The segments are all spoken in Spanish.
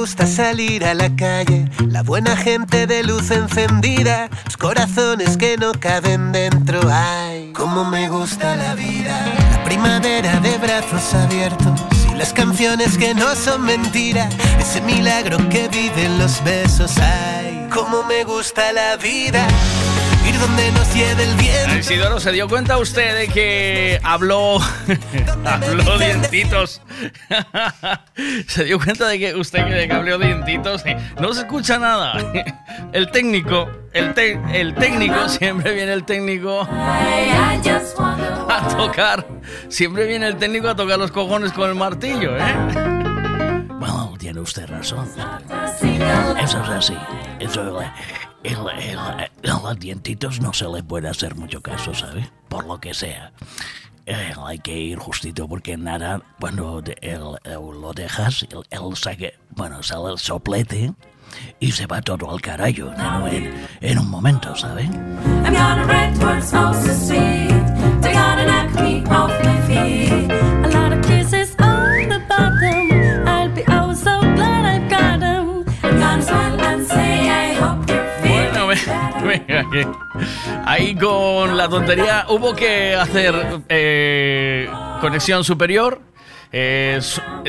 gusta salir a la calle, la buena gente de luz encendida, los corazones que no caben dentro. Ay, cómo me gusta la vida, la primavera de brazos abiertos y las canciones que no son mentira, ese milagro que viven los besos. Ay, cómo me gusta la vida ir donde nos lleve el viento. Isidoro, ¿se dio cuenta usted de que habló, habló dientitos? ¿Se dio cuenta de que usted que habló dientitos? No se escucha nada. El técnico, el, el técnico, siempre viene el técnico a tocar, siempre viene el técnico a tocar los cojones con el martillo, ¿eh? Bueno, tiene usted razón. Eso es así. Eso es el, los dientitos no se le puede hacer mucho caso, ¿sabe? Por lo que sea. Hay que ir justito porque nada, cuando lo dejas, él, saque, bueno, sale el soplete y se va todo al carajo en, en, un momento, ¿sabe? I'm gonna Ahí con la tontería hubo que hacer eh, conexión superior. Eh,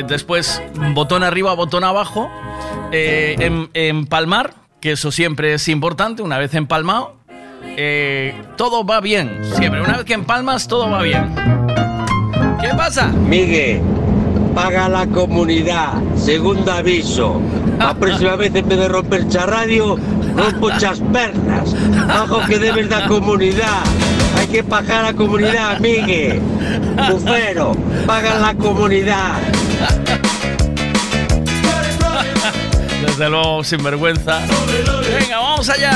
después botón arriba, botón abajo. Eh, en, empalmar, que eso siempre es importante, una vez empalmado. todo va bien, siempre. Una vez que empalmas, todo va bien. ¿Qué pasa? Miguel, paga la comunidad. Segundo aviso. La próxima vez en vez de romper charradio, rompo pernas. Bajo que debes la comunidad. Hay que pagar a la comunidad, Miguel. Bufero, paga la comunidad. Desde luego, sin vergüenza. Venga, vamos allá.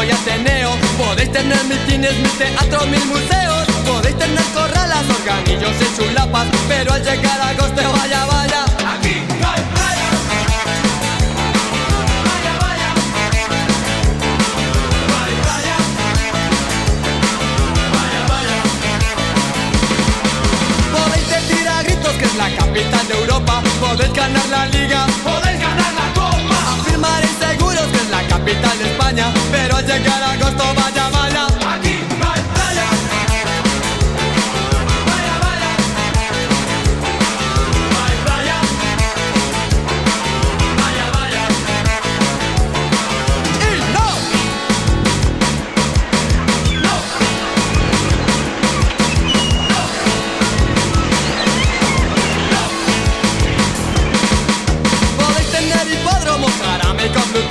Podéis tener mil cines, mil teatros, mil museos. Podéis tener corralas, organillos y chulapas Pero al llegar a agosto, vaya, vaya. Aquí no hay playa. Vaya, vaya No hay playa Vaya, vaya Podéis decir a gritos que es la capital de Europa. Podéis ganar la liga capital de España Pero al llegar a agosto, vaya, vaya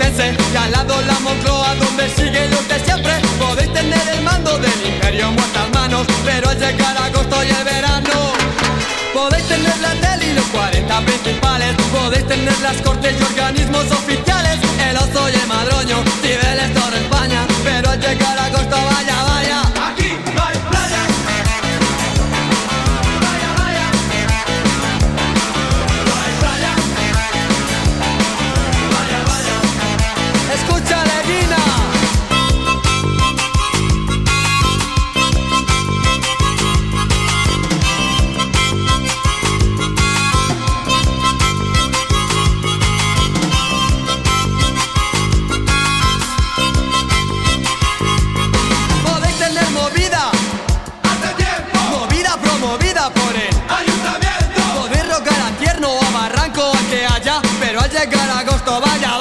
y al lado la Moncloa donde sigue lo de siempre. Podéis tener el mando del imperio en vuestras manos pero al llegar agosto y el verano podéis tener la tele y los 40 principales. Podéis tener las cortes y organismos oficiales. El oso y el madroño Cibeles, toda España. Pero al llegar agosto vaya vaya vaya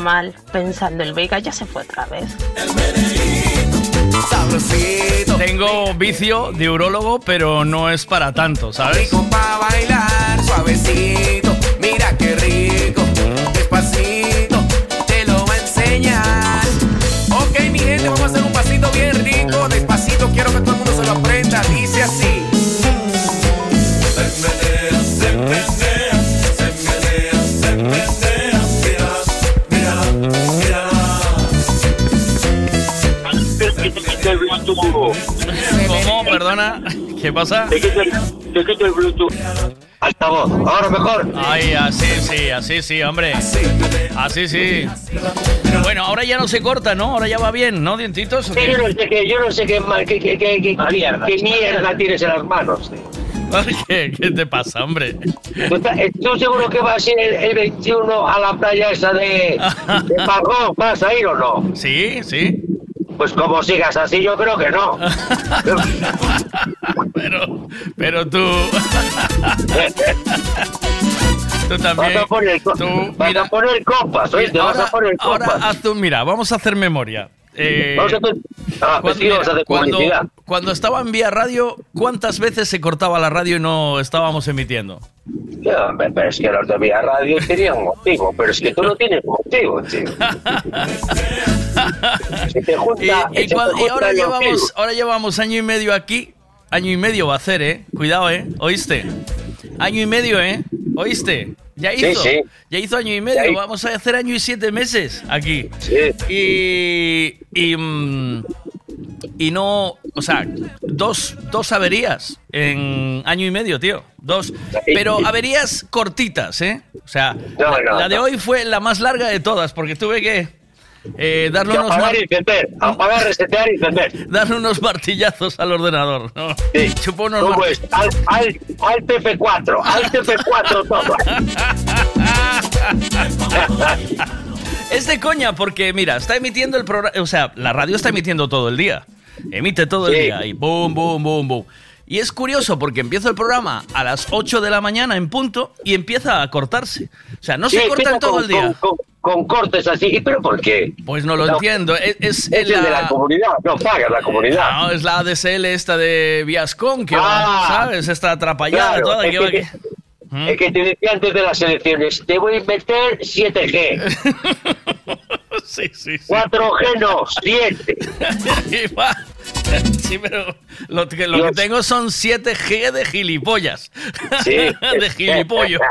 mal, pensando el Vega ya se fue otra vez. Tengo vicio de urólogo, pero no es para tanto, ¿sabes? Rico pa' bailar, suavecito. Mira qué rico. Despacito, te lo va a enseñar. Ok, mi gente, vamos a hacer un pasito bien rico. Despacito, quiero que todo el mundo se lo aprenda. Dice así. Mírala. ¿Cómo? Perdona. ¿Qué pasa? Te quito el, te quito el Bluetooth. Altavoz. Ahora mejor. Ay, así sí, así sí, hombre. Así sí. Bueno, ahora ya no se corta, ¿no? Ahora ya va bien, ¿no, dientitos? Yo no sé qué, yo no sé qué, qué, qué, qué, qué, mierda, qué mierda tienes en las manos. ¿Qué, qué te pasa, hombre? ¿Tú, estás- eh, tú seguro que vas a ir el, el 21 a la playa esa de, de Pagón? ¿Vas a ir o no? Sí, sí. Pues como sigas así, yo creo que no. Pero, pero tú, tú Vas también. a poner, Tú, vas mira, a poner copas, oíste, vas ahora, a poner ahora copas. haz tú, mira, vamos a hacer memoria. Eh, Vamos a hacer... Ah, pues cuando, sí, vamos a hacer cuando, publicidad. cuando estaba en Vía Radio, ¿cuántas veces se cortaba la radio y no estábamos emitiendo? Pero es que los de Vía Radio tenían un motivo, pero es que tú no tienes motivo, tío. Se te Y, junta, y se te cuan- y junta ahora llevamos, motivo. ahora llevamos año y medio aquí. Año y medio va a hacer, ¿eh? Cuidado, ¿eh? ¿Oíste? Año y medio, ¿eh? ¿Oíste? Ya hizo. sí. Ya hizo año y medio. Vamos a hacer año y siete meses aquí. Sí. Y. Y. mm, y no. O sea, dos, dos averías en año y medio, tío. Dos. Pero averías cortitas, ¿eh? O sea, No, la, de no. hoy fue la más larga de todas porque tuve que. Eh, darle unos apagar mar- y encender, apagar, resetear y encender. darle unos martillazos al ordenador. ¿no? Sí. Chupó unos ¿Cómo mar- es? Al, al, al TF4, al TF4 todo. Es de coña porque, mira, está emitiendo el programa, o sea, la radio está emitiendo todo el día. Emite todo el día y boom, boom, boom, boom. Y es curioso porque empieza el programa a las 8 de la mañana en punto y empieza a cortarse. O sea, no Sí, se corta todo con, el día. Con, con- con cortes así. ¿Y pero por qué? Pues no lo No. entiendo. Es, es Es el de la comunidad, no pagas la comunidad. No, es la ADSL esta de Viascon que Ah, va, ¿sabes? Está atrapallada Claro, toda. es que que va- te- Es que te decía antes de las elecciones, te voy a meter 7G, sí, sí, sí. 4G no, 7. Y va. Sí, pero lo que, lo que tengo son 7G de gilipollas. Sí. de gilipollo.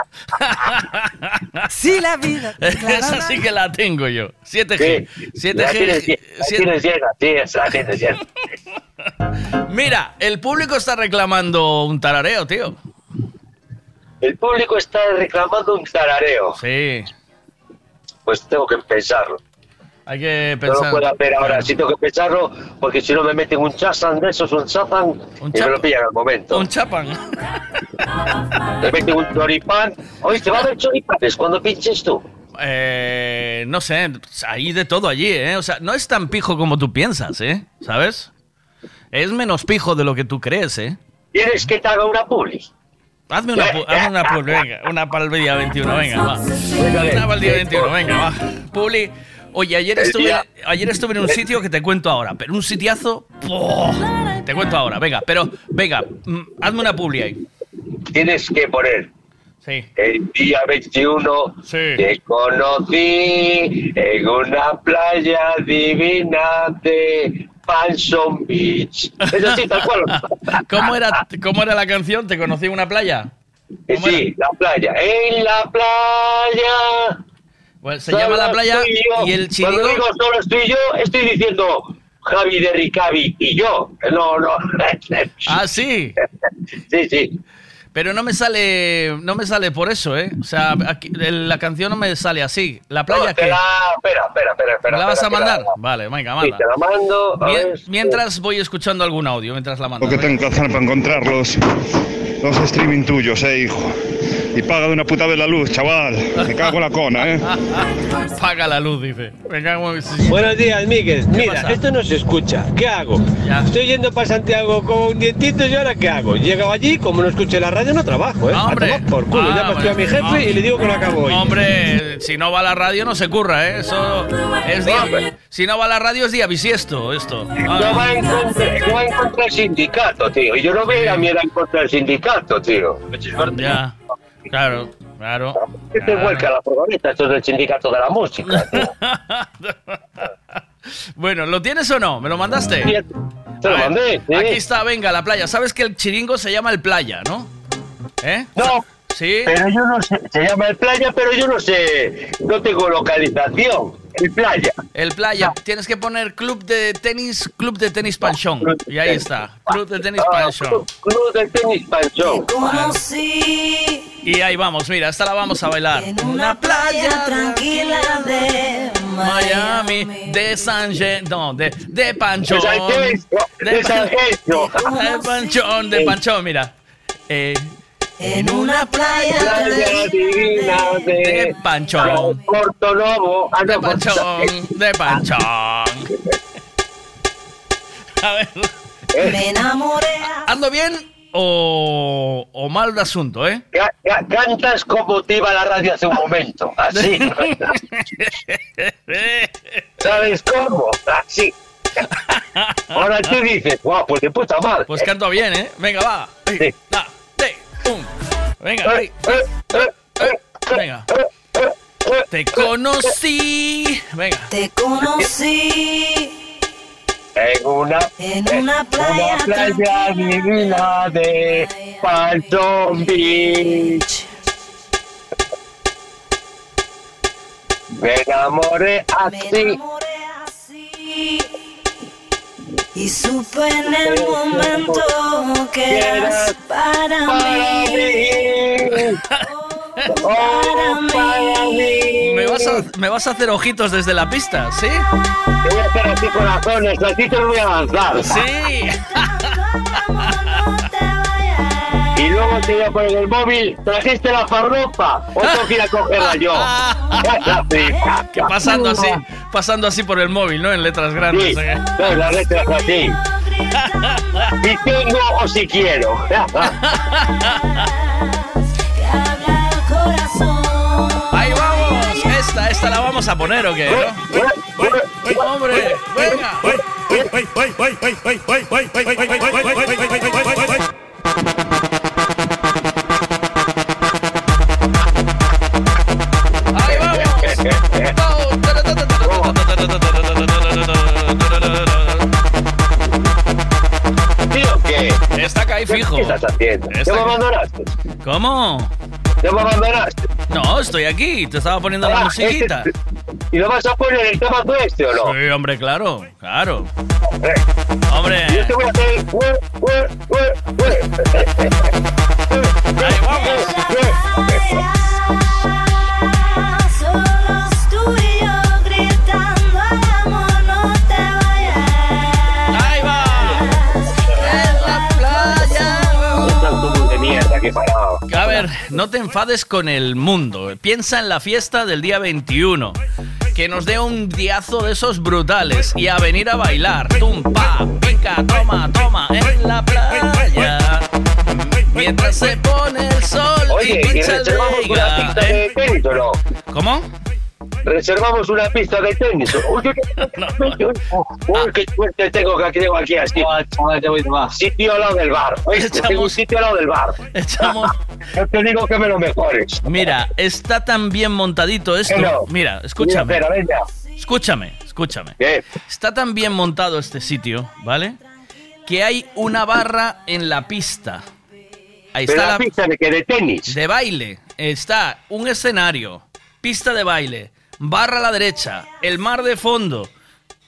Sí, la vida. Esa sí que la tengo yo. 7G. Sí, la tienes, 7G. la tienes llena, sí, esa la tienes llena. Mira, el público está reclamando un tarareo, tío. El público está reclamando un tarareo. Sí. Pues tengo que pensarlo. Hay que No lo pensar. puedo hacer ahora, sí tengo que pensarlo, porque si no me meten un chazan de esos, un chazan, Un y me chapa- lo pillan al momento. Un chapan. Me meten un choripán. Oye, va a haber choripanes cuando pinches tú. Eh, no sé, hay de todo allí, ¿eh? O sea, no es tan pijo como tú piensas, ¿eh? ¿Sabes? Es menos pijo de lo que tú crees, ¿eh? ¿Quieres que te haga una publi? Hazme una, hazme una publi, venga, una día 21, venga, va. Una día 21, venga, va. Publi. Oye, ayer estuve, ayer estuve en un sitio que te cuento ahora, pero un sitiazo. Te cuento ahora, venga, pero venga, mm, hazme una publi ahí. Tienes que poner Sí. el día 21 Sí. te conocí en una playa divina de Panson Beach. Es así, tal cual. ¿Cómo era, ¿Cómo era la canción? ¿Te conocí en una playa? Eh, ¿Cómo Sí, la playa. En la playa. Bueno, se llama La Playa yo. y el chirigo... Cuando digo solo estoy yo, estoy diciendo Javi de Ricavi y yo. No, no. Ah, sí. Sí, sí. Pero no me sale, no me sale por eso, ¿eh? O sea, aquí- el- la canción no me sale así. ¿La playa No, la... Espera, espera, espera. espera ¿Me la vas a mandar? que la- Vale, venga, Sí, manda. te la mando. a Mien- ver. mientras voy escuchando algún audio, mientras la mando. Lo que tengo que hacer para encontrar los, los streaming tuyos, eh, hijo. Y paga de una puta vez la luz, chaval. Me cago en la cona, eh. Paga la luz, dice. Venga. Buenos días, Miguel. Mira, pasa? esto no se escucha. ¿Qué hago? Ya. Estoy yendo para Santiago con dientitos y ahora ¿qué hago? Llego allí, como no escuché la radio, no trabajo, ¿eh? No, A hombre. tomar por culo. Ah, Llamo a mi jefe No. y le digo que no acabo hoy. Hombre, si no va a la radio no se curra, ¿eh? Eso es día... Si no va a la radio es día bisiesto, esto. No Ah, va en contra, no va en contra del sindicato, tío. Y yo no voy a ir a mierda en contra del sindicato, tío. ya. Claro, claro. ¿Qué te vuelca la furgoneta? Esto es del sindicato de la música. Bueno, ¿lo tienes o no? ¿Me lo mandaste? Sí, Te lo ver, mandé, sí. Aquí está, venga, la playa. ¿Sabes que el chiringo se llama el playa, no? ¿Eh? No, Sí. pero yo no sé. Se llama el playa, pero yo no sé. No tengo localización. El playa. El playa. Tienes que poner club de tenis, club de tenis panchón. Y ahí está. Club de tenis Ah, panchón. Club, club del tenis panchón. Y ahí vamos, mira, esta la vamos a bailar. En una playa tranquila de Miami, de San Ge- no, de, de Panchón. De de San de Panchón, de Panchón, mira. Eh, En una playa Playa divina de de Panchón. Porto. Ah, De Panchón, de Panchón. A ver, me enamoré. ¿ando bien o, o mal de asunto, eh? Ca- ca- Cantas como te iba la radio hace un momento. Así. ¿Sabes cómo? Así. Ahora tú dices, guau, pues de puta madre. Pues canto bien, ¿eh? Venga, va. Sí. Da, de, pum. Venga, Eh, ahí. eh, eh, Venga. Te conocí. Venga. Te conocí En una, en una playa, una playa divina de Palm Beach. Me enamoré Me así. enamoré así y supe en el momento que eras para Para mí. Oh. ¿Me vas, a, ¿Me vas a hacer ojitos desde la pista? ¿Sí? Te voy a hacer así corazones, así te lo voy a avanzar. Sí. Y luego te voy a poner el móvil, trajiste la farropa, o tengo que ir a cogerla yo. Que pasando así, pasando así por el móvil, ¿no? En letras Sí, grandes. ¿eh? no, la letra es así. Si tengo o si quiero. Esta, esta la vamos a poner, ¿o qué? ¿no? Hombre, venga. Ahí vamos. ¿Tío qué? Está acá ahí fijo. ¿Qué estás haciendo? Está ¿Ya me aquí. abandonaste? ¿Cómo? ¿Ya me abandonaste? No, estoy aquí. Te estaba poniendo la Ah, musiquita. este- ¿Y lo vas a poner el tema este o no? Sí, hombre, claro, claro. Eh, Hombre, Yo te voy a hacer... Ahí vamos. Parado. A ver, no te enfades con el mundo. Piensa en la fiesta del día 21. Que nos dé un diazo de esos brutales y a venir a bailar. Tumpa, pica, toma, toma en la playa. Mientras se pone el sol Oye, y ¿y pincha el ¿eh? ¿Cómo? Reservamos una pista de tenis. Uy, qué suerte tengo que aquí tengo aquí así. Sitio al lado del bar. Tengo un sitio al lado del bar. Echamos. Yo te digo que me lo mejores. Mira, está tan bien montadito esto. Mira, escúchame. Mira, espera, Escúchame, escúchame. ¿Qué? Está tan bien montado este sitio, ¿vale? Que hay una barra en la pista. Ahí Pero está la la pista de que de tenis. de baile. Está un escenario, pista de baile, barra a la derecha, el mar de fondo,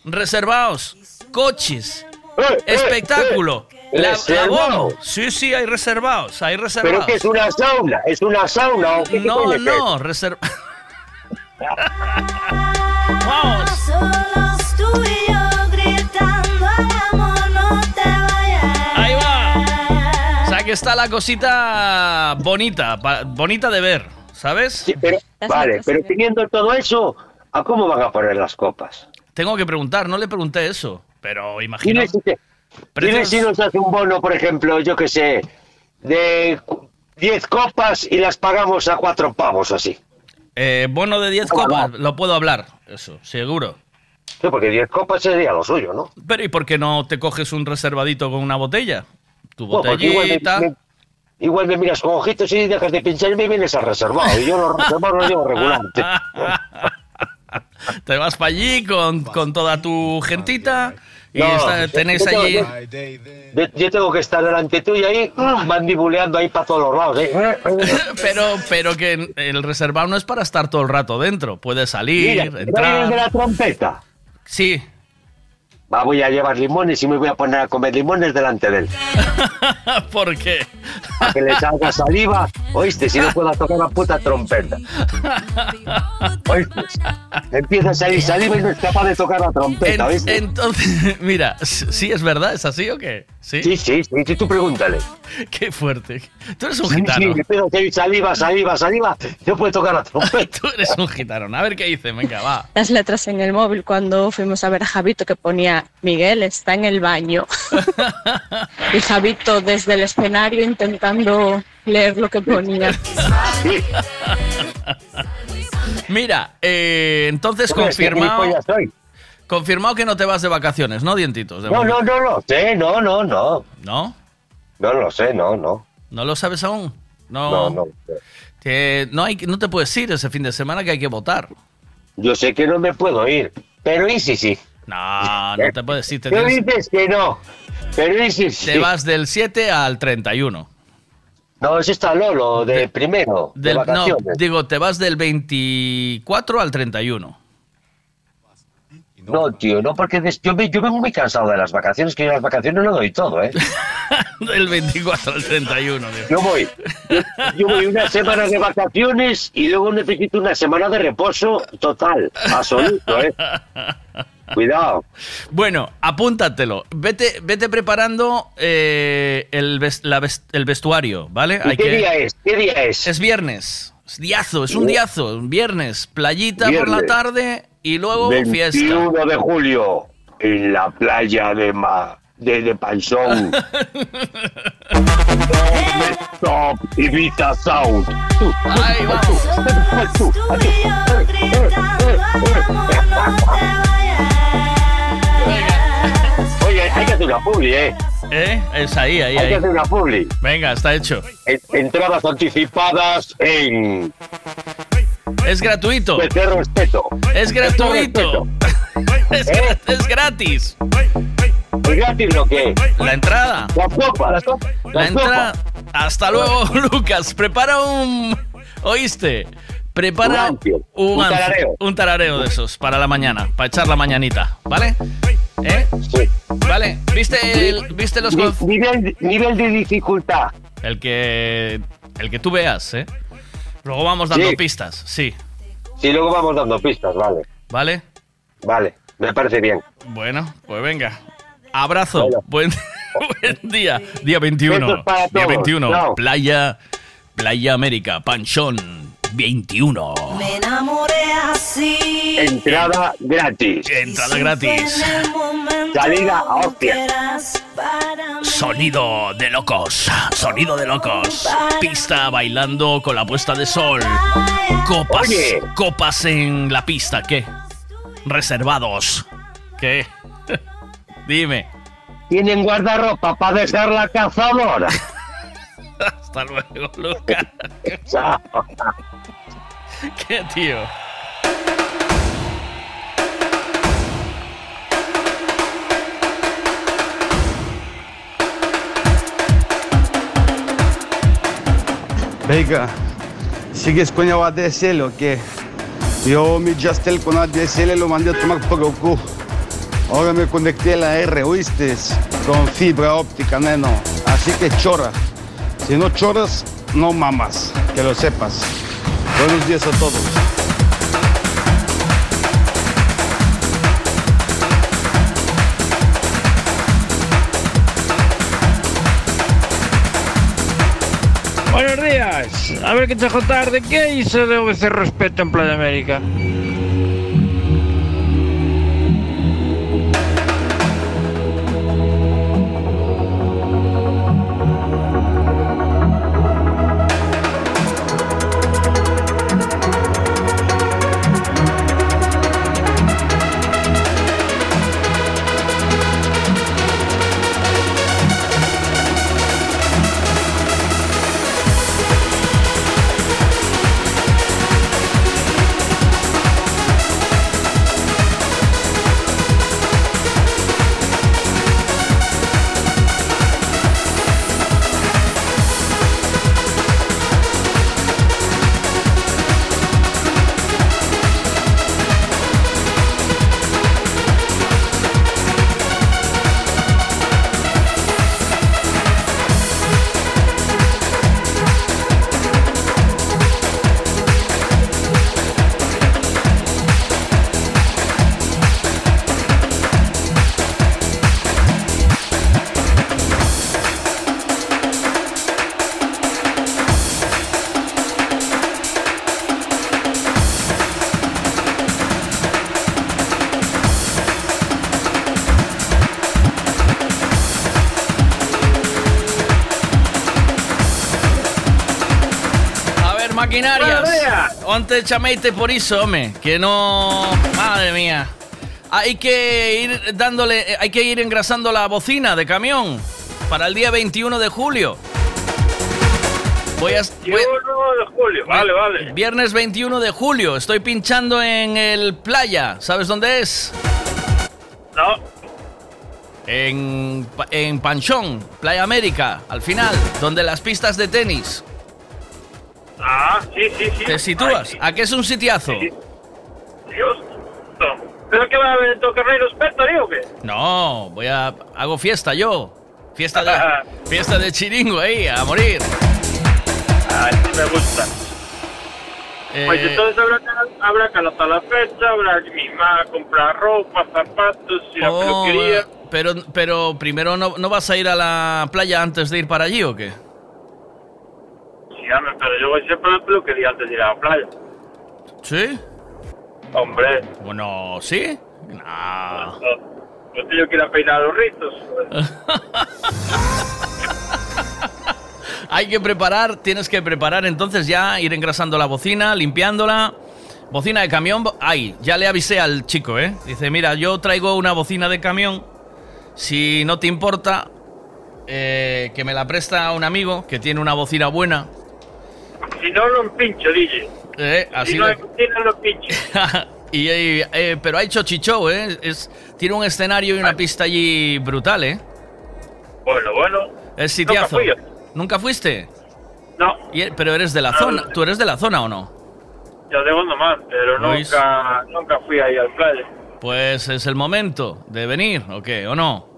reservados, coches, Eh, eh, espectáculo, La, la Reservado. bomba. Sí, sí, hay reservados, hay ¿Pero reservados. qué es una sauna? ¿Es una sauna o qué No, coño es? no, reserva. Vamos. Ahí va. O sea que está la cosita bonita, pa- bonita de ver, ¿sabes? Sí, pero, vale, pero teniendo todo eso, ¿a cómo van a poner las copas? Tengo que preguntar, no le pregunté eso, pero imagino. Dime si, te- Precios- si nos hace un bono, por ejemplo, yo que sé, de cu- 10 copas y las pagamos a cuatro pavos así. Eh, bono de 10 ¿Cómo copas, lo puedo hablar, eso, seguro. Sí, porque 10 copas sería lo suyo, ¿no? Pero ¿y por qué no te coges un reservadito con una botella? Tu botellita. me- igual me miras con ojitos y dejas de pincharme y vienes a reservado. Y yo los reservados los llevo regular. Te vas para allí con, con toda tu gentita y No, está- tenéis yo allí. Yo, yo tengo que estar delante tuyo ahí, mandibuleando ahí para todos los lados. ¿eh? Pero, pero que el reservado no es para estar todo el rato dentro. Puedes salir, Mira, ¿no vienes de entrar. la trompeta? Sí. Va, voy a llevar limones y me voy a poner a comer limones delante de él. ¿Por qué? Para que le salga saliva. Oíste, si no puedo tocar la puta trompeta. Oíste. Empieza a salir saliva y no es capaz de tocar la trompeta, En- ¿oíste? entonces, mira, ¿sí es verdad? ¿Es así o qué? Sí. Sí, sí, sí, sí, tú pregúntale. Qué fuerte. Tú eres un Sí, sí, gitano. empieza a salir saliva, saliva, saliva. No puede tocar la trompeta. Tú eres un gitano. A ver qué dice. Venga, va. las letras en el móvil cuando fuimos a ver a Javito que ponía Miguel está en el baño. y Javito desde el escenario intentando leer lo que ponía. Mira, eh, entonces confirmado, soy. confirmado que no te vas de vacaciones, ¿no, dientitos? De No, no, no lo sé, no, no, no. ¿No? No lo sé, no, no. ¿No lo sabes aún? No, No. no. Que no, hay, no te puedes ir ese fin de semana que hay que votar. Yo sé que no me puedo ir, pero ¿y si sí? No, no te puedes ir. Te, Tú tienes- dices que no, pero ¿y si sí? te vas del 7 al 31. No, eso está Lolo, de, primero, de no, vacaciones. digo, te vas del 24 al 31. No, tío, no, porque des- yo, me- yo vengo muy cansado de las vacaciones, que yo las vacaciones lo doy todo, ¿eh? Del 24 al 31. tío. Yo voy, yo, yo voy una semana de vacaciones y luego necesito una semana de reposo total, absoluto, ¿eh? Cuidado. Bueno, apúntatelo. Vete, vete preparando eh, el, ves- la ves- el vestuario, ¿vale? ¿Y qué día es? ¿Qué día es? Es viernes. Es diazo, es un diazo. Un viernes. Playita por la Viernes. tarde y luego 21 fiesta. de julio, en la playa de Ma, de, de Panzón. Top Ibiza Sound. Ahí vamos. Hay que hacer una publi, ¿eh? ¿Eh? Es ahí, ahí, Hay que ahí. hacer una publi. Venga, está hecho. En- Entradas anticipadas en Es gratuito. Becerro Respeto. Es gratuito. Es, gra- es gratis. ¿Es gratis lo que? La entrada. Las copas, las copas. La las entrada. Hasta luego, Lucas. Prepara un. ¿Oíste? Prepara Un ancio, un ancio, tarareo. un tarareo de esos para la mañana, para echar la mañanita, ¿vale? ¿Eh? Sí. ¿Vale? ¿Viste, el- ¿viste los Ni- nivel, nivel de dificultad. El que. El que tú veas, ¿eh? Luego vamos dando Sí. pistas, sí. Sí, luego vamos dando pistas, vale. ¿Vale? Vale, me parece bien. Bueno, pues venga. Abrazo. Bueno. Buen, buen día. Día 21. Besos para Día todos. 21. Chao. Playa. Playa América. Panchón 21. Me enamoré así. Entrada gratis. Entrada gratis. Salida a hostia. Sonido de locos. Sonido de locos. Pista bailando con la puesta de sol. Copas. Oye. Copas en la pista. ¿Qué? Reservados. ¿Qué? Dime. Tienen guardarropa para dejar la cazadora. Hasta luego, Lucas. Chao. ¿Qué tío? Venga, ¿sigues con el ADSL o qué? Yo mi Justel con ADSL lo mandé a tomar por el culo. Ahora me conecté a la R, ¿oíste? Con fibra óptica, neno. Así que chora. Si no choras, no mamas. Que lo sepas. Buenos días a todos. Buenos días. A ver qué te tarde. ¿Qué hizo de OBC Respeto en Playa América? Onte chameite por eso, hombre. Que no. Madre mía. Hay que ir dándole. Hay que ir engrasando la bocina de camión. Para el día 21 de julio. Voy a. voy- 21 de julio, vale, vale. Viernes 21 de julio. Estoy pinchando en el playa. ¿Sabes dónde es? No. En, en Panchón, Playa América, al final, donde las pistas de tenis. Ah, sí, sí, sí. ¿Te sitúas? ¿A qué es un sitiazo? Dios. No. ¿Pero qué va a haber en Tocarreiros Peto, o qué? No, voy a. Hago fiesta yo. Fiesta de, fiesta de chiringo ahí, a morir. Ay, sí me gusta. Eh, Pues entonces habrá que, habrá que la fecha, habrá que misma comprar ropa, zapatos y la oh, peluquería. pero, pero primero no, no vas a ir a la playa antes de ir para allí o qué? Pero yo voy siempre a la peluquería antes de ir a la playa. ¿Sí? Hombre. Bueno, ¿sí? No. Yo tengo que ir a peinar los ritos. Hay que preparar, tienes que preparar entonces ya, ir engrasando la bocina, limpiándola. Bocina de camión, ay, ya le avisé al chico, ¿eh? Dice, mira, yo traigo una bocina de camión, si no te importa, eh, que me la presta un amigo que tiene una bocina buena. Si no, no pincho, DJ. Eh, así si no cocina, no pincho. y, eh, eh, pero ha hecho ¿eh? Es, tiene un escenario y una pista allí brutal, ¿eh? Bueno, bueno. Es sitiazo. fui yo. ¿Nunca fuiste? No. Y- pero eres de la No, zona. ¿Tú eres de la zona o no? Ya de nomás, pero Luis. nunca, nunca fui ahí al playa. Pues es el momento de venir, ¿o qué? ¿O no?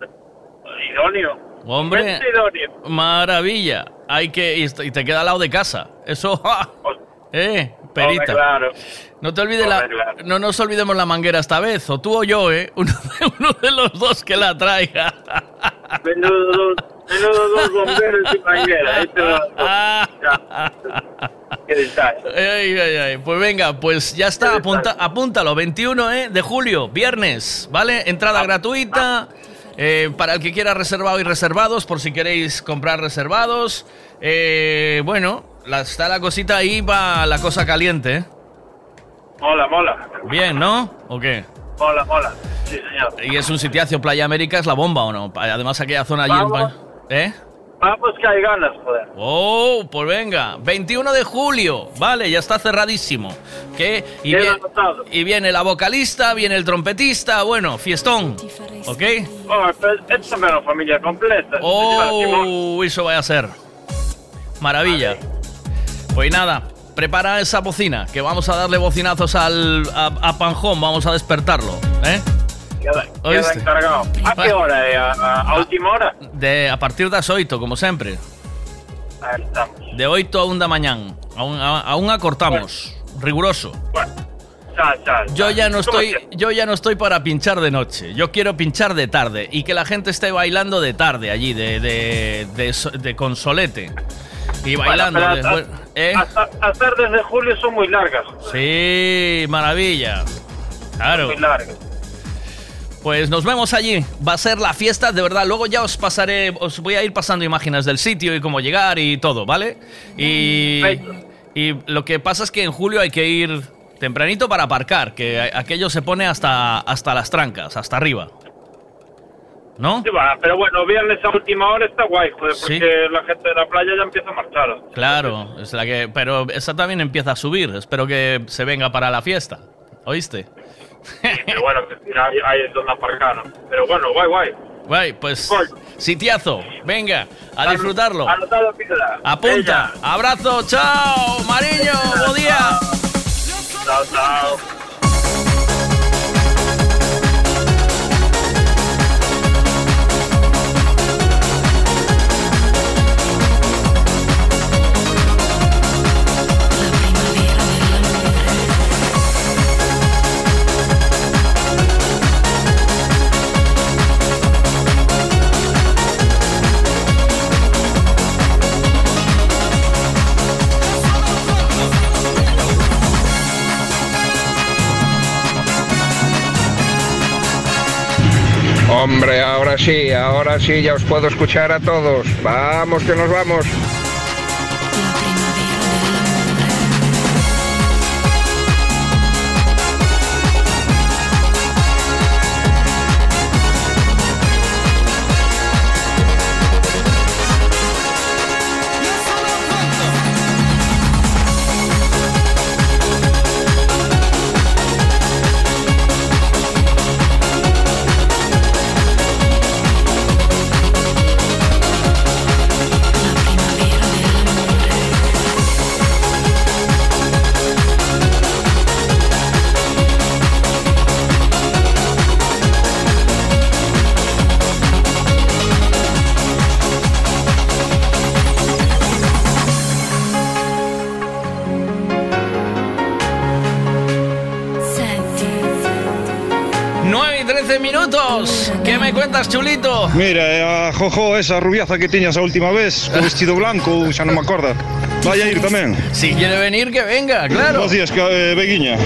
Idóneo. Hombre, idóneo. maravilla. Hay que. Y te queda al lado de casa. Eso. ¿Eh? Perita. Claro. No te olvides la. Claro. No nos olvidemos la manguera esta vez. O tú o yo, ¿eh? Uno de, uno de los dos que la traiga. Menudo dos, menudo dos bomberos y manguera. Esto. Qué detalle. Ay, ay, ay. Pues venga, pues ya está. Apunta, apúntalo. 21 ¿eh? de julio, viernes. ¿Vale? Entrada gratuita. Eh, para el que quiera reservado y reservados, por si queréis comprar reservados. Eh, bueno, la- está la cosita ahí, va la cosa caliente. ¿eh? Mola, mola. Bien, ¿no? ¿O qué? Mola, mola. Sí, señor. Y es un sitiacio, Playa América es la bomba, ¿o no? Además, aquella zona allí en Vamos. ¿Eh? Vamos que hay ganas, joder. Oh, pues venga, 21 de julio, vale, ya está cerradísimo. ¿Qué? Y, viene la vocalista, viene el trompetista, bueno, fiestón, ¿ok? Oh, es también una familia completa. Oh, eso va a ser. Maravilla. Pues nada, prepara esa bocina, que vamos a darle bocinazos al, a, a Panjón, vamos a despertarlo, ¿eh? Queda, encargado. ¿A qué hora? eh? ¿A, a, a última hora? De, a partir das 8, como sempre. Ahí estamos. De 8 a 1 da mañán. Aún, aún acortamos. Riguroso. Ya, ya, Yo ya no ¿Cómo estoy, yo ya no estoy para pinchar de noche. Yo quiero pinchar de tarde y que la gente esté bailando de tarde allí, de, de, de, de consolete. Y bailando. Bueno, ¿eh? Las tardes de julio son muy largas. Sí, maravilla. Claro. Muy largas. Pues nos vemos allí. Va a ser la fiesta, de verdad. Luego ya os pasaré, os voy a ir pasando imágenes del sitio y cómo llegar y todo, ¿vale? Y, y lo que pasa es que en julio hay que ir tempranito para aparcar, que aquello se pone hasta, hasta las trancas, hasta arriba. ¿No? Sí, va, pero bueno, viernes a última hora está guay, joder, Sí. porque la gente de la playa ya empieza a marchar. Claro, es la que, pero esa también empieza a subir. Espero que se venga para la fiesta. ¿Oíste? Pero bueno, ahí es donde aparcar. Pero bueno, guay, guay. Guay, pues sitiazo. Venga, a disfrutarlo. Anotado. Apunta. Abrazo, chao, Mariño, buen día. Chao, chao. Hombre, ahora sí, ahora sí, ya os puedo escuchar a todos. Vamos, que nos vamos. Cuentas, chulito? Mira, eh, a Jojo, esa rubiaza que tiñas a última vez, con vestido blanco, xa non me acorda. Vaya a ir tamén. Si quiere venir, que venga, claro. Bos días, que, eh, Beguiña.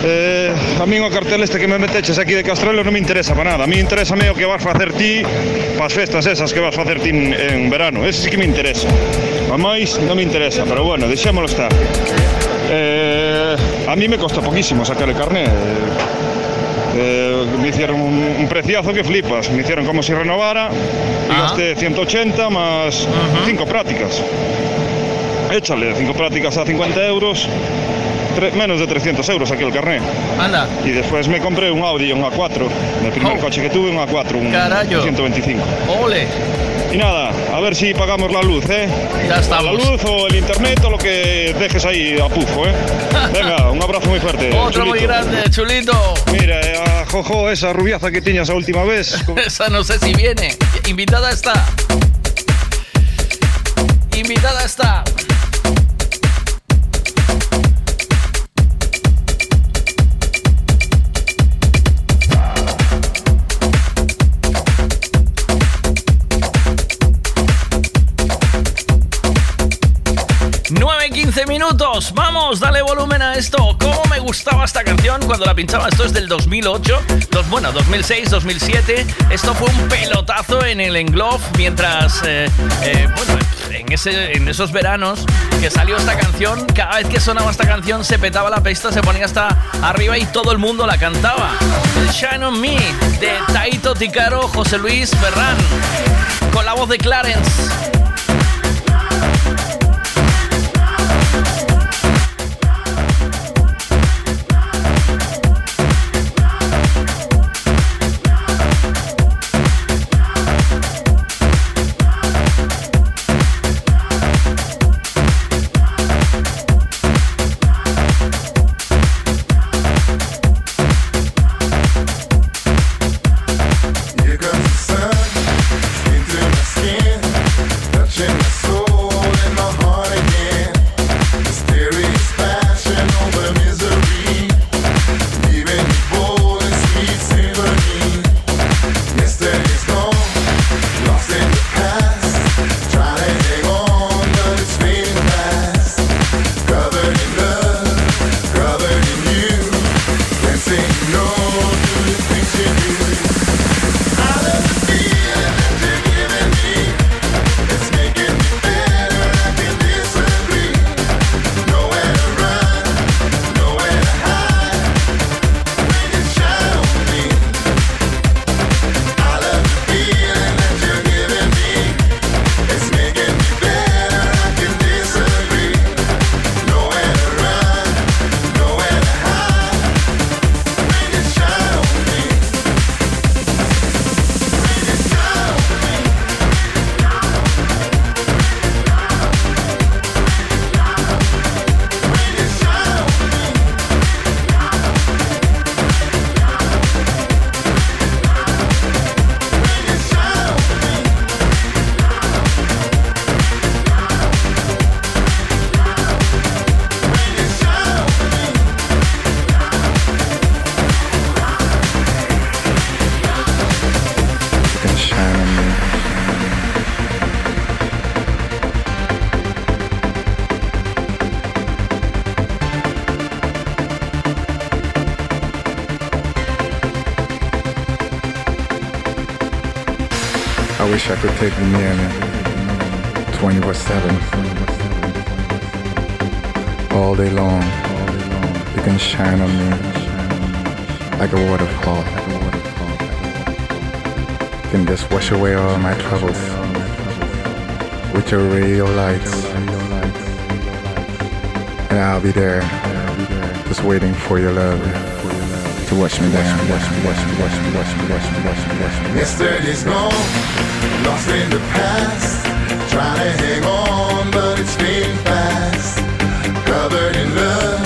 Eh, a mí o cartel este que me meteches aquí de Castrelo non me interesa para nada. A mí interesa o que vas facer ti para as festas esas que vas facer ti en, en verano. Ese sí que me interesa. A máis non me interesa, pero bueno, deixémolo estar. Eh, a mí me costa poquísimo sacar el carné. Eh, me hicieron un, un preciazo que flipas. Me hicieron como si renovara y gasté 180 más 5 prácticas. Échale 5 prácticas a 50 euros, tre- menos de 300 euros aquí el. Anda. Y después me compré un Audi, un A4. El primer coche que tuve, un A4, un Carallo. 125. Ole. Y nada, a ver si pagamos la luz, ¿eh? Ya estamos. La luz o el internet o lo que dejes ahí a pufo, ¿eh? Venga, un abrazo muy fuerte. Otro muy chulito. grande, chulito. Mira, eh, a Jojo, esa rubiaza que tiñas a última vez. Esa no sé si viene. Invitada está. Invitada está. Vamos, dale volumen a esto. ¿Cómo me gustaba esta canción cuando la pinchaba? Esto es del 2008, dos, bueno, 2006, 2007. Esto fue un pelotazo en el Englobe mientras, eh, eh, bueno, en, ese, en esos veranos que salió esta canción, cada vez que sonaba esta canción se petaba la pista, se ponía hasta arriba y todo el mundo la cantaba. Shine on Me de Taito Ticaro, José Luis Ferran, con la voz de Clarence. Wish I could take near 24 7. All day long, you can shine on me like a waterfall. You can just wash away all my troubles with your radio lights. And I'll be there, just waiting for your love to wash me down. Wash me, lost in the past. Trying to hang on, but it's fast. Covered in love,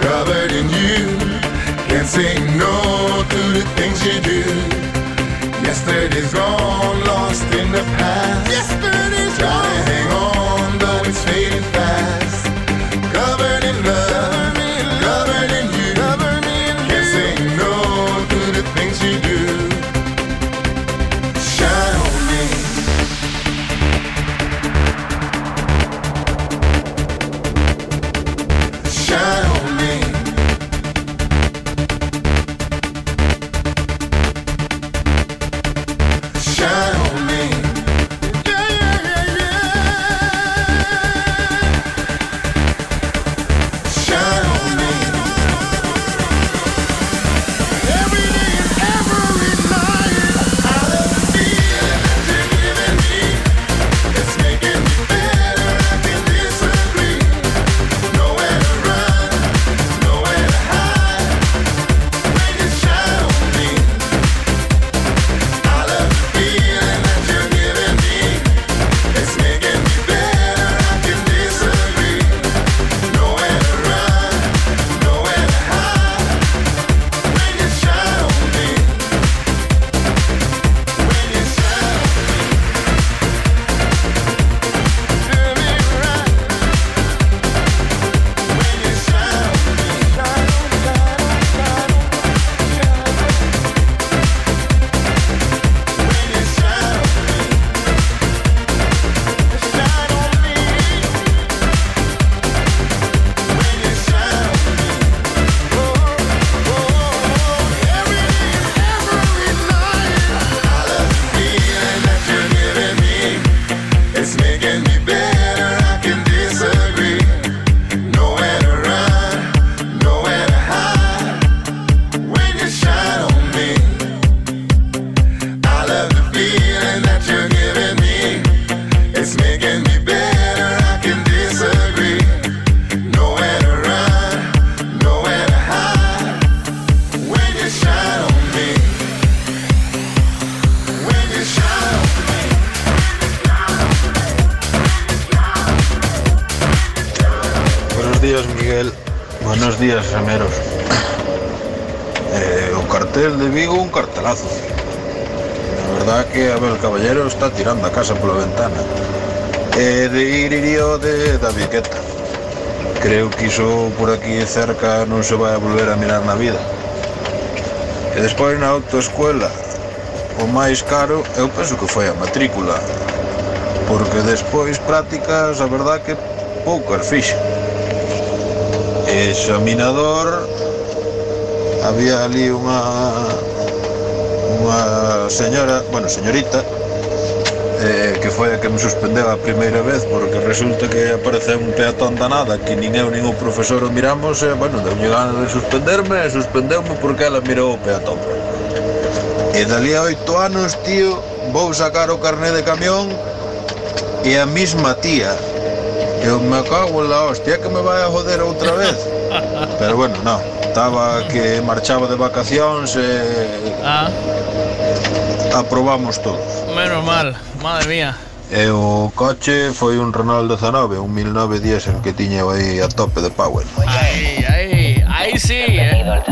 covered in you. Can't say no to the things you do. Yesterday's gone, lost in the past. Yesterday's Trying to hang on, non se vai a volver a mirar na vida. E despois na autoescuela, o máis caro, eu penso que foi a matrícula, porque despois prácticas, a verdad que poucas fixen. Examinador, había ali unha unha señora, bueno, señorita, eh, que foi a que me suspendeu a primeira vez porque resulta que apareceu un peatón da nada que nin eu nin o profesor o miramos e, bueno, deu ganas de suspenderme e suspendeu-me porque ela mirou o peatón e dali a oito anos, tío vou sacar o carné de camión e a mesma tía eu me cago en la hostia que me vai a joder outra vez pero bueno, no estaba que marchaba de vacacións e... ah aprobamos todos. Menos mal. Madre mía. E o coche foi un Renault 19, un 1009 diesel que tiña aí a tope de power. Aí, aí, aí sí, eh.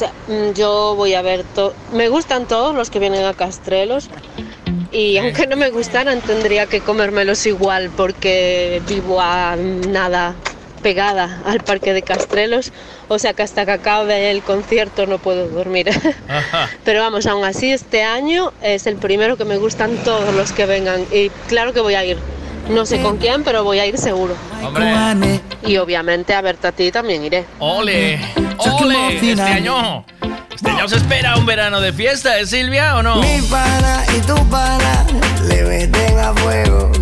Pues mm, yo voy a ver todo. Me gustan todos los que vienen a Castrelos. Y aunque no me gustaran, tendría que comérmelos igual porque vivo a nada pegada al parque de Castrelos. O sea que hasta que acabe el concierto no puedo dormir. Pero vamos, aún así este año es el primero que me gustan todos los que vengan. Y claro que voy a ir. No sé con quién, pero voy a ir seguro. Hombre. Y obviamente a verte a ti también iré. ¡Ole! ¡Ole! Este año. Este año se espera un verano de fiesta, ¿eh, Silvia, o no? Mi pana y tu pana le meten a fuego.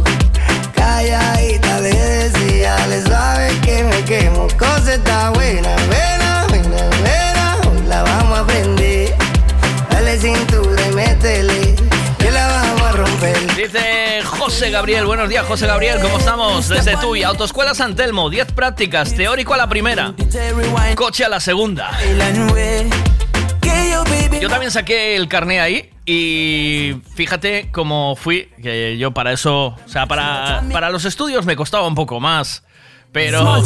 Calladita le decía, le sabe que me quemo. Cosa está buena, buena, Dice José Gabriel, buenos días José Gabriel, ¿cómo estamos? Desde Tuy, Autoescuela San Telmo, 10 prácticas, teórico a la primera, coche a la segunda. Yo también saqué el carné ahí y fíjate cómo fui, que yo para eso, o sea, para, para los estudios me costaba un poco más, pero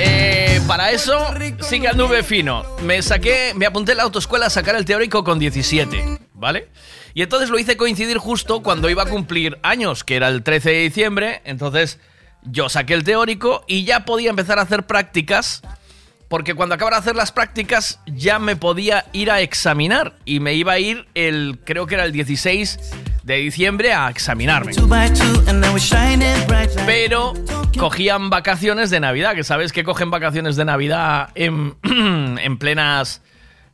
eh, para eso sí que anduve fino. Me saqué, me apunté en la autoescuela a sacar el teórico con 17, ¿vale? Y entonces lo hice coincidir justo cuando iba a cumplir años, que era el 13 de diciembre, entonces yo saqué el teórico y ya podía empezar a hacer prácticas porque cuando acabara de hacer las prácticas ya me podía ir a examinar. Y me iba a ir el, creo que era el 16 de diciembre a examinarme. Pero cogían vacaciones de Navidad, que sabes que cogen vacaciones de Navidad en, en plenas...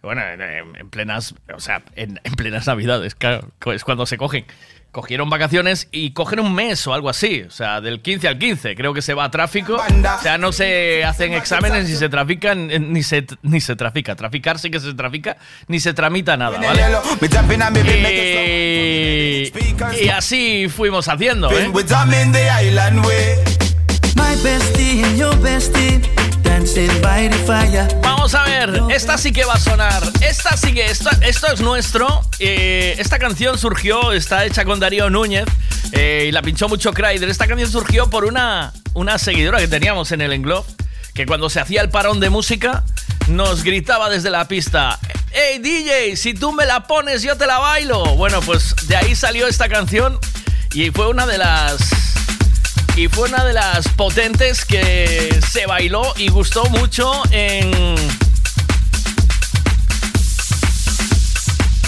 Bueno, en, en plenas, o sea, en, en plenas navidades, claro, es cuando se cogen. Cogieron vacaciones y cogen un mes o algo así, o sea, del 15 al 15, creo que se va a tráfico, o sea, no se hacen exámenes ni se trafican, eh, ni se, ni se trafica, traficar sí que se trafica, ni se tramita nada, ¿vale? Y, y así fuimos haciendo, ¿eh? Vamos a ver, esta sí que va a sonar. Esta sí que, esto, esto es nuestro. Eh, esta canción surgió, está hecha con Darío Núñez eh, y la pinchó mucho Cryder. Esta canción surgió por una, una seguidora que teníamos en el Englobe, que cuando se hacía el parón de música nos gritaba desde la pista. ¡Hey DJ, si tú me la pones yo te la bailo! Bueno, pues de ahí salió esta canción y fue una de las y fue una de las potentes que se bailó y gustó mucho en.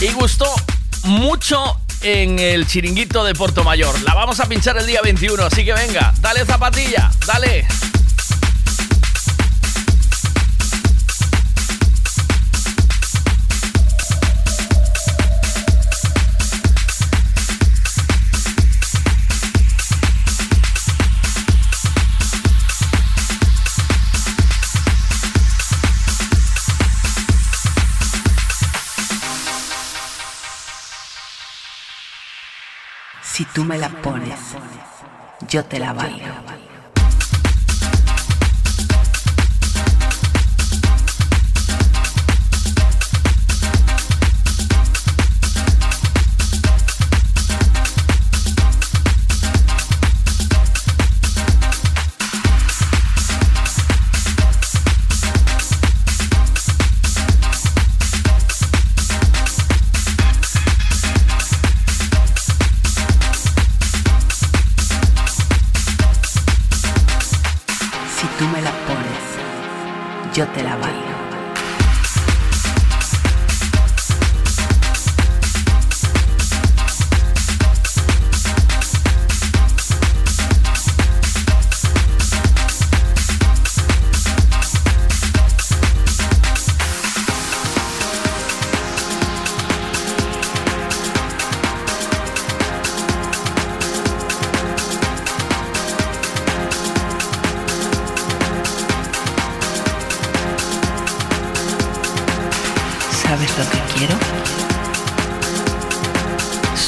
Y gustó mucho en el chiringuito de Puerto Mayor. La vamos a pinchar el día 21, así que venga, dale zapatilla, dale. Si tú me la pones, yo te la bailo. Yo te la valgo.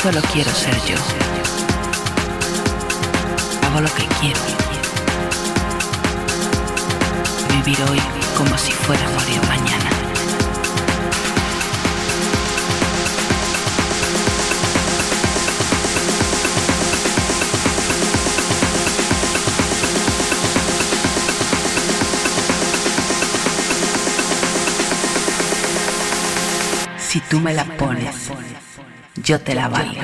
Solo quiero ser yo. Hago lo que quiero. Vivir hoy como si fuera morir mañana. Si tú me la pones, yo te la valgo.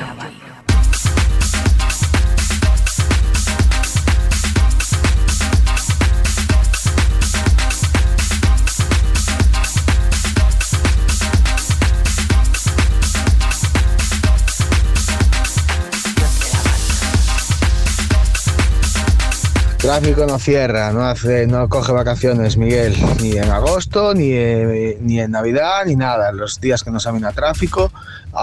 Tráfico no cierra, no hace, no coge vacaciones, Miguel, ni en agosto, ni, ni en Navidad, ni nada. Los días que no saben a tráfico,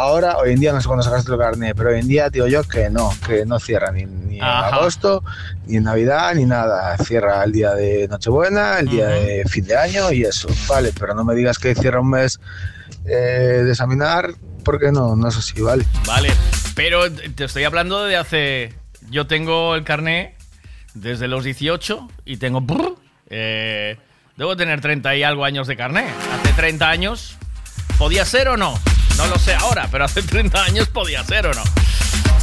ahora, hoy en día no sé cuándo sacaste el carnet, pero hoy en día digo yo que no, que no cierra ni, ni en agosto, ni en Navidad, ni nada. Cierra el día de Nochebuena, el día de fin de año y eso, vale, pero no me digas que cierra un mes eh, de examinar, porque no, no es así, vale. Vale, pero te estoy hablando de hace. Yo tengo el carné desde los 18 y tengo. brr, eh, debo tener 30 y algo años de carné. Hace 30 años. ¿Podía ser o no? No lo sé ahora, pero hace 30 años podía ser o no.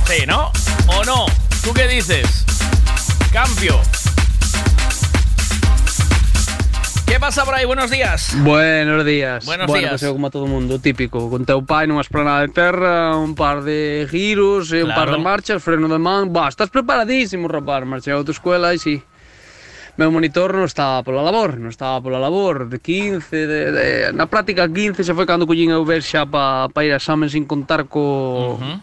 Sí, ¿no? ¿O no? ¿Tú qué dices? Cambio. ¿Qué pasa por ahí? Buenos días. Buenos días. Buenos bueno, días. pues como todo mundo, típico. Con teu pai nunha esplanada de terra, un par de giros, e un par de Claro. marchas, freno de man. Bah, estás preparadísimo, rapaz. Marchei a autoescuela e sí. meu monitor non estaba pola labor, non estaba pola labor, de 15, de, de, na práctica 15 se foi cando collín eu ver xa pa, pa ir a examen sin contar co... Uh -huh.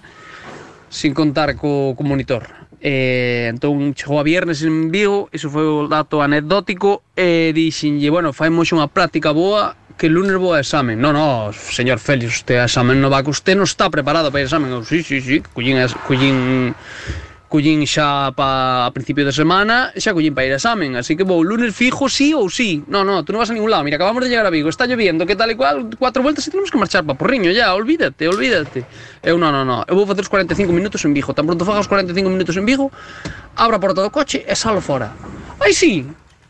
sin contar co, co monitor. Eh, entón chegou a viernes en Vigo, iso foi o dato anecdótico, e eh, dixenlle, bueno, faimos unha práctica boa, que lunes vou a examen. No, no, señor Félix, usted a examen no va, que usted non está preparado para ir a examen. Eu, sí, sí, sí, collín, collín collín xa pa, a principio de semana, xa collín para ir a examen, así que vou lunes fijo sí ou sí. No, no, tú non vas a ningún lado, mira, acabamos de llegar a Vigo, está lloviendo, que tal e cual, cuatro vueltas e tenemos que marchar pa Porriño, ya, olvídate, olvídate. Eu no, no, no, eu vou facer os 45 minutos en Vigo, tan pronto faga os 45 minutos en Vigo, abro a porta do coche e salo fora. Aí sí,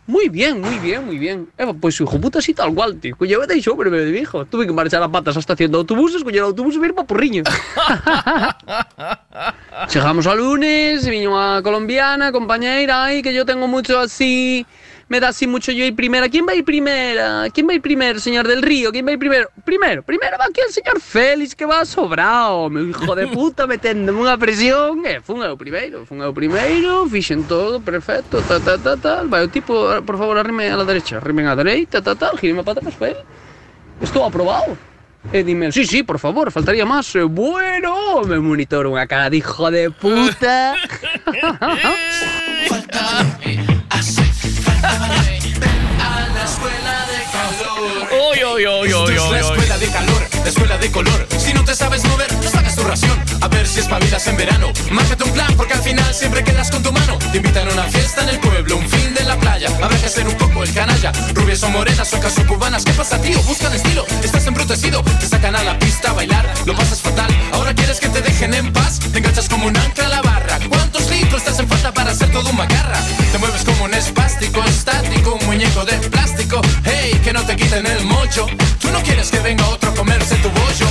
Muy bien, muy bien, muy bien. Eh, pues hijo puta así tal cual, tío. Coño, vete y sobre, me dijo. Tuve que marchar a patas a estación de autobuses, coño, el autobús ir pa Porriño. Llegamos a lunes, vino a colombiana, compañera, ay, que yo tengo mucho así, me da así mucho yo ir primera. ¿Quién va a ir primera? ¿Quién va a ir primero, señor del Río? ¿Quién va a ir primero? Primero, primero va aquí el señor Félix, que va sobrado, mi hijo de puta, meténdome una presión. Eh, fun eu primeiro, fun eu primeiro, fixen todo, perfecto, ta, ta, ta, tal. Vai, o tipo, por favor, arrime a la derecha, arrime a la derecha, ta, tal, gireme para atrás, Félix. Estou aprobado. E dime, sí, sí, por favor, faltaría más. Eh, bueno, me monitor unha cara de hijo de puta. Esto es la escuela de calor, la escuela de color. Si no te sabes mover, no sacas tu ración. A ver si espabilas en verano. Márcate un plan, porque al final siempre quedas con tu mano. Te invitan a una fiesta en el pueblo, un fin de la playa. Habrá que ser un poco el canalla. Rubias o morenas, suecas o cubanas. ¿Qué pasa, tío? Buscan estilo. Estás embrutecido. Te sacan a la pista a bailar. Lo pasas fatal. Ahora quieres que te dejen en paz. Te enganchas como un ancla a la barra. ¿Cuántos litros te hacen falta para hacer todo un macarra? Te mueves como un espástico, estático, un muñeco de plástico. Hey, que no te quiten el mocho. Tú no quieres que venga otro a comerse tu bollo.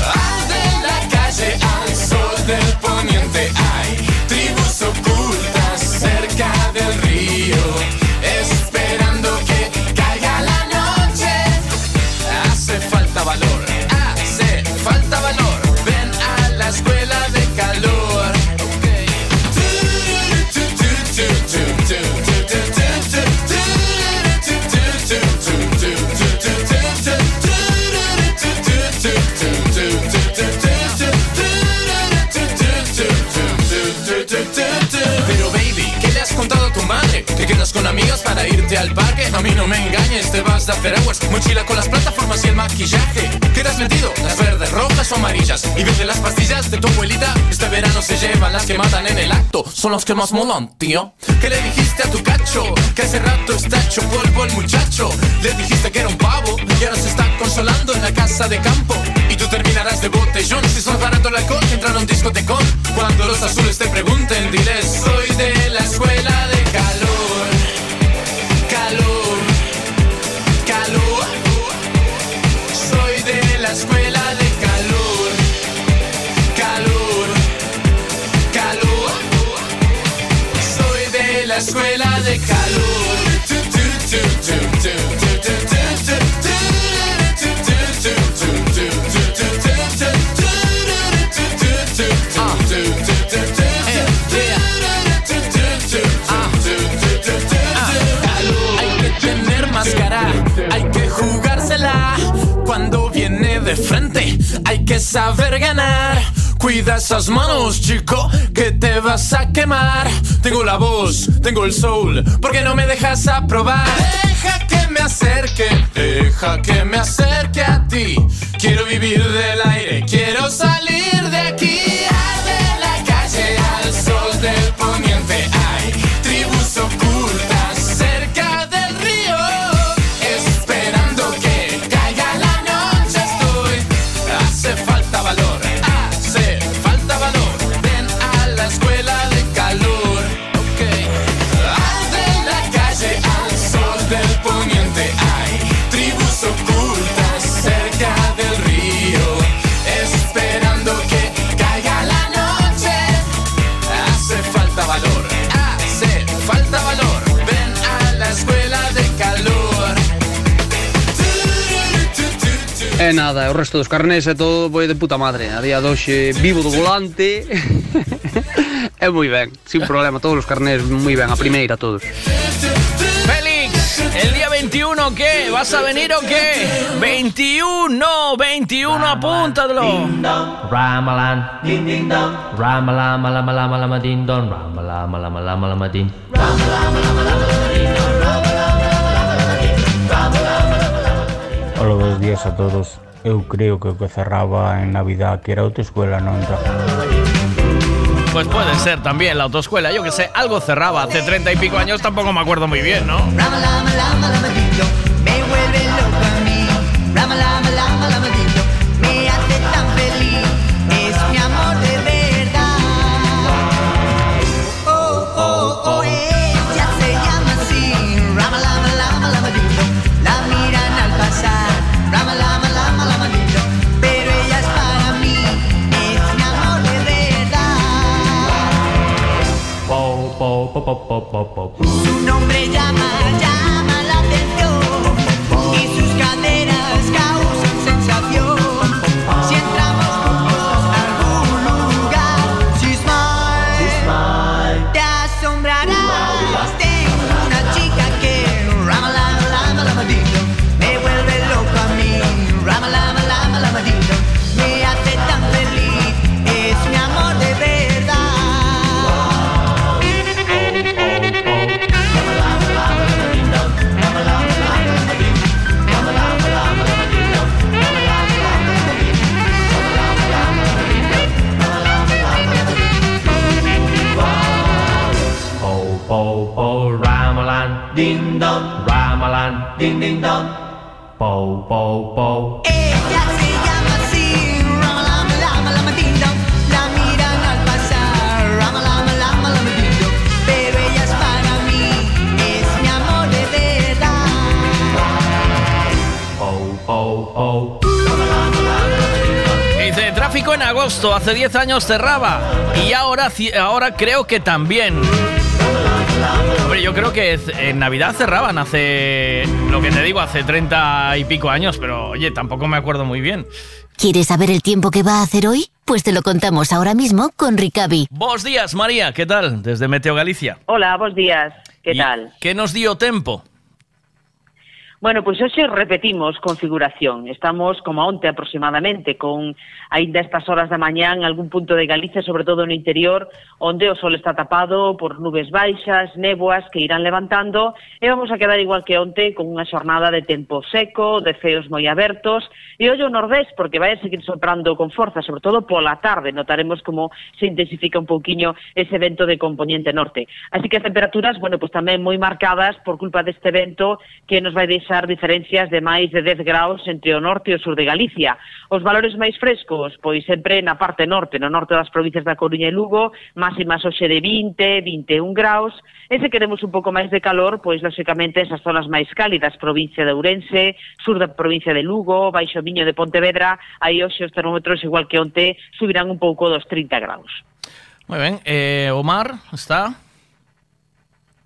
Al parque, a mí no me engañes, te vas de hacer aguas. Mochila con las plataformas y el maquillaje. Quedas metido, las verdes, rojas o amarillas. Y vete las pastillas de tu abuelita. Este verano se llevan las que matan en el acto. Son los que más molan, tío. ¿Qué le dijiste a tu cacho? Que hace rato está hecho polvo el muchacho. Le dijiste que era un pavo y ahora se está consolando en la casa de campo. Y tú terminarás de botellón si son barato el alcohol que entrar a un discotecón. Cuando los azules te pregunten, diles, soy de la escuela de calor. Calor, calor, soy de la escuela de calor. Calor, calor, soy de la escuela de calor. De frente, hay que saber ganar. Cuida esas manos, chico, que te vas a quemar. Tengo la voz, tengo el soul, porque no me dejas aprobar. Deja que me acerque, deja que me acerque a ti. Quiero vivir del aire, quiero salir de aquí. E nada, o resto dos carnés e todo foi de puta madre. A día de hoxe vivo do volante. é moi ben, sin problema, todos os carnés moi ben, a primeira todos. Félix, el día 21, ¿qué? ¿Vas a venir o qué? 21, 21, apúntalo. Ramalan, ding Hola, buenos días a todos. Eu creo que o que cerraba en Navidad que era autoescuela non entra. Pues puede ser también la autoescuela, yo que sé, algo cerraba hace treinta y pico años, tampoco me acuerdo muy bien, ¿no? Me vuelve loco a mí. bop bop bop Po, po, po. Ella se llama así, Rama Lama Lama Dong. La miran al pasar, Rama Lama Lama Dong. Pero ella es para mí, es mi amor de verdad. Po, po, po. Dice, tráfico en agosto, hace 10 años cerraba. Y ahora, ahora creo que también. Hombre, yo creo que en Navidad cerraban hace, lo que te digo, hace 30 y pico años, pero oye, tampoco me acuerdo muy bien. ¿Quieres saber el tiempo que va a hacer hoy? Pues te lo contamos ahora mismo con Ricavi. Buenos días, María, ¿qué tal? Desde Meteo Galicia. Hola, buenos días. ¿Qué ¿Y tal? ¿Qué nos dio tiempo? Bueno, pois hoxe repetimos configuración. Estamos como onte aproximadamente, con aínda estas horas da mañá en algún punto de Galicia, sobre todo no interior, onde o sol está tapado por nubes baixas, néboas que irán levantando, e vamos a quedar igual que onte con unha xornada de tempo seco, de ceos moi abertos, e ollo nordés, porque vai a seguir soprando con forza, sobre todo pola tarde, notaremos como se intensifica un pouquiño ese vento de componente norte. Así que as temperaturas, bueno, pues tamén moi marcadas por culpa deste vento que nos vai deixar diferencias de máis de 10 graus entre o norte e o sur de Galicia. Os valores máis frescos graus, pois sempre na parte norte, no norte das provincias da Coruña e Lugo, máximas hoxe de 20, 21 graus, e se queremos un pouco máis de calor, pois lóxicamente esas zonas máis cálidas, provincia de Ourense, sur da provincia de Lugo, baixo Miño de Pontevedra, aí hoxe os termómetros igual que onte subirán un pouco dos 30 graus. Moi ben, eh, Omar, está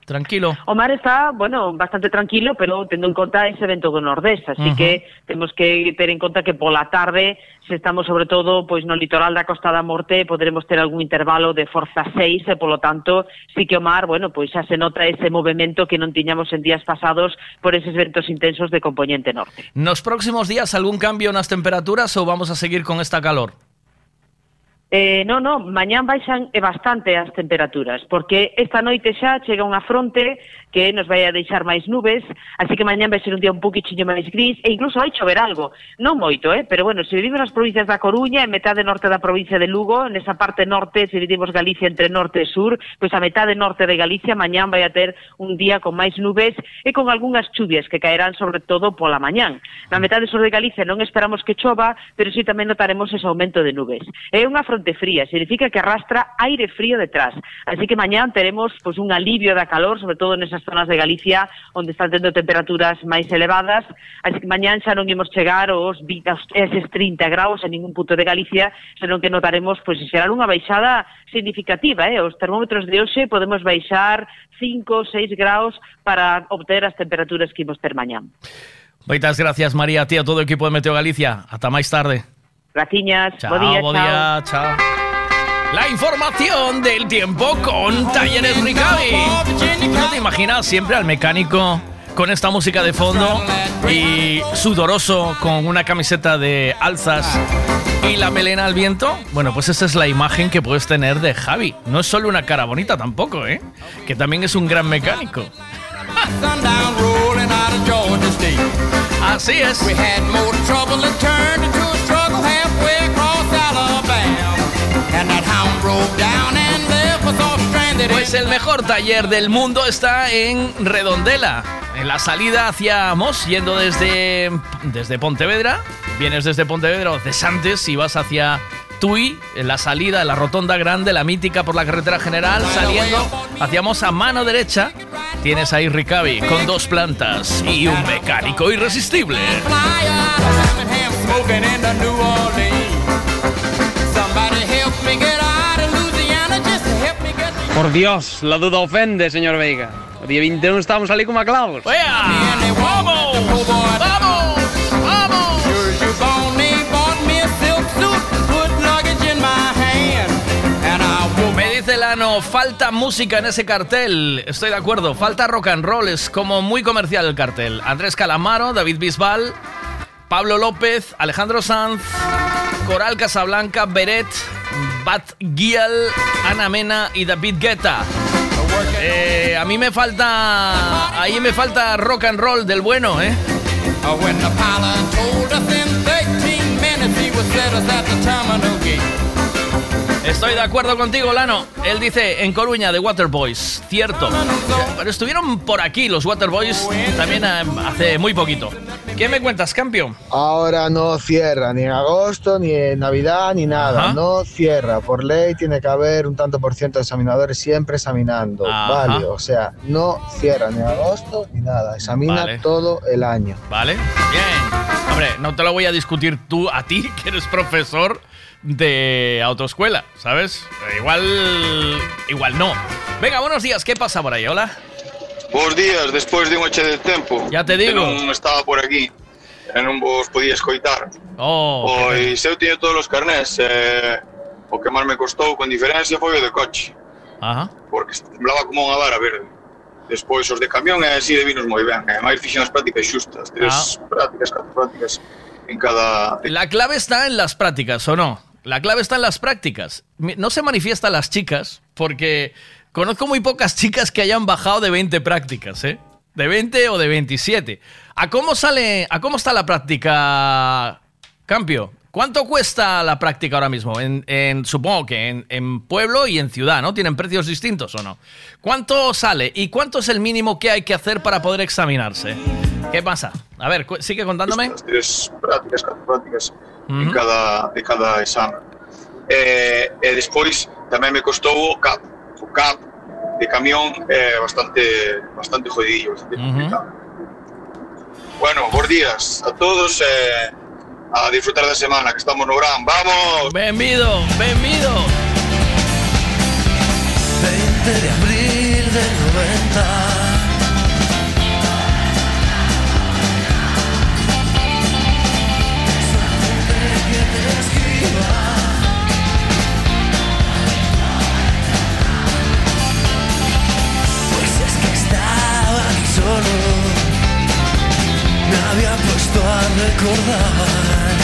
Tranquilo. Omar está, bueno, bastante tranquilo, pero tendo en conta ese vento do Nordés, así que temos que ter en conta que pola tarde, se estamos sobre todo pois no litoral da Costa da Morte, poderemos ter algún intervalo de forza 6 e polo tanto, sí que o mar, bueno, pois xa se nota ese movimento que non tiñamos en días pasados por eses ventos intensos de componente norte. ¿Nos próximos días algún cambio nas temperaturas ou vamos a seguir con esta calor? Eh, non, non, mañán baixan e bastante as temperaturas, porque esta noite xa chega unha fronte que nos vai a deixar máis nubes, así que mañán vai ser un día un poquinho máis gris e incluso vai chover algo, non moito, eh? pero bueno, se vivimos nas provincias da Coruña, en metade norte da provincia de Lugo, nesa parte norte, se vivimos Galicia entre norte e sur, pois a metade norte de Galicia mañán vai a ter un día con máis nubes e con algunhas chuvias que caerán sobre todo pola mañán. Na metade sur de Galicia non esperamos que chova, pero sí tamén notaremos ese aumento de nubes. É unha fronte fría, significa que arrastra aire frío detrás, así que mañán teremos pois, un alivio da calor, sobre todo nesas zonas de Galicia onde están tendo temperaturas máis elevadas, así que mañán xa non imos chegar aos 20, aos eses 30 graus en ningún punto de Galicia, senón que notaremos pois en xeral unha baixada significativa, eh? Os termómetros de hoxe podemos baixar 5 ou 6 graus para obter as temperaturas que imos ter mañán. Moitas gracias, María, a ti a todo o equipo de Meteo Galicia. Ata máis tarde. Graciñas, chao, bo día, bo día, chao. chao. La información del tiempo con Talleres Ricavi. ¿No te imaginas siempre al mecánico con esta música de fondo y sudoroso con una camiseta de alzas y la melena al viento? Bueno, pues esa es la imagen que puedes tener de Javi. No es solo una cara bonita tampoco, ¿eh? Que también es un gran mecánico. Así es. Mejor taller del mundo está en Redondela, en la salida hacia Mos, yendo desde, desde Pontevedra. Vienes desde Pontevedra o Cesantes y vas hacia Tui, en la salida, en la rotonda grande, la mítica por la carretera general, saliendo hacia Mos a mano derecha. Tienes ahí Ricavi con dos plantas y un mecánico irresistible. Por Dios, la duda ofende, señor Veiga. O día 21 estamos ali como a clavos. ¡Vamos! ¡Vamos! ¡Vamos! Me dice Lano, falta música en ese cartel. Estoy de acuerdo, falta rock and roll, es como muy comercial el cartel. Andrés Calamaro, David Bisbal, Pablo López, Alejandro Sanz, Coral Casablanca, Beret, Bat Gial, Ana Mena y David Guetta. Eh, a mí me falta. Ahí me falta rock and roll del bueno, ¿eh? When the pilot told us in 13 minutes he would set us at the terminal gate. Estoy de acuerdo contigo, Lano. Él dice en Coruña de Waterboys. Cierto. Pero estuvieron por aquí los Waterboys también eh, hace muy poquito. ¿Qué me cuentas, campeón? Ahora no cierra ni en agosto, ni en Navidad, ni nada. Ajá. No cierra. Por ley tiene que haber un tanto por ciento de examinadores siempre examinando. Ajá. Vale, o sea, no cierra ni en agosto ni nada. Examina Vale. todo el año. ¿Vale? Bien. Hombre, no te lo voy a discutir tú a ti, que eres profesor de autoescuela, ¿sabes? Igual. Igual no. Venga, buenos días. ¿Qué pasa por ahí? Hola. Bos días, despois de un che de tempo. Ya te digo. Non estaba por aquí. E non vos podía escoitar. Oh, Pois eu tiño todos os carnés. Eh, o que máis me costou con diferencia foi o de coche. Ajá. Porque temblaba como unha vara verde. Despois os de camión e así de vinos moi ben. E máis fixen as prácticas xustas, tres Ah. prácticas, catro prácticas en cada La clave está en las prácticas, ¿o no? La clave está en las prácticas. No se manifiesta a las chicas, porque conozco muy pocas chicas que hayan bajado de 20 prácticas, ¿eh? De 20 o de 27. ¿A cómo sale, a cómo está la práctica, Campio? ¿Cuánto cuesta la práctica ahora mismo? En, en- supongo que en, en pueblo y en ciudad, ¿no? ¿Tienen precios distintos o no? ¿Cuánto sale y cuánto es el mínimo que hay que hacer para poder examinarse? ¿Qué pasa? A ver, sigue contándome. tres prácticas, catro prácticas en cada, de cada exame. E, e despois tamén me costou o CAP. O CAP de camión é bastante bastante jodidillo, bastante complicado. Bueno, bons días a todos e a disfrutar da semana que estamos no Gran. ¡Vamos! Benvido, benvido. Recordar.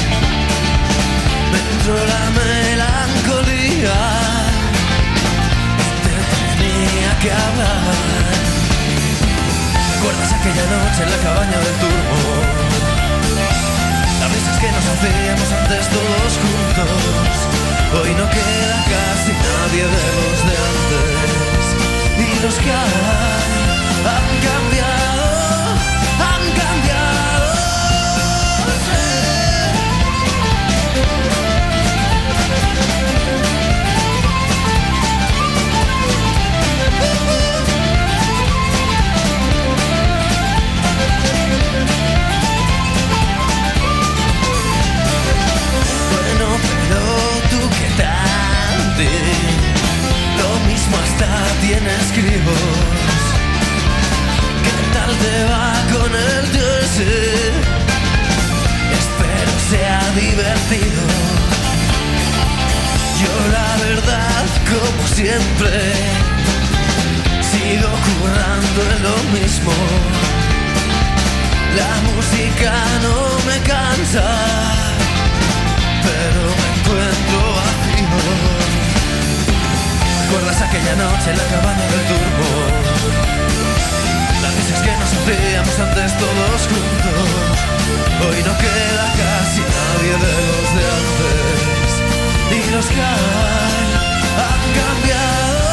Me entró la melancolía tenía que hablar. ¿Recuerdas aquella noche en la cabaña del turbo? Las risas que nos hacíamos antes todos juntos. Hoy no queda casi nadie de los de antes. Y los que hay tienes críos. ¿Qué tal te va con el jersey? Espero sea divertido. Yo la verdad, como siempre, sigo currando en lo mismo. La música no me cansa pero ¿Recuerdas aquella noche en la cabaña del turbo? Las risas que nos hacíamos antes todos juntos. Hoy no queda casi nadie de los de antes. Y los que han cambiado,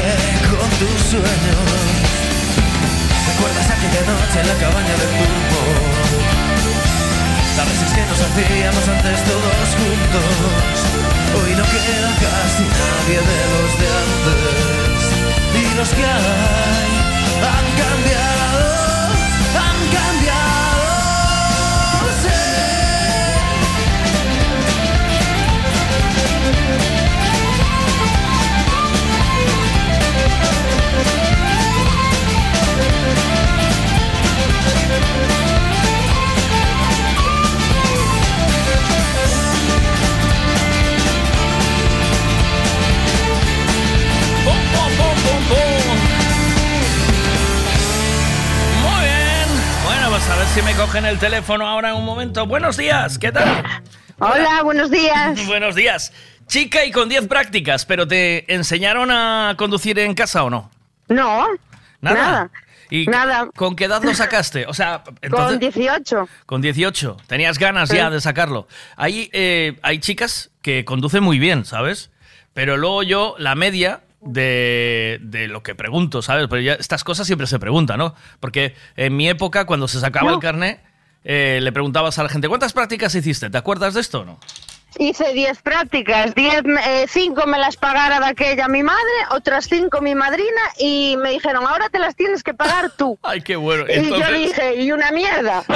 con tus sueños. ¿Recuerdas aquella noche en la cabaña del turbo? Las veces que nos hacíamos antes todos juntos. Hoy no queda casi nadie de los de antes. Y los que hay han cambiado, si me cogen el teléfono ahora en un momento. Buenos días, ¿qué tal? Hola, buenos días. Buenos días. Chica y con 10 prácticas, pero ¿te enseñaron a conducir en casa o no? No, Nada. nada. ¿Y Nada. con qué edad lo sacaste? O sea, entonces, Con 18. con 18. Tenías ganas ya de sacarlo. Hay, eh, hay chicas que conducen muy bien, ¿sabes? Pero luego yo, la media de, de lo que pregunto, ¿sabes? Pero ya estas cosas siempre se preguntan, ¿no? Porque en mi época, cuando se sacaba No. el carnet, eh, le preguntabas a la gente, ¿cuántas prácticas hiciste? ¿Te acuerdas de esto o no? Hice 10 prácticas, 10, eh, 5 me las pagara de aquella mi madre, otras 5 mi madrina y me dijeron, ahora te las tienes que pagar tú. Ay, qué bueno. Y yo dije, y una mierda.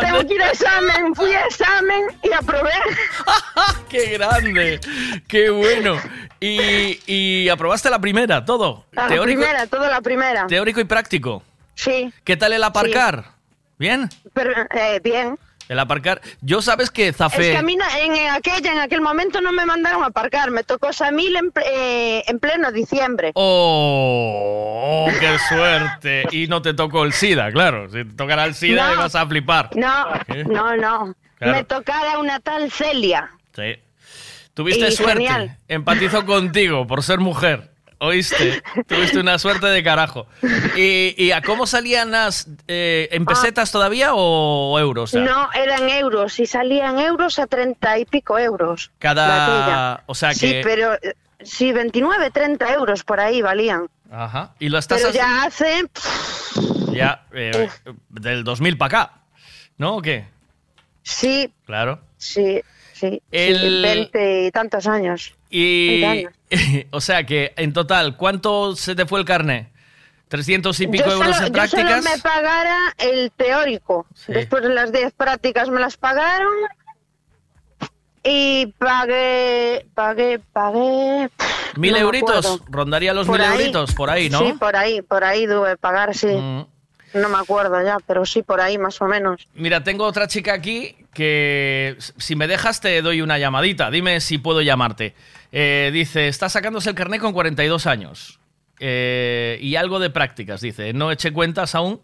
Tengo que ir a examen, fui a examen y aprobé. ¡Qué grande! ¡Qué bueno! Y, y aprobaste la primera, todo. La Teórico, primera, toda la primera. teórico y práctico. Sí, ¿Qué tal el aparcar? ¿Bien? pero eh, bien. El aparcar. Yo sabes que zafé. Es que a mí en, aquella, en aquel momento no me mandaron a aparcar, me tocó Samil en, eh, en pleno diciembre. ¡Oh! ¡Qué suerte! Y no te tocó el SIDA, claro. Si te tocara el SIDA No. ibas a flipar. No, ¿Eh? no, no. Claro. Me tocara una tal Celia. Sí. Tuviste Y suerte. genial. Empatizo contigo por ser mujer. ¿Oíste? Tuviste una suerte de carajo. ¿Y, y a cómo salían las. eh, ¿En pesetas todavía o euros? ya? Ah. No, eran euros y salían euros a treinta y pico euros. Cada. O sea que. Sí, pero eh, sí, 29, 30 euros por ahí valían. Ajá. Y las tasas. Pero ya hace... ya, eh, del 2000 para acá. ¿No? ¿O qué? Sí, Claro. sí, sí. El- sí, 20 y tantos años. Y. 20 años. o sea que, en total, ¿cuánto se te fue el carné? ¿300 y pico yo euros solo, en yo solo prácticas? me pagara el teórico. Después de las 10 prácticas me las pagaron. Y pagué, pagué, pagué. ¿Mil no euritos? Rondaría los Por mil ahí. euritos, por ahí, ¿no? Mm. Sí, por ahí, por ahí debe pagar, sí. No me acuerdo ya, pero sí, por ahí más o menos. Mira, tengo otra chica aquí que si me dejas te doy una llamadita. Dime si puedo llamarte. Eh, dice, está sacándose el carnet con 42 años. Eh, y algo de prácticas, dice. No eché cuentas aún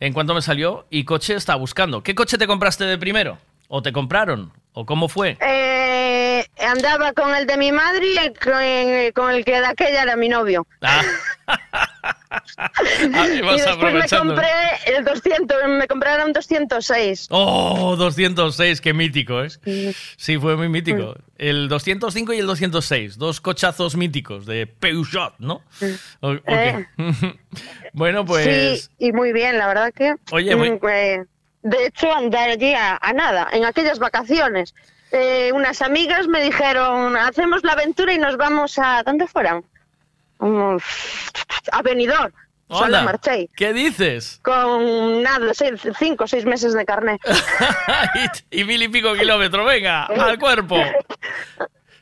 en cuánto me salió y coche está buscando. ¿Qué coche te compraste de primero? ¿O te compraron? ¿O cómo fue? Eh, andaba con el de mi madre y el con el que de aquella era mi novio. Ah. Ahí y después me compré el 200, me compraron un 206. Oh, 206, qué mítico, ¿eh? Sí, fue muy mítico. El 205 y el 206, dos cochazos míticos de Peugeot, ¿no? Ok. Eh. bueno, pues... Sí, y muy bien, la verdad que... Oye, muy- mm, eh, de hecho, andar allí a, a nada, en aquellas vacaciones. Eh, unas amigas me dijeron, hacemos la aventura y nos vamos a... ¿Dónde fueran? A Benidorm. Solo Hola, marché. ¿Qué dices? Con nada, seis- cinco o seis meses de carnet. y mil y pico kilómetros, venga, al cuerpo.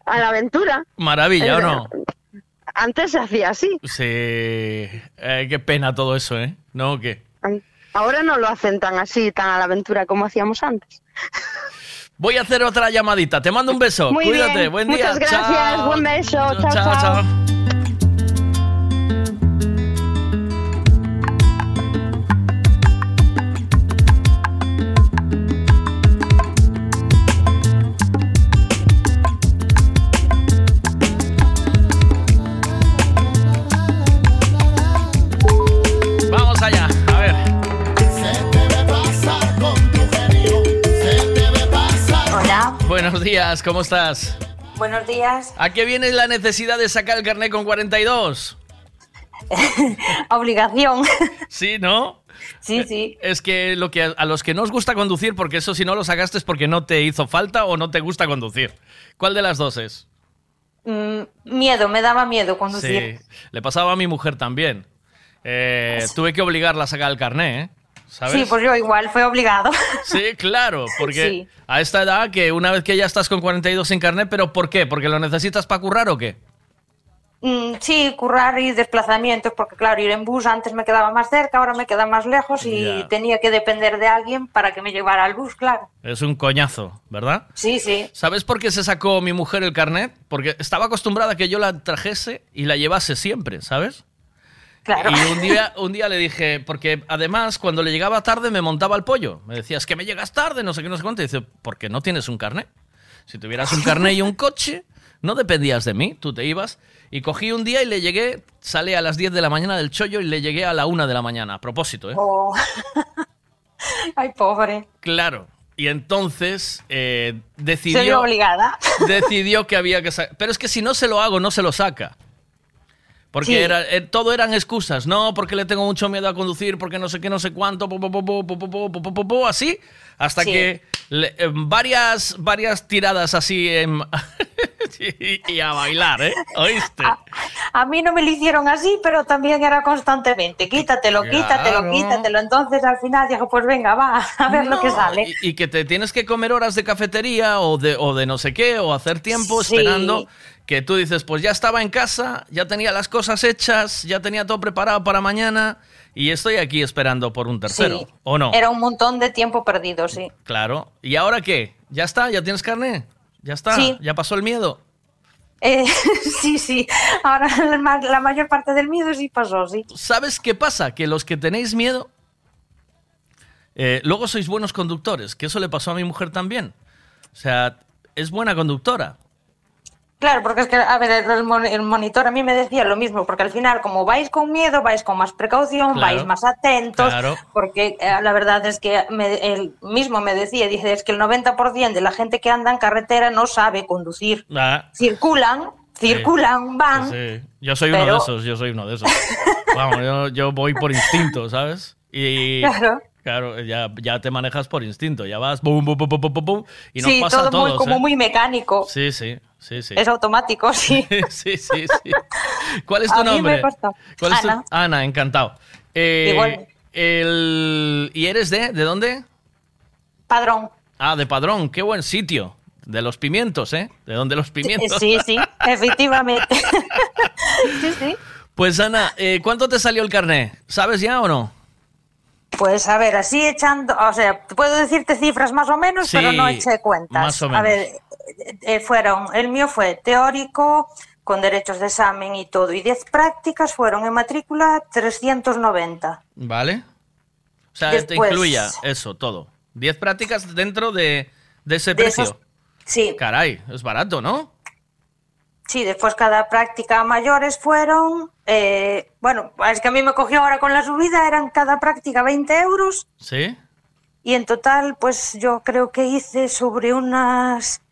A la aventura. Maravilla, ¿o no? Antes se hacía así. Sí. Eh, qué pena todo eso, ¿eh? ¿No? ¿O ¿Qué? Ahora no lo hacen tan así, tan a la aventura como hacíamos antes. Voy a hacer otra llamadita. Te mando un beso. Muy Cuídate. bien. Buen día. Muchas gracias. Chao. Buen beso. Chao, chao. chao. chao. Buenos días. ¿Cómo estás? buenos días. ¿A qué viene la necesidad de sacar el carnet con 42? Obligación. Sí, ¿no? Sí, sí. Es que, lo que a, los que no os gusta conducir, porque eso si no lo sacaste es porque no te hizo falta o no te gusta conducir. ¿Cuál de las dos es? Mm, miedo, me daba miedo conducir. Sí, le pasaba a mi mujer también. Eh, tuve que obligarla a sacar el carné, ¿eh? ¿Sabes? Sí, pues yo igual, fue obligado. Sí, claro, porque Sí. a esta edad que una vez que ya estás con 42 sin carnet, ¿pero por qué? ¿Porque lo necesitas para currar o qué? Mm, sí, currar y desplazamientos, porque claro, ir en bus antes me quedaba más cerca, ahora me queda más lejos y tenía que depender de alguien para que me llevara al bus, claro. Es un coñazo, ¿verdad? Sí, sí. ¿Sabes por qué se sacó mi mujer el carnet? Porque estaba acostumbrada a que yo la trajese y la llevase siempre, ¿sabes? Claro. Y un día, un día le dije, porque además cuando le llegaba tarde me montaba el pollo. Me decía, es que me llegas tarde, no sé qué, no sé cuánto. Y dice, porque no tienes un carnet. Si tuvieras un carnet y un coche, No dependías de mí, tú te ibas. Y cogí un día y le llegué, salí a las 10 de la mañana del chollo y le llegué a la 1 de la mañana. A propósito, ¿eh? Oh. Ay, pobre. Claro. Y entonces eh, decidió, obligada. decidió que había que sacar. Pero es que si no se lo hago, no se lo saca. Porque sí. era, eh, todo eran excusas, no, porque le tengo mucho miedo a conducir, porque no sé qué, no sé cuánto, po, po, po, así, hasta sí. que le, eh, varias, varias tiradas así eh, y, y a bailar, ¿eh? ¿Oíste? A, a, mí no me lo hicieron así, pero también era constantemente, quítatelo, claro. quítatelo, quítatelo. Entonces al final dijo, pues venga, va, a ver no. lo que sale. Y, y, que te tienes que comer horas de cafetería o de, o de no sé qué, o hacer tiempo sí. esperando que tú dices, pues ya estaba en casa, ya tenía las cosas hechas, ya tenía todo preparado para mañana y estoy aquí esperando por un tercero. Sí. ¿O no? Era un montón de tiempo perdido, sí. Claro. ¿Y ahora qué? ¿Ya está? ¿Ya tienes carne? ¿Ya está? Sí. ¿Ya pasó el miedo? Eh, sí, sí. Ahora la mayor parte del miedo sí pasó, sí. ¿Sabes qué pasa? Que los que tenéis miedo, eh, luego sois buenos conductores, que eso le pasó a mi mujer también. O sea, es buena conductora. Claro, porque es que, a ver, el, mon- el monitor a mí me decía lo mismo, porque al final, como vais con miedo, vais con más precaución, Claro. vais más atentos, Claro. porque eh, la verdad es que me- él mismo me decía, dice, es que el 90% de la gente que anda en carretera no sabe conducir. Ah, Circulan, circulan, van, sí. Yo soy uno de esos, yo soy uno de esos. Vamos, yo, yo voy por instinto, ¿sabes? Y Claro. claro, ya, ya te manejas por instinto, ya vas, bum, bum, bum, bum, bum, bum, y sí, pasa todo a todos. muy, como ¿eh? muy mecánico. Sí, sí, sí, sí. Es automático, sí. sí, sí, sí. ¿Cuál es tu A mí me nombre? costó. ¿Cuál es tu- Ana. Ana, encantado. Eh, Igual. el- ¿Y eres de? ¿De dónde? Padrón. Ah, de Padrón, qué buen sitio. De los pimientos, ¿eh? De donde los pimientos. Sí, sí, efectivamente. sí, sí. Pues Ana, eh, ¿cuánto te salió el carné? ¿Sabes ya o no? Pues a ver, así echando, o sea, puedo decirte cifras más o menos, Sí, pero no eché cuentas. más o A menos. ver, eh, fueron, el mío fue teórico, con derechos de examen y todo, y 10 prácticas fueron en matrícula 390. ¿Vale? O sea, te incluya eso, todo. Diez prácticas dentro de, de ese De precio. esos- Sí, Caray, es barato, ¿no? sí, después cada práctica mayores fueron, eh, bueno, es que a mí me cogió ahora con la subida, eran cada práctica 20 euros, ¿Sí? Y en total, pues yo creo que hice sobre unas,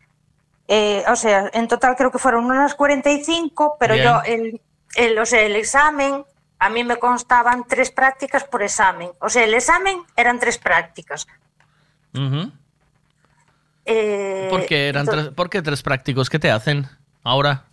eh, o sea, en total creo que fueron unas 45, pero Bien. yo, el, el, o sea, el examen, a mí me constaban tres prácticas por examen. O sea, el examen eran tres prácticas. Eh, ¿Por, qué eran tres, ¿Por qué tres prácticos? ¿Qué te hacen ahora?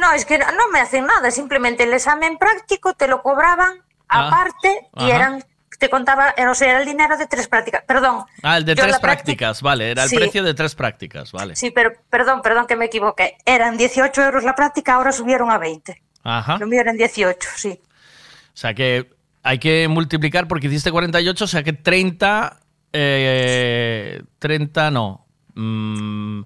No, es que no no me hacen nada, simplemente el examen práctico te lo cobraban Ah, aparte y ajá. eran, te contaba, o sea, era el dinero de tres prácticas. Perdón. Ah, el de tres práctica- prácticas, vale. Era el Sí. precio de tres prácticas, vale. Sí, pero perdón, perdón que me equivoqué. Eran 18 euros la práctica, ahora subieron a 20. Ajá. Lo mío eran 18, sí. O sea que hay que multiplicar porque hiciste 48, o sea que 30. eh, 30 no. Mm,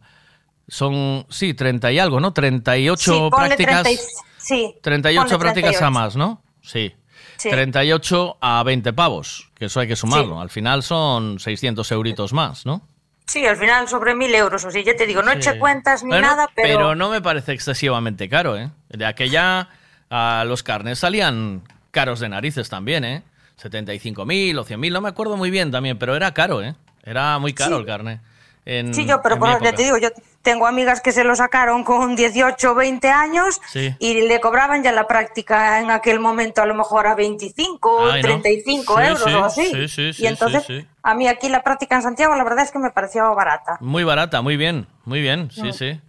son, sí, 30 y algo, ¿no? 38 sí, prácticas. 30 y- sí, 38 ponle prácticas a 38. más, ¿no? Sí. Sí. 38 a 20 pavos, que eso hay que sumarlo. Al final son 600 euritos más, ¿no? Sí, al final sobre 1000 euros. O sea, ya te digo, no eché Sí. cuentas ni Bueno, nada, pero. no me parece excesivamente caro, ¿eh? De aquella, ah, los carnes salían caros de narices también, ¿eh? 75.000 o 100.000, no me acuerdo muy bien también, pero era caro, ¿eh? Era muy caro el carne. En, Sí, yo, pero por- ya te digo, yo tengo amigas que se lo sacaron con 18 o 20 años Sí. y le cobraban ya la práctica en aquel momento a lo mejor a 25 o Ay, ¿no? 35 Sí, euros sí, o así. sí, sí, sí, y entonces, a mí aquí la práctica en Santiago, la verdad es que me pareció barata. Muy barata, muy bien, muy bien, sí, Mm. sí.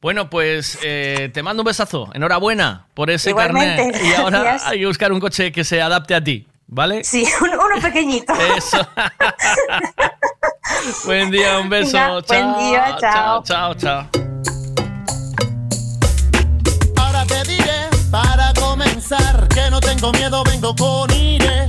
Bueno, pues eh, te mando un besazo. Enhorabuena por ese Igualmente, carnet. Y ahora hay que buscar un coche que se adapte a ti, ¿vale? Sí, uno, uno pequeñito. Eso. buen día, un beso. Venga, chao, buen día, chao, chao. chao, chao. Ahora te diré, para comenzar, que no tengo miedo, vengo con ire.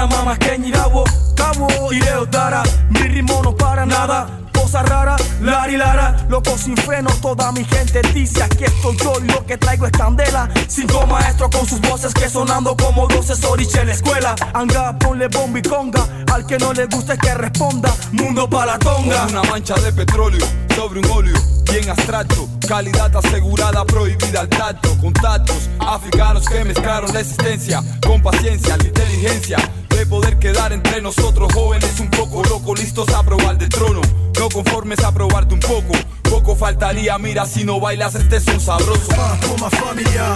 La guana, mama Kenyirawo, Cabo y Leo Dara. Mi ritmo no para nada. Cosa rara, Lari Lara, loco sin freno, toda mi gente dice aquí estoy yo lo que traigo es candela. Cinco maestros con sus voces que sonando como doce oriche en la escuela. Anga, ponle bomba y conga, al que no le guste que responda. Mundo para la tonga. Una mancha de petróleo sobre un óleo bien abstracto. Calidad asegurada, prohibida al tacto. Contactos africanos que mezclaron la existencia con paciencia, la inteligencia de poder quedar entre nosotros jóvenes un poco locos, listos a probar del trono. No conformes a probarte un poco. Poco faltaría, mira si no bailas este son sabroso. Pour ma familia,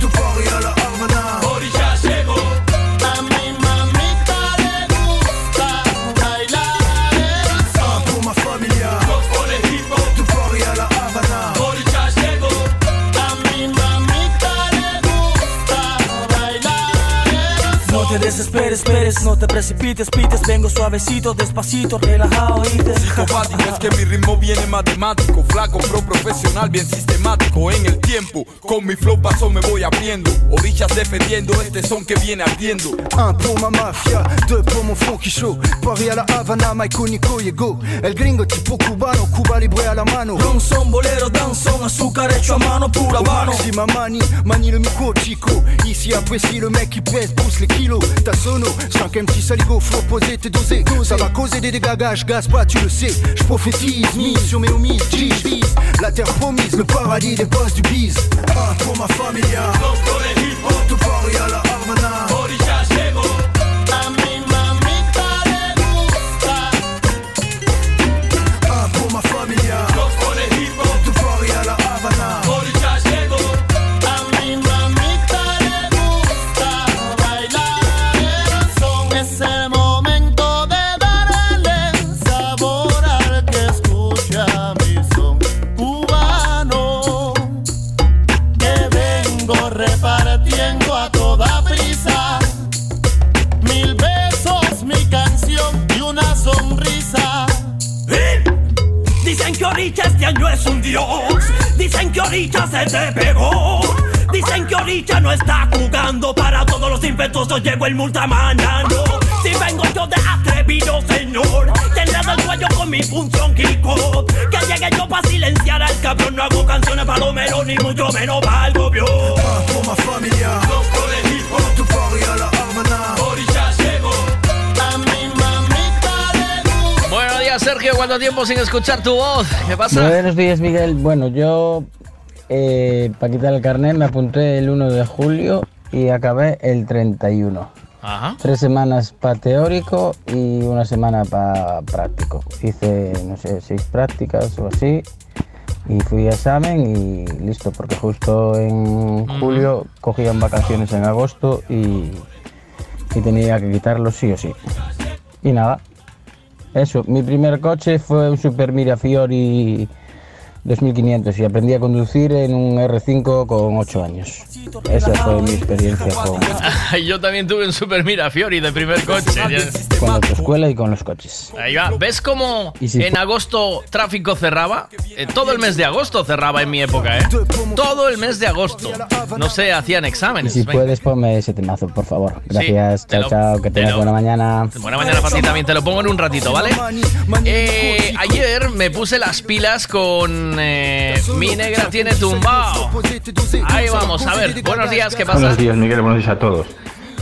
tu a la Havana. Te desesperes, esperes, no te precipites, pites. Vengo suavecito, despacito, relajado y Psicopático es que mi ritmo viene matemático, flaco, pro profesional, bien sistemático en el tiempo. Con mi flow paso me voy abriendo, orillas defendiendo este son que viene ardiendo. Un pour ma mafia, deux pour mon funky show. Paris à la Havana, Maiko, Nico. El gringo tipo cubano, Cuba libre a la mano. Ron son, bolero, danzón, azúcar hecho a mano, pura habano. Maxima Mani, manie le micro, chico. Ici apprécie le mec qui pèse, pousse les kilos. Ta sono, 5 MC saligo, faut poser, t'es dosé. Ça va causer des dégagages, gaz pas, tu le sais. Je prophétise, mise sur mes homies, G, La terre promise, le paradis des boss du bise. Un pour ma familia, loco de hip hop, tu party a la Havana. Ahorita este año es un dios. Dicen que ahorita se te pegó. Dicen que ahorita no está jugando para todos los impetuosos. Llegó el multamanano. Si vengo yo de atrevido, señor, te enredo el cuello con mi función Kiko. Que llegue yo para silenciar al cabrón. No hago canciones para los melos, ni mucho menos para el gobierno. Por ma familia, hop, tu party a la Havana. Días, Sergio. ¿Cuánto tiempo sin escuchar tu voz? ¿Qué pasa? Buenos días, Miguel. Bueno, yo eh, para quitar el carnet me apunté el 1 de julio y acabé el 31. Ajá. Tres semanas para teórico y una semana para práctico. Hice, no sé, seis prácticas o así y fui a examen y listo, porque justo en julio cogían vacaciones en agosto y, y tenía que quitarlo sí o sí. Y nada, eso, mi primer coche fue un Super Mirafiori 2500 y aprendí a conducir en un R5 con 8 años. Esa fue mi experiencia con, Yo también tuve un Super Mirafiori de primer coche. con la autoescuela y con los coches. Ahí va. ¿Ves cómo Y si en agosto tráfico cerraba? Eh, todo el mes de agosto cerraba en mi época, ¿eh? Todo el mes de agosto. No sé, hacían Y exámenes. si Venga. puedes ponme ese temazo, por favor. Gracias, chao, lo- chao, que te tengas buena mañana. Buena mañana para ti también, te lo pongo en un ratito, ¿vale? Eh, ayer me puse las pilas con eh, Mi negra tiene tumbao. Ahí vamos, a ver. Buenos días, ¿qué pasa? Buenos días, Miguel. Buenos días a todos.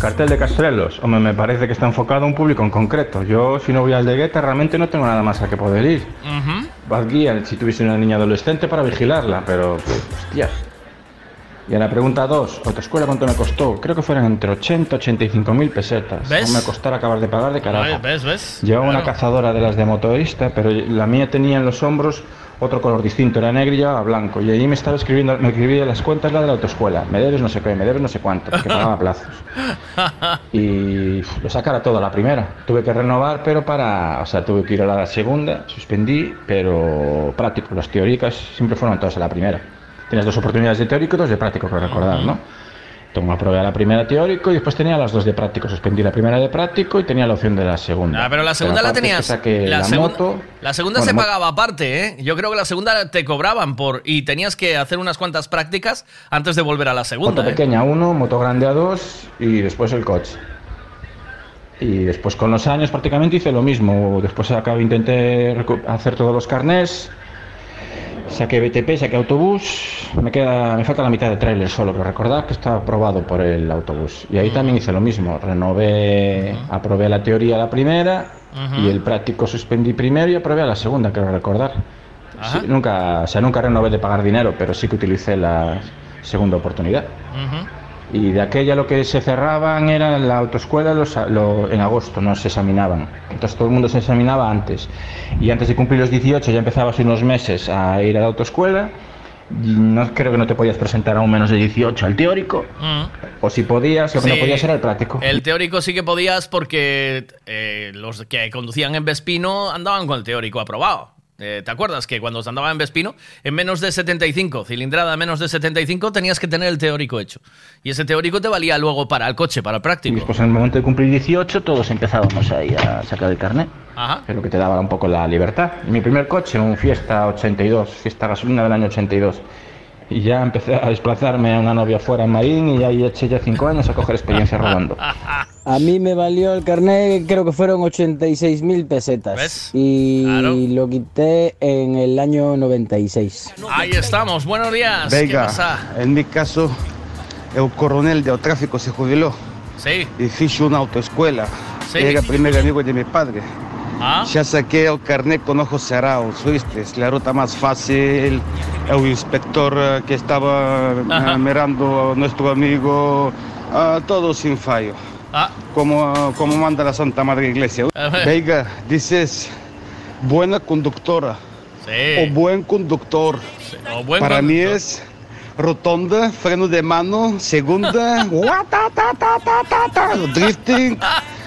Cartel de Castrelos. Hombre, me parece que está enfocado a un público en concreto. Yo, si no voy al de Guetta, realmente no tengo nada más a que poder ir. Bad guía si tuviese una niña adolescente para vigilarla, pero, pff, hostia. Y a la pregunta 2, ¿autoescuela cuánto me costó? Creo que fueran entre 80 y 85 mil pesetas. ¿Ves? No me costara acabar de pagar de carajo. Ay, ¿Ves, ves? Llevaba una cazadora de las de motorista, pero la mía tenía en los hombros otro color distinto, era negro y llevaba blanco. Y allí me estaba escribiendo, me escribía las cuentas la de la autoescuela. Me debes no sé qué, me debes no sé cuánto, porque pagaba a plazos. Y uf, lo sacara todo a la primera. Tuve que renovar, pero para. O sea, tuve que ir a la segunda, suspendí, pero práctico. Las teóricas siempre fueron todas a la primera. Tienes dos oportunidades de teórico y dos de práctico, que recordar, ¿no? Aprobé a la primera teórico y después tenía las dos de práctico. Suspendí la primera de práctico y tenía la opción de la segunda. Ah, pero la segunda la aparte es que tenías. La, moto. la segunda Bueno, se pagaba aparte, ¿eh? Yo creo que la segunda te cobraban por. Y tenías que hacer unas cuantas prácticas antes de volver a la segunda. Moto ¿eh? pequeña a uno, moto grande a dos y después el coche. Y después con los años prácticamente hice lo mismo. Después acabo, intenté hacer todos los carnés. Saqué BTP, saqué autobús. Me queda, me falta la mitad de trailer solo, pero recordad que está aprobado por el autobús. Y ahí también hice lo mismo. Renové, aprobé la teoría la primera y el práctico suspendí primero y aprobé a la segunda, quiero recordar. Sí, nunca, o sea, nunca renové de pagar dinero, pero sí que utilicé la segunda oportunidad. Y de aquella lo que se cerraban era la autoescuela los, lo- en agosto, no se examinaban. Entonces todo el mundo se examinaba antes. Y antes de cumplir los 18 ya empezabas unos meses a ir a la autoescuela. No creo que no te podías presentar a un menos de 18 al teórico. Mm. O si podías, lo que Sí. no podías era el práctico. El teórico sí que podías porque eh, los que conducían en Vespino andaban con el teórico aprobado. Eh, ¿Te acuerdas que cuando se andaba en Vespino, en menos de 75, cilindrada menos de 75, tenías que tener el teórico hecho? Y ese teórico te valía luego para el coche, para el Y práctico. después en el momento de cumplir 18 todos empezábamos ahí a sacar el carnet. Ajá. es lo que te daba un poco la libertad. Mi primer coche, un Fiesta 82, Fiesta gasolina del año 82. Y ya empecé a desplazarme a una novia fuera en Marín y ahí eché ya cinco años a coger experiencia rodando. A mí me valió el carnet, creo que fueron 86 mil pesetas. Y lo quité en el año 96. Ahí estamos, buenos días. ¿Qué Veiga, pasa? en mi caso, el coronel de tráfico se jubiló. Sí. Y fiz una autoescuela. Sí. Era primer amigo de mi padre. Ah. Ya saqué el carnet con ojos cerrados, ¿viste? La ruta más fácil. El inspector eh, que estaba eh, Ajá. mirando a nuestro amigo, ah, todo sin fallo. Ah. Como, como manda la Santa Madre Iglesia. Veiga, dices, buena conductora. Sí. O buen conductor. O buen Para mí conductor. es rotonda, freno de mano, segunda, ta, ta, ta, drifting,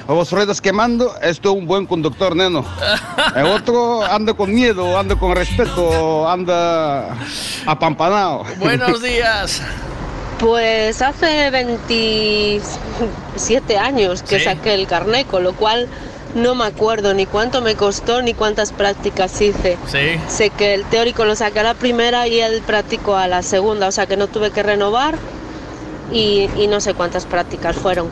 los ruedas quemando, esto es un buen conductor, neno. El otro anda con miedo, anda con respeto, anda apampanado. Buenos días. Pues hace 27 años que Sí. saqué el carnet, con lo cual no me acuerdo ni cuánto me costó ni cuántas prácticas hice. Sí. Sé que el teórico lo saqué a la primera y el práctico a la segunda, o sea que no tuve que renovar y, y no sé cuántas prácticas fueron.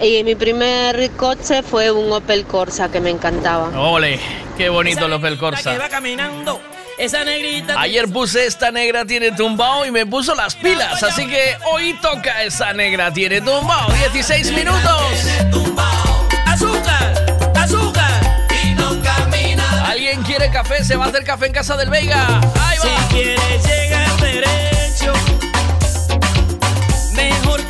Y mi primer coche fue un Opel Corsa que me encantaba. Ole, qué bonito el Opel Corsa. va caminando. Esa negrita. Ayer puse esta negra tiene tumbao y me puso las pilas, así que hoy toca esa negra tiene tumbao. 16 minutos. Azúcar, azúcar. Y no camina. ¿Alguien quiere café? Se va a hacer café en casa del Veiga. Ahí va. Si quieres llegar derecho, mejor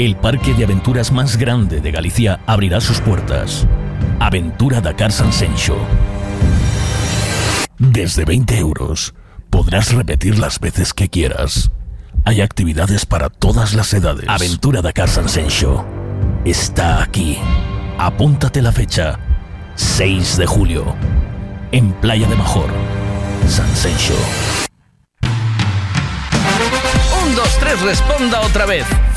El parque de aventuras más grande de Galicia abrirá sus puertas. Aventura Dakar Sansencho. Desde 20 euros podrás repetir las veces que quieras. Hay actividades para todas las edades. Aventura Dakar Sansencho está aquí. Apúntate la fecha. 6 de julio. En Playa de Major. Sansencho. Un, dos, tres, responda otra vez.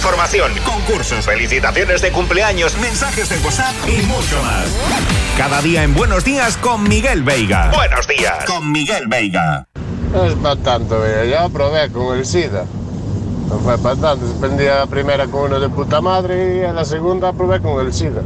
Información, concursos, felicitaciones de cumpleaños, mensajes de WhatsApp y mucho más. Cada día en Buenos Días con Miguel Veiga. Buenos días con Miguel Veiga. No es para tanto, mira, yo probé con el SIDA. No fue para tanto, suspendí a la primera con uno de puta madre y a la segunda probé con el SIDA.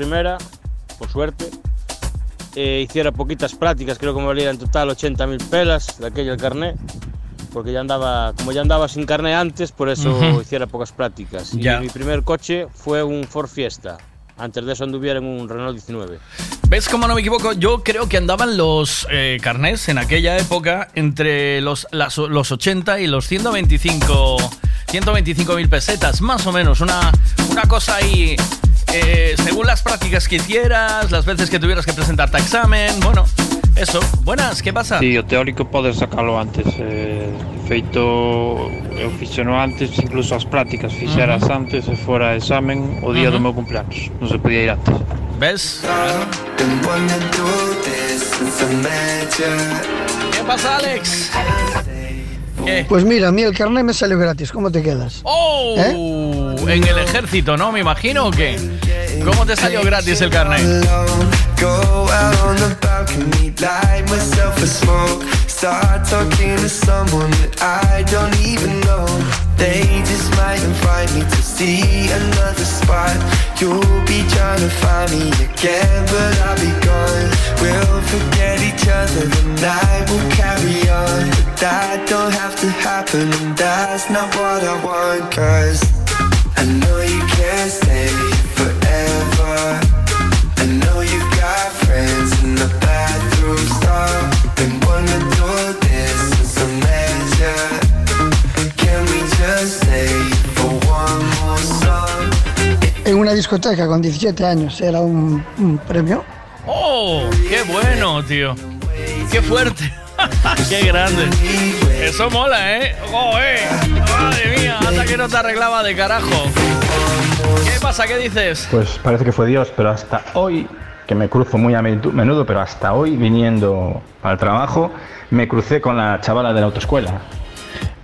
Primera, por suerte. Eh, hiciera poquitas prácticas, creo que me valía en total 80.000 pelas de aquello el carnet, porque ya andaba, como ya andaba sin carnet antes, por eso Ujú. hiciera pocas prácticas. Ya. Y mi primer coche fue un Ford Fiesta. Antes de eso anduviera en un Renault 19. ¿Ves cómo no me equivoco? Yo creo que andaban los eh, carnés en aquella época entre los, las- los 80 y los 125 125 mil pesetas, más o menos. Una, una cosa ahí, eh, según las prácticas que hicieras, las veces que tuvieras que presentarte a examen. Bueno, eso. Buenas, ¿qué pasa? Sí, o teórico podes sacalo antes eh, feito Eu fixeno antes Incluso as prácticas fixeras Ujú. antes E fora examen o día do Ujú. meu cumpleaños Non se podía ir antes ¿Ves? ¿Qué pasa, Alex? ¿Qué? Pues mira, a mí el carnet me salió gratis. ¿Cómo te quedas? ¡Oh! En el ejército, ¿no? Me imagino o qué. ¿Cómo te salió gratis el carnet? Go out on the balcony, light myself a smoke. Start talking to someone that I don't even know. They just might invite me to see another spot. You'll be trying to find me again, but I'll be gone. We'll forget each other, the night will carry on. But that don't have to happen, and that's not what I want. Cause I know you can't discoteca con 17 años. Era un, un premio. ¡Oh! ¡Qué bueno, tío! ¡Qué fuerte! ¡Qué grande! Eso mola, ¿eh? ¡Joder! ¡Madre mía! Hasta que no te arreglaba de carajo. ¿Qué pasa? ¿Qué dices? Pues parece que fue Dios, pero hasta hoy, que me cruzo muy a menudo, menudo, pero hasta hoy viniendo al trabajo, me crucé con la chavala de la autoescuela.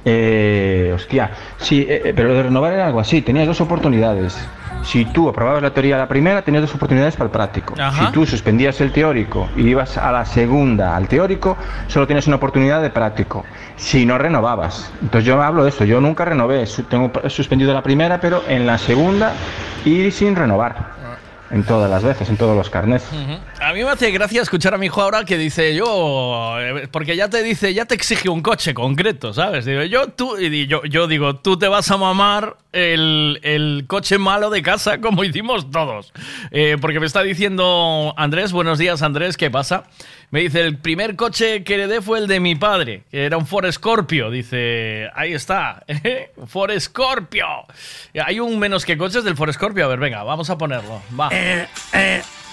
Eh, hostia, sí, eh, eh, pero lo de renovar era algo así, tenías dos oportunidades. Si tú aprobabas la teoría a la primera, tenías dos oportunidades para el práctico. Ajá. Si tú suspendías el teórico y ibas a la segunda al teórico, solo tienes una oportunidad de práctico. Si no renovabas. Entonces yo hablo de esto, yo nunca renové, tengo suspendido la primera, pero en la segunda y sin renovar. En todas las veces, en todos los carnets. A mí me hace gracia escuchar a mi hijo ahora que dice yo, eh, porque ya te dice, ya te exige un coche concreto, ¿sabes? Digo, yo, tú, y yo digo, tú te vas a mamar el, coche malo de casa como hicimos todos. Eh, porque me está diciendo Andrés, buenos días Andrés, ¿qué pasa? Me dice, el primer coche que heredé fue el de mi padre, que era un Ford Scorpio. Dice, ahí está, un Ford Scorpio. Hay un menos que coches del Ford Scorpio. A ver, venga, vamos a ponerlo. Va. Eh,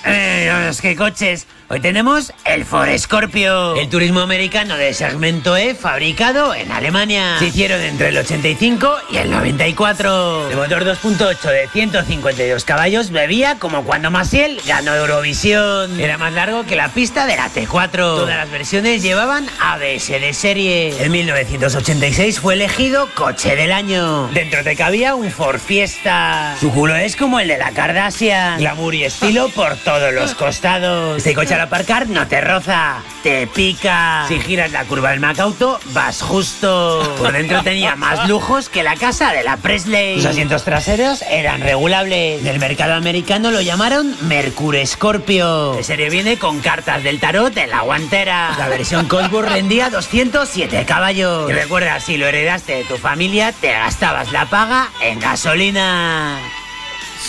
eh, los que coches. Hoy tenemos el Ford Scorpio, el turismo americano de segmento E fabricado en Alemania. Se hicieron entre el 85 y el 94. El motor 2.8 de 152 caballos bebía como cuando Maciel ganó Eurovisión. Era más largo que la pista de la T4. Todas las versiones llevaban ABS de serie. En 1986 fue elegido coche del año. Dentro te cabía un Ford Fiesta. Su culo es como el de la Kardashian. Glamour y estilo por todos los costados. Este coche al aparcar no te roza, te pica. Si giras la curva del Macauto, vas justo. Por dentro tenía más lujos que la casa de la Presley. Los asientos traseros eran regulables. En el mercado americano lo llamaron Mercury Scorpio. De serie viene con cartas del tarot en la guantera. La versión Cosworth rendía 207 caballos. Y recuerda, si lo heredaste de tu familia, te gastabas la paga en gasolina.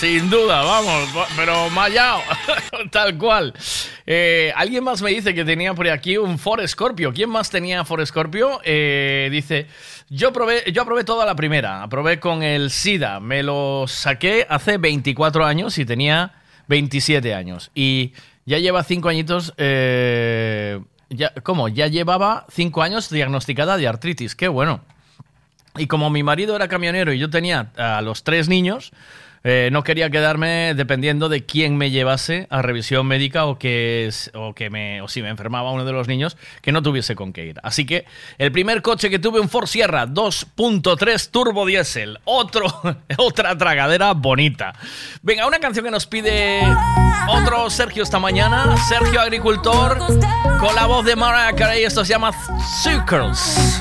Sin duda, vamos, va- pero mallao, tal cual. Eh, Alguien más me dice que tenía por aquí un Ford Scorpio. ¿Quién más tenía Ford Scorpio? Eh, dice, yo probé, yo aprobé toda la primera, aprobé con el SIDA, me lo saqué hace 24 años y tenía 27 años. Y ya lleva 5 añitos, eh, ya, ¿cómo? Ya llevaba 5 años diagnosticada de artritis, qué bueno. Y como mi marido era camionero y yo tenía a los tres niños, eh, no quería quedarme dependiendo de quién me llevase a revisión médica o que, o que me, o si me enfermaba uno de los niños, que no tuviese con qué ir. Así que el primer coche que tuve, un Ford Sierra 2.3 turbo diésel. Otro, otra tragadera bonita. Venga, una canción que nos pide otro Sergio esta mañana. Sergio Agricultor, con la voz de Mariah Carey. Esto se llama Circles.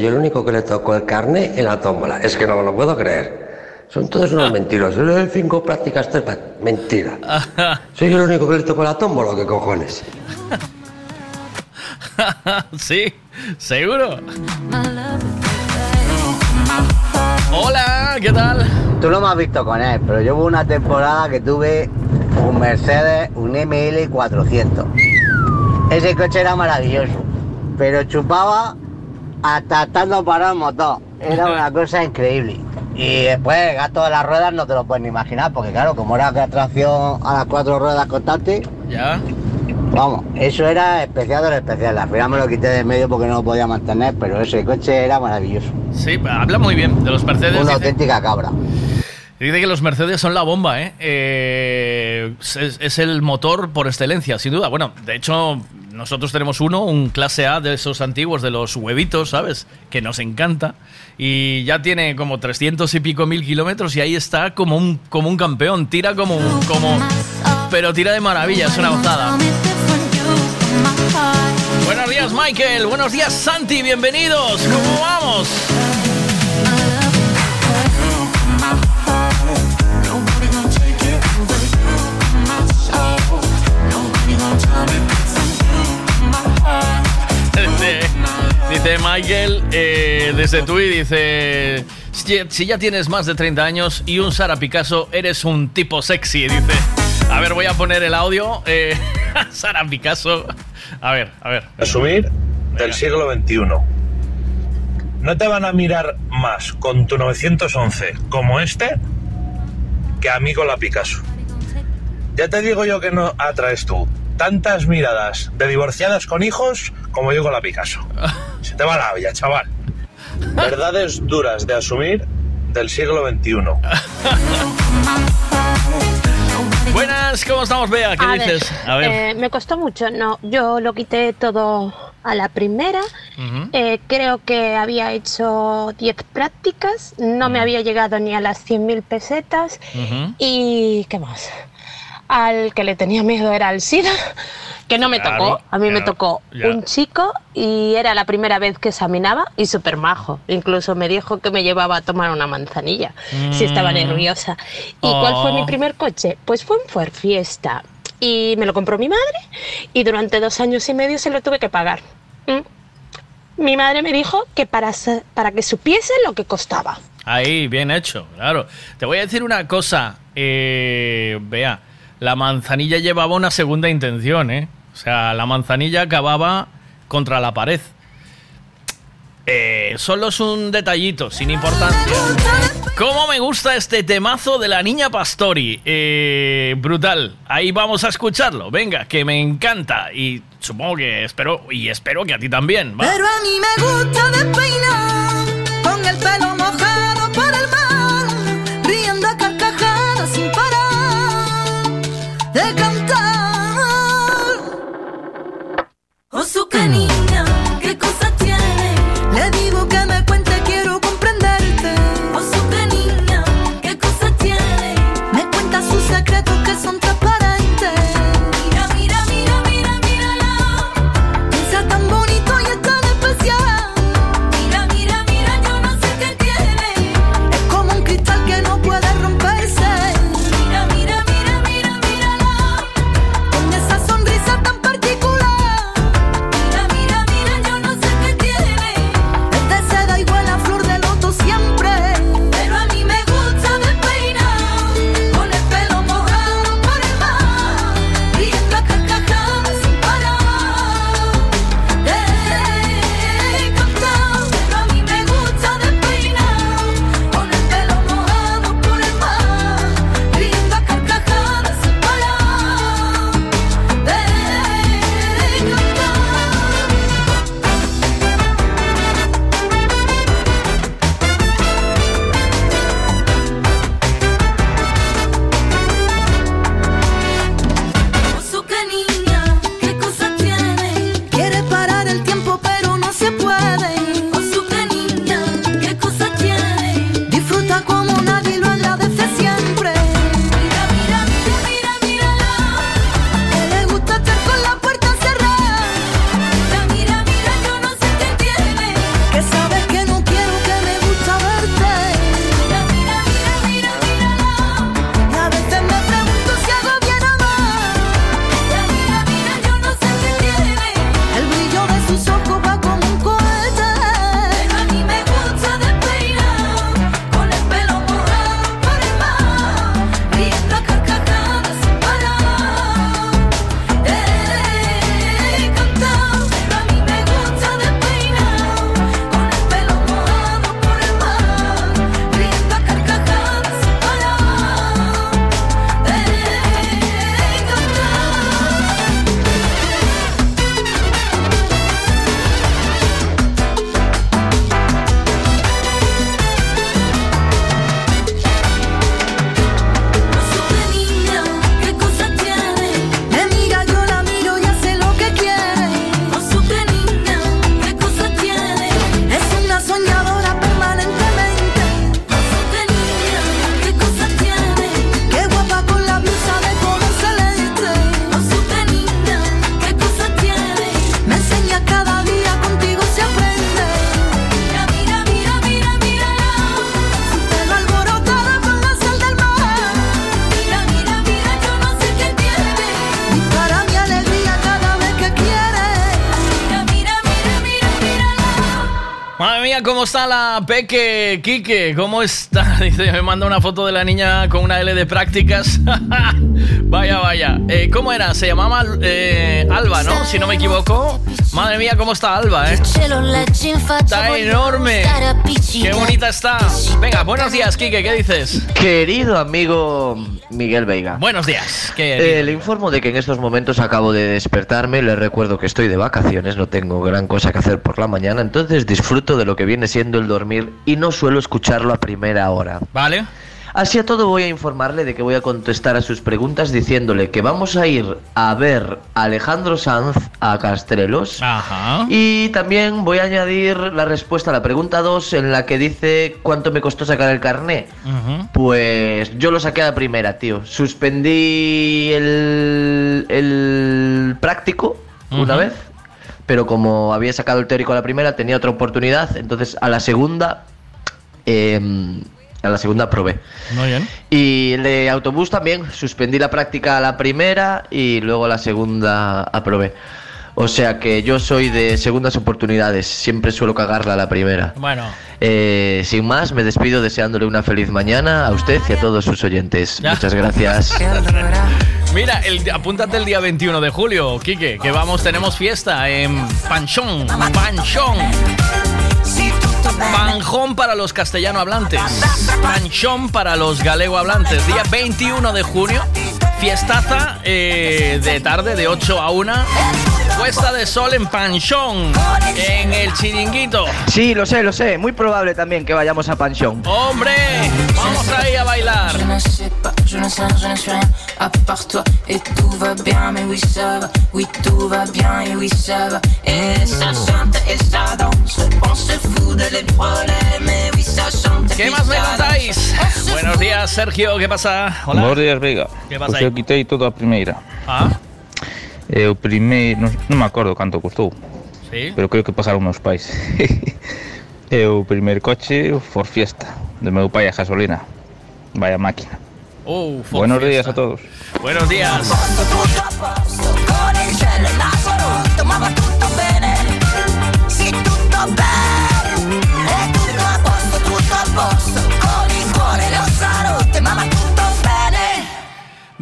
Yo el único que le tocó el carne en la tómbola. Es que no me lo puedo creer. Son todos unos mentirosos. El cinco prácticas tres. Mentira. Soy yo el único que le tocó la tómbola, ¿qué cojones? sí, seguro. Hola, ¿qué tal? Tú no me has visto con él, pero yo hubo una temporada que tuve un Mercedes, un ML 400. Ese coche era maravilloso, pero chupaba hasta estando parado el motor. Era una cosa increíble. Y después el gasto de las ruedas no te lo puedes ni imaginar, porque claro, como era que tracción a las cuatro ruedas constante, Ya. vamos, eso era especial de lo especial. Al final me lo quité de medio porque no lo podía mantener, pero ese coche era maravilloso. Sí, habla muy bien de los Mercedes. Una dice- auténtica cabra. Dice que los Mercedes son la bomba, ¿eh? Eh, es, es el motor por excelencia, sin duda. Bueno, de hecho, nosotros tenemos uno, un clase A de esos antiguos, de los huevitos, ¿sabes? Que nos encanta. Y ya tiene como 300 y pico mil kilómetros y ahí está como un, como un campeón. Tira como, un- como... Pero tira de maravilla, es una gozada. Buenos días, Michael. Buenos días, Santi. Bienvenidos. ¿Cómo vamos? Dice Michael eh, desde Tui, dice, si, si ya tienes más de 30 años y un Sara Picasso, eres un tipo sexy, dice. A ver, voy a poner el audio. eh, Sara Picasso. A ver, a ver. Asumir del siglo XXI. No te van a mirar más con tu 911 como este que a mí con la Picasso. Ya te digo yo que no atraes tú tantas miradas de divorciadas con hijos como yo con la Picasso. Se te va la olla, chaval. Verdades duras de asumir del siglo XXI. Buenas, ¿cómo estamos, Bea? ¿Qué A dices? ver, A ver. eh, me costó mucho, no, yo lo quité todo a la primera. Eh, creo que había hecho 10 prácticas, no me había llegado ni a las 100.000 pesetas. Ujú. ¿Y qué más? Al que le tenía miedo era al SIDA, que no me Claro, tocó. A mí me tocó ya. un chico y era la primera vez que examinaba y súper majo. Incluso me dijo que me llevaba a tomar una manzanilla si estaba Mm. nerviosa. ¿Y cuál fue mi Oh. primer coche? Pues fue un Ford Fiesta. Y me lo compró mi madre y durante dos años y medio se lo tuve que pagar. Mm. Mi madre me dijo que para, para que supiese lo que costaba. Ahí, bien hecho, claro. Te voy a decir una cosa, eh, vea, la manzanilla llevaba una segunda intención, ¿eh? O sea, la manzanilla acababa contra la pared. Eh, solo es un detallito, sin importancia. ¿Cómo me gusta este temazo de la niña Pastori? Eh, brutal. Ahí vamos a escucharlo. Venga, que me encanta. Y supongo que espero, y espero que a ti también. ¿va? Pero a mí me gusta despeinar con el pelo mojado Oh, su niña, qué cosa está la Peque? Quique, ¿cómo está? Dice, me manda una foto de la niña con una L de prácticas. vaya, vaya. Eh, ¿Cómo era? Se llamaba eh, Alba, ¿no? Si no me equivoco. Madre mía, ¿cómo está Alba, eh? Está enorme. Qué bonita está. Venga, buenos días, Quique, ¿qué dices? Querido amigo Miguel Veiga. Buenos días. ¿Qué Eh, le informo de que en estos momentos acabo de despertarme. Le recuerdo que estoy de vacaciones, no tengo gran cosa que hacer por la mañana, entonces disfruto de lo que viene siendo el dormir y no suelo escucharlo a primera hora. Vale. Así a todo voy a informarle de que voy a contestar a sus preguntas diciéndole que vamos a ir a ver a Alejandro Sanz a Castrelos. Ajá. Y también voy a añadir la respuesta a la pregunta 2 en la que dice cuánto me costó sacar el carné. Pues yo lo saqué a la primera, tío. Suspendí el, el práctico una vez, pero como había sacado el teórico a la primera, tenía otra oportunidad. Entonces a la segunda, em, a la segunda probé. Muy bien. Y el de autobús también, suspendí la práctica a la primera y luego a la segunda aprobé. O sea que yo soy de segundas oportunidades, siempre suelo cagarla a la primera. Bueno. Eh, sin más, me despido deseándole una feliz mañana a usted y a todos sus oyentes. Ya. Muchas gracias. Mira, el, apúntate el día 21 de julio, Quique, que vamos, tenemos fiesta en Panchón. Panchón. Panjón para los castellano hablantes. Panchón para los galego hablantes. Día 21 de junio. Fiestaza eh, de tarde de 8 a 1. Puesta de sol en Panchón. En el chiringuito. Sí, lo sé, lo sé. Muy probable también que vayamos a pensión. ¡Hombre! Vamos ahí a bailar. Je ne sais pas, je ne sais, je ne suis rien à part toi Et tout va bien, mais oui ça va Oui tout va bien et oui ça va Et ça chante et ça danse On se fout de les problèmes Et oui ça chante ¿Qué más me contáis? Buenos días, Sergio, ¿qué pasa? Hola. Buenos días, Veiga. Que pasa aí? Eu quitei todo a primeira. Ah, E o primeiro, non, non me acordo canto custou, sí. pero creo que pasaron meus pais. e o primeiro coche, o Ford Fiesta, do meu pai a gasolina. Vaya máquina. Oh, Buenos Fiesta. días a todos. Buenos días.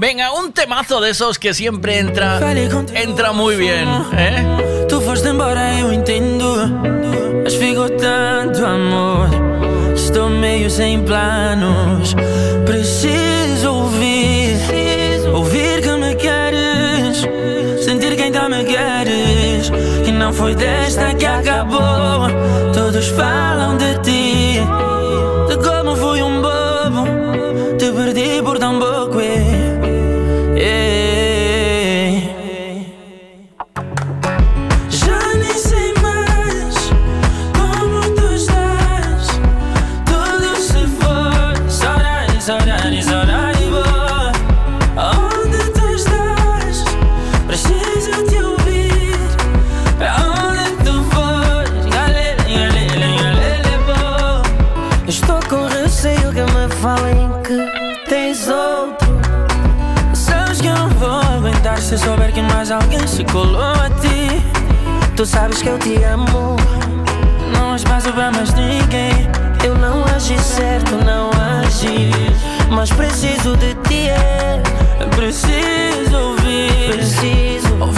Venga, un temazo de esos que siempre entra, entra muy bien, ¿eh? Tu foste embora, eu entendo. Mas ficou tanto amor. Estou meio sem planos. Preciso ouvir. Ouvir que me queres. Sentir que ainda me queres. Que não foi desta que acabou. Todos falam de ti. De como fui um bobo. Te perdi por tão pouco. Se colou a ti. Tu sabes que eu te amo. Não há espaço pra mais ninguém. Eu não agi certo, não agi. Mas preciso de ti, é. Preciso ouvir. Preciso ouvir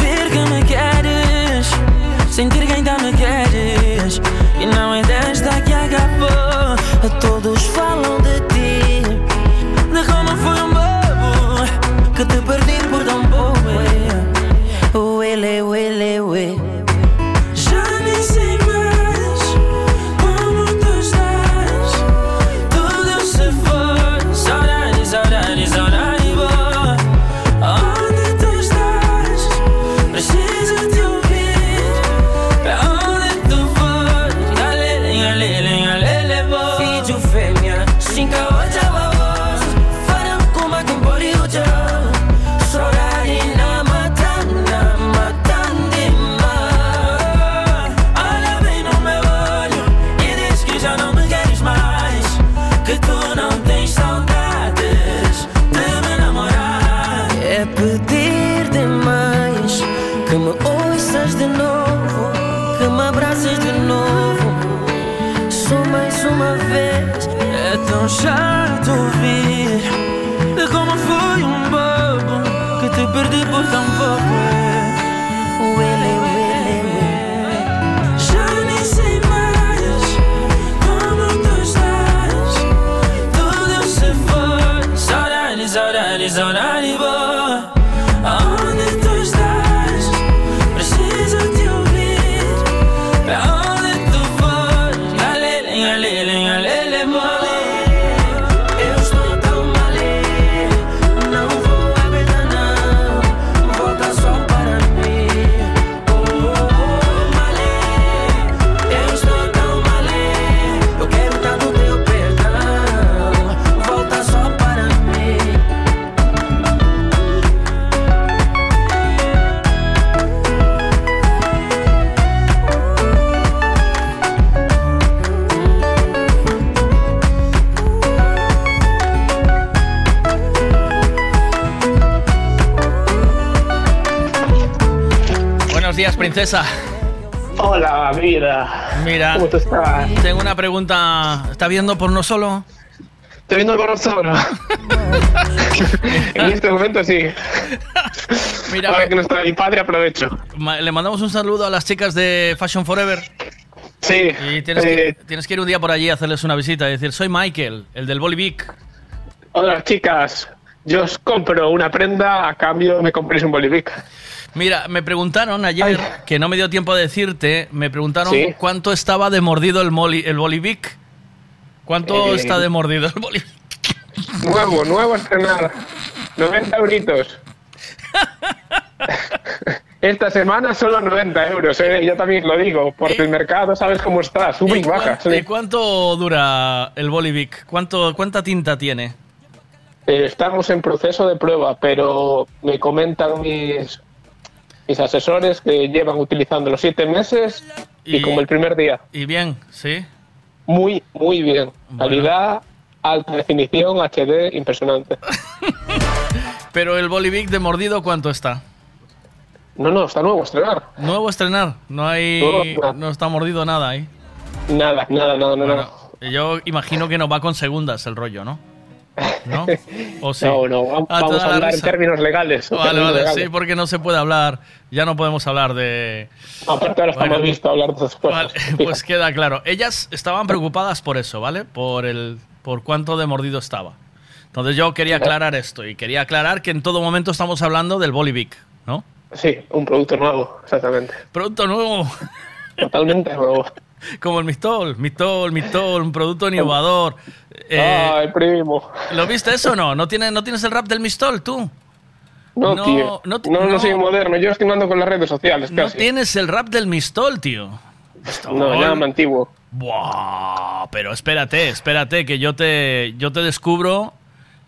princesa. Hola, vida. Mira, ¿Cómo tú estás? tengo una pregunta. ¿Está viendo porno solo? Estoy viendo porno solo. en este momento sí. Mira, Ahora que no está mi padre, aprovecho. Le mandamos un saludo a las chicas de Fashion Forever. Sí. Y tienes, eh, que, tienes que ir un día por allí a hacerles una visita y decir, soy Michael, el del Bolivic. Hola, chicas. Yo os compro una prenda, a cambio me compréis un bolivic. Mira, me preguntaron ayer, que no me dio tiempo de decirte, me preguntaron Sí. cuánto estaba de mordido el, moli- el Bolivic. ¿Cuánto Eh, está de mordido el Bolivic? Nuevo, nuevo estrenar. 90 euritos. Esta semana solo 90 euros, ¿eh? yo también lo digo, porque el mercado sabes cómo está, sube y baja. ¿Y Eh, cuánto dura el Bolivic? ¿Cuánto, ¿Cuánta tinta tiene? Eh, estamos en proceso de prueba, pero me comentan mis, mis asesores que llevan utilizando los siete meses y, Y- como el primer día. Y bien, ¿sí? Muy, muy bien. Calidad, alta definición, HD, impresionante. Pero el Bolivic de mordido, ¿cuánto está? No, no, está nuevo estrenar. Nuevo estrenar, no hay, no está mordido nada ahí. Nada, nada, nada, nada. Yo imagino que no va con segundas el rollo, ¿no? ¿No? ¿O sí? No, no, Ah, vamos da a la hablar en términos legales. Vale, términos vale, legales. sí, porque no se puede hablar, ya no podemos hablar de... Aparte ahora Bueno. mal visto hablar de esas cosas. Vale, pues queda claro. Ellas estaban preocupadas por eso, ¿vale? Por el por cuánto de mordido estaba. Entonces yo quería aclarar esto y quería aclarar que en todo momento estamos hablando del Bolivic, ¿no? Sí, un producto nuevo, exactamente. Producto nuevo. Totalmente nuevo. Como el Mistol, Mistol, Mistol, un producto innovador. Eh, Ay, primo. ¿Lo viste eso o no? ¿No tienes, ¿No tienes el rap del Mistol tú? No, No, tío. no No, no, soy moderno. Yo estoy andando con las redes sociales No casi. tienes el rap del Mistol, tío. No, ya me antiguo. Buah, pero espérate, espérate, que yo te, yo te descubro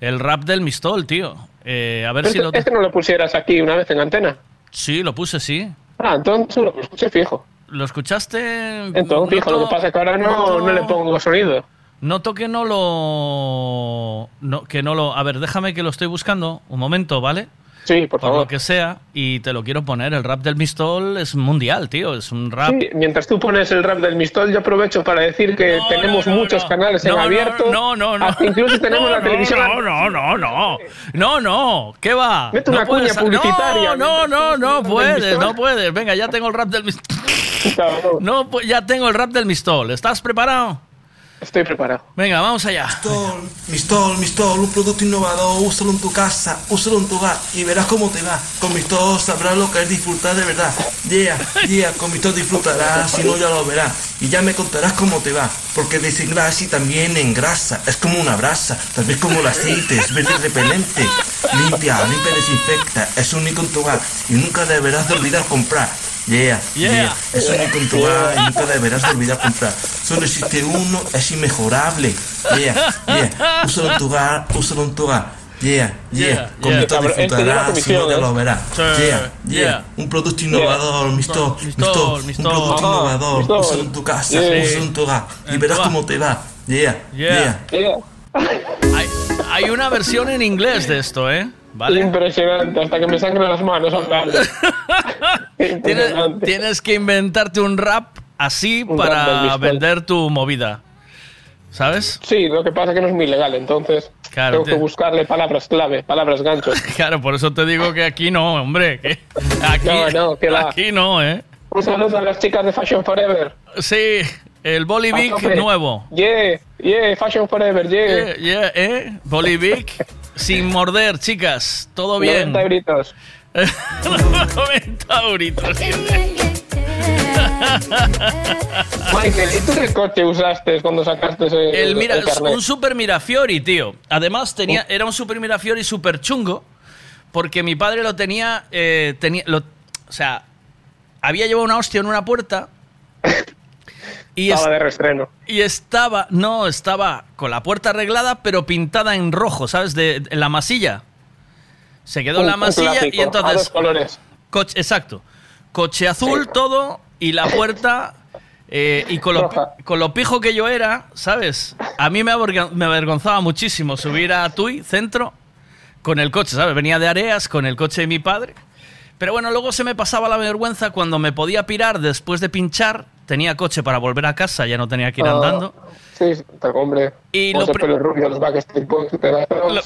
el rap del Mistol, tío. Eh, a ver Pero si este, lo... este no lo pusieras aquí una vez en antena. Sí, lo puse, sí. Ah, entonces lo escuché fijo. ¿Lo escuchaste? Entonces fijo, lo que pasa es que ahora no, no le pongo sonido. Noto que no lo... No, que no lo... A ver, déjame que lo estoy buscando un momento, ¿vale? Sí, por Por favor. lo que sea, y te lo quiero poner. El rap del Mistol es mundial, tío. Es un rap... Sí, mientras tú pones el rap del Mistol, yo aprovecho para decir que tenemos muchos canales en No, no, abierto. no, no, no. Hasta incluso tenemos No, la no, televisión. No, no, no, no. No, no. ¿Qué va? Mete no una cuña publicitaria No, no, no, no puedes, no puedes. Venga, ya tengo el rap del Mistol. No, pues ya tengo el rap del Mistol. ¿Estás preparado? Estoy preparado. Venga, vamos allá. Mistol, Mistol, un producto innovador, úsalo en tu casa, úsalo en tu hogar y verás cómo te va. Con Mistol sabrás lo que es disfrutar de verdad. Yeah, yeah, con Mistol disfrutarás, si no ya lo verás. Y ya me contarás cómo te va, porque desengrasa y también engrasa. Es como una brasa, tal vez como el aceite, es verde y repelente. Limpia, limpia y desinfecta, es único en tu hogar y nunca deberás de olvidar comprar. Yeah, Yeah. yeah, es en tu hogar y nunca deberás de olvidar comprar. Solo existe uno, es inmejorable. Yeah, yeah, úsalo en tu hogar, úsalo en tu hogar. Yeah, yeah, Yeah, con yeah. Mistol Este disfrutarás, si no comisión, ya ¿eh? lo verás. Yeah, yeah, yeah. un producto innovador, Mistol, Mistol, Mistol, un producto Ajá, innovador, Mistol. úsalo en tu casa, Yeah. úsalo en tu hogar y verás cómo te va. Yeah, Yeah. yeah. Hay, hay una versión en inglés de esto, ¿eh? ¿Vale? Impresionante, hasta que me sangran las manos hablando. Tienes, tienes que inventarte un rap así Un para vender tu movida. ¿Sabes? Sí, lo que pasa es que no es muy legal, entonces Claro, tengo que buscarle palabras clave, palabras ganchos. Claro, por eso te digo que aquí no, hombre. que aquí No, no, que va. Aquí no, ¿eh? Un saludo a las chicas de Fashion Forever. Sí, el Bolivic A tope. nuevo. Yeah, yeah, Fashion Forever, yeah. Yeah, yeah, ¿eh? Bolivic sin morder, chicas. Todo bien. 90 euritos. 90 euritos. Michael, ¿y tú qué coche usaste cuando sacaste ese El mira, el carnet? un Super Mirafiori, tío. Además tenía, era un Super Mirafiori super chungo, porque mi padre lo tenía, eh, tenía, lo- o sea, había llevado una hostia en una puerta y Estaba es- de restreno. y estaba, no, estaba con la puerta arreglada, pero pintada en rojo, ¿sabes? De, la masilla. Se quedó en Un- la masilla clásico, y a entonces dos colores. Coche, exacto. Coche azul, todo, y la puerta. eh, y con lo, con lo pijo que yo era, ¿sabes? A mí me, me avergonzaba muchísimo subir a Tui, centro, con el coche, ¿sabes? Venía de Areas con el coche de mi padre. Pero bueno, luego se me pasaba la vergüenza cuando me podía pirar después de pinchar. Tenía coche para volver a casa, ya no tenía que ir Ah, andando. Sí, sí, hombre. Y lo pelo rubio, los.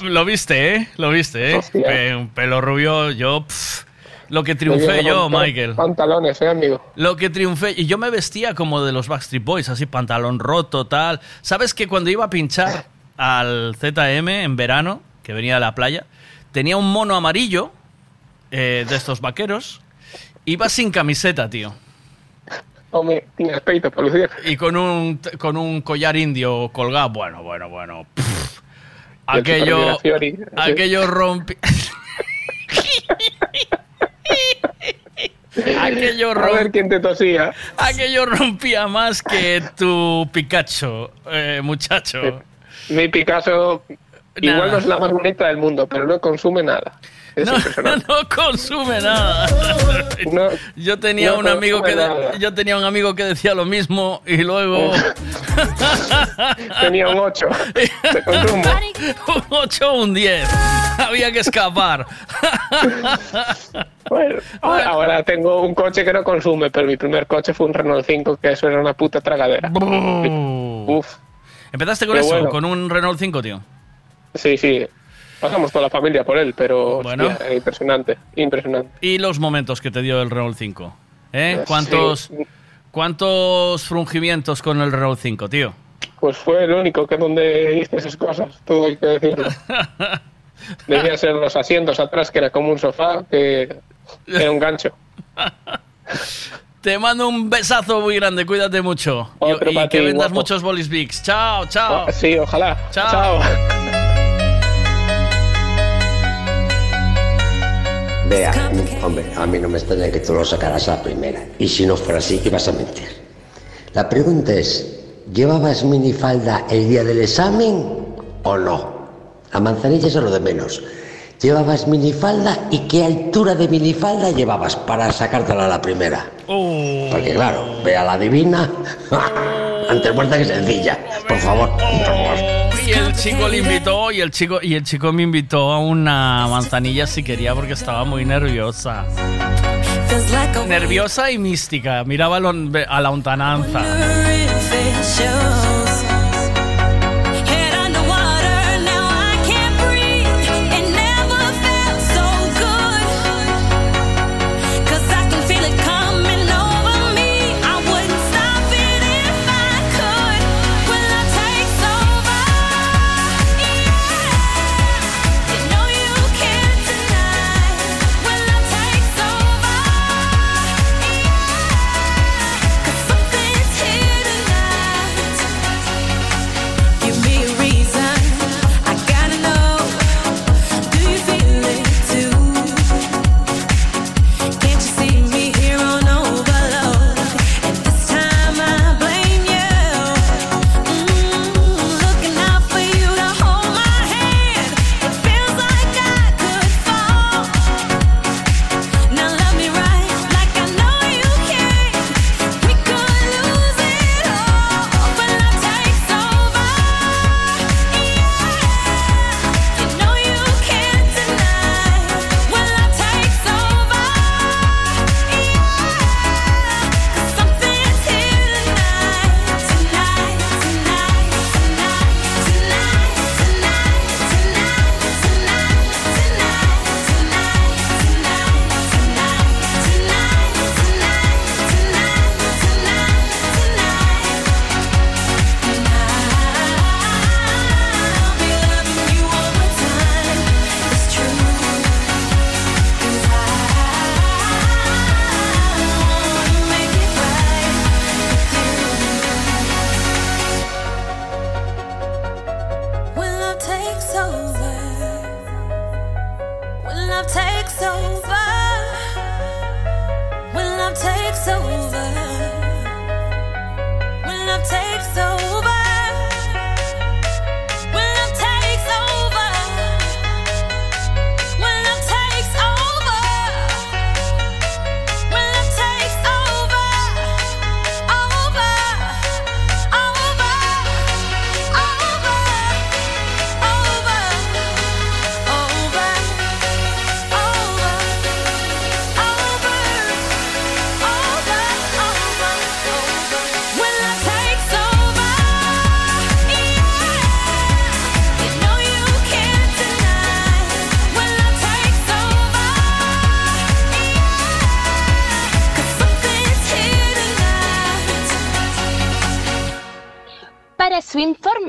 Lo, lo viste, ¿eh? Lo viste, ¿eh? Eh, un pelo rubio, yo... pff, lo que triunfé yo, Michael. Pantalones, eh, amigo. Lo que triunfé, y yo me vestía como de los Backstreet Boys, así pantalón roto, tal. ¿Sabes que cuando iba a pinchar al ZM en verano, que venía de la playa, tenía un mono amarillo eh, de estos vaqueros, iba sin camiseta, tío. Para lucir. Y con un, con un collar indio colgado, bueno, bueno, bueno. pff. Aquello, aquello aquello A rompi... ver quién te tosía. Aquello rompía más que tu Pikachu, eh, muchacho. Mi Picasso igual Nada. no es la más bonita del mundo, pero no consume nada. Es No, impresionante. no consume nada. No, yo tenía no un amigo que de- yo tenía un amigo que decía lo mismo y luego Tenía un 8 de consumo. un 8 o un 10. Había que escapar. Bueno, ahora, ahora tengo un coche que no consume, pero mi primer coche fue un Renault 5, que eso era una puta tragadera. Uf. ¿Empezaste con Pero eso? bueno. ¿Con un Renault 5, tío? Sí, sí. Pasamos toda la familia por él, pero Bueno. hostia, impresionante, impresionante. ¿Y los momentos que te dio el Renault 5? ¿Eh? ¿Cuántos, ¿Cuántos frungimientos con el Renault 5, tío? Pues fue el único que donde hice esas cosas, todo hay que decirlo. Debían ser los asientos atrás, que era como un sofá, que era un gancho. Te mando un besazo muy grande, cuídate mucho. Y- Otro y, que ti, vendas guapo. muchos bolis bigs. Chao, chao. Sí, ojalá. Chao. Vea, hombre, a mí no me extraña que tú lo sacaras a la primera. Y si no fuera así, ibas a mentir. La pregunta es, ¿llevabas minifalda el día del examen o no? La manzanilla es lo de menos. ¿Llevabas minifalda y qué altura de minifalda llevabas para sacártela a la primera? Oh. Porque claro, vea la divina, antes muerta que sencilla. Por favor, por favor. Y el chico le invitó y el chico y el chico me invitó a una manzanilla si quería porque estaba muy nerviosa. Nerviosa y mística. Miraba a la lontananza.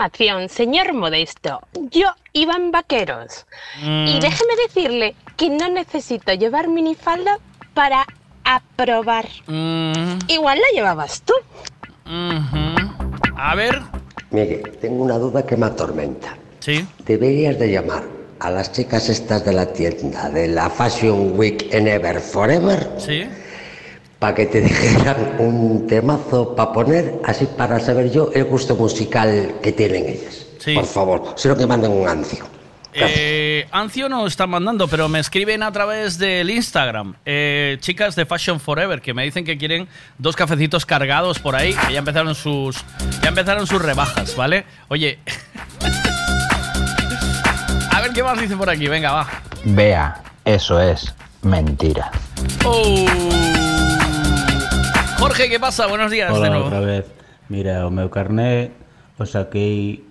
Información, señor Modesto, yo iba en vaqueros. Mm. Y déjeme decirle que no necesito llevar minifalda para aprobar. Mm, Igual la llevabas tú. ujú. A ver. Miguel, tengo una duda que me atormenta. Sí. Deberías de llamar a las chicas estas de la tienda de la Fashion Week en Ever Forever Sí. Para que te dijeran un temazo para poner, así para saber yo el gusto musical que tienen ellas. Sí. Por favor, sino que manden un ancio. Eh, Ancio no está mandando, pero me escriben a través del Instagram. eh, chicas de Fashion Forever que me dicen que quieren dos cafecitos cargados por ahí, que ya empezaron sus, ya empezaron sus rebajas, ¿vale? Oye, a ver qué más dicen por aquí. Venga, va. Vea, eso es mentira. Oh. Jorge, ¿qué pasa? Buenos días de Hola nuevo. outra vez. Mira, o meu carné o saquei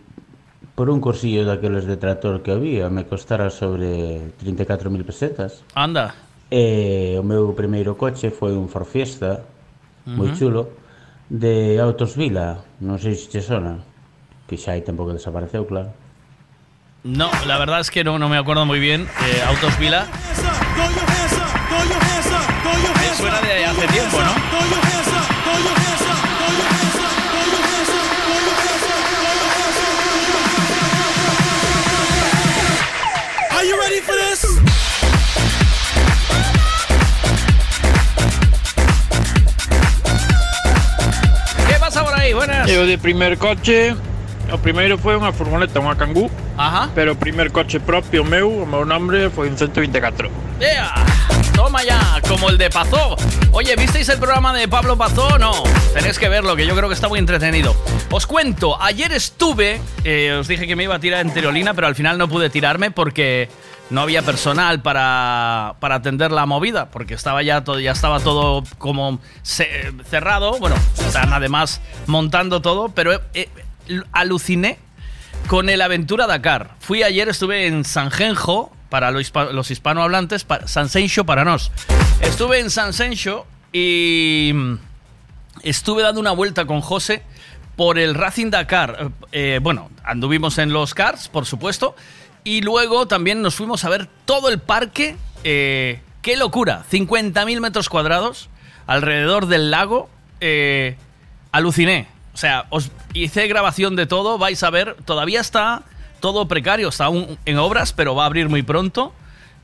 por un cursillo daqueles de tractor que había, me costara sobre 34.000 pesetas. Anda. E o meu primeiro coche foi un Ford Fiesta, moi Ujú. chulo, de Autos Vila, non sei se che sona, que xa hai tempo que desapareceu, claro. No, la verdad es que no, no me acuerdo muy bien. Eh, Autos Vila. Ahí? Buenas. Eu de primer coche, o primeiro foi unha furgoneta, unha Kangoo. Ajá. Pero o primer coche propio meu, o meu nombre foi un 124. ¡Ea! Toma ya, como el de Pazó. Oye, ¿visteis el programa de Pablo Pazó? No, tenéis que verlo, que yo creo que está muy entretenido. Os cuento, ayer estuve, eh, os dije que me iba a tirar en tirolina, pero al final no pude tirarme porque no había personal para, para atender la movida, porque estaba ya todo, ya estaba todo como ce- cerrado. Bueno, están además montando todo, pero eh, eh, aluciné con el Aventura Dakar. Fui ayer, estuve en Sanjenjo, para los, los hispanohablantes, pa- Sansencho para nos. Estuve en Sansencho y mm, estuve dando una vuelta con José por el Racing Dakar. Eh, bueno, anduvimos en los cars, por supuesto, y luego también nos fuimos a ver todo el parque. Eh, ¡Qué locura! 50.000 metros cuadrados alrededor del lago. Eh, aluciné. O sea, os hice grabación de todo, vais a ver, todavía está todo precario, está aún en obras, pero va a abrir muy pronto.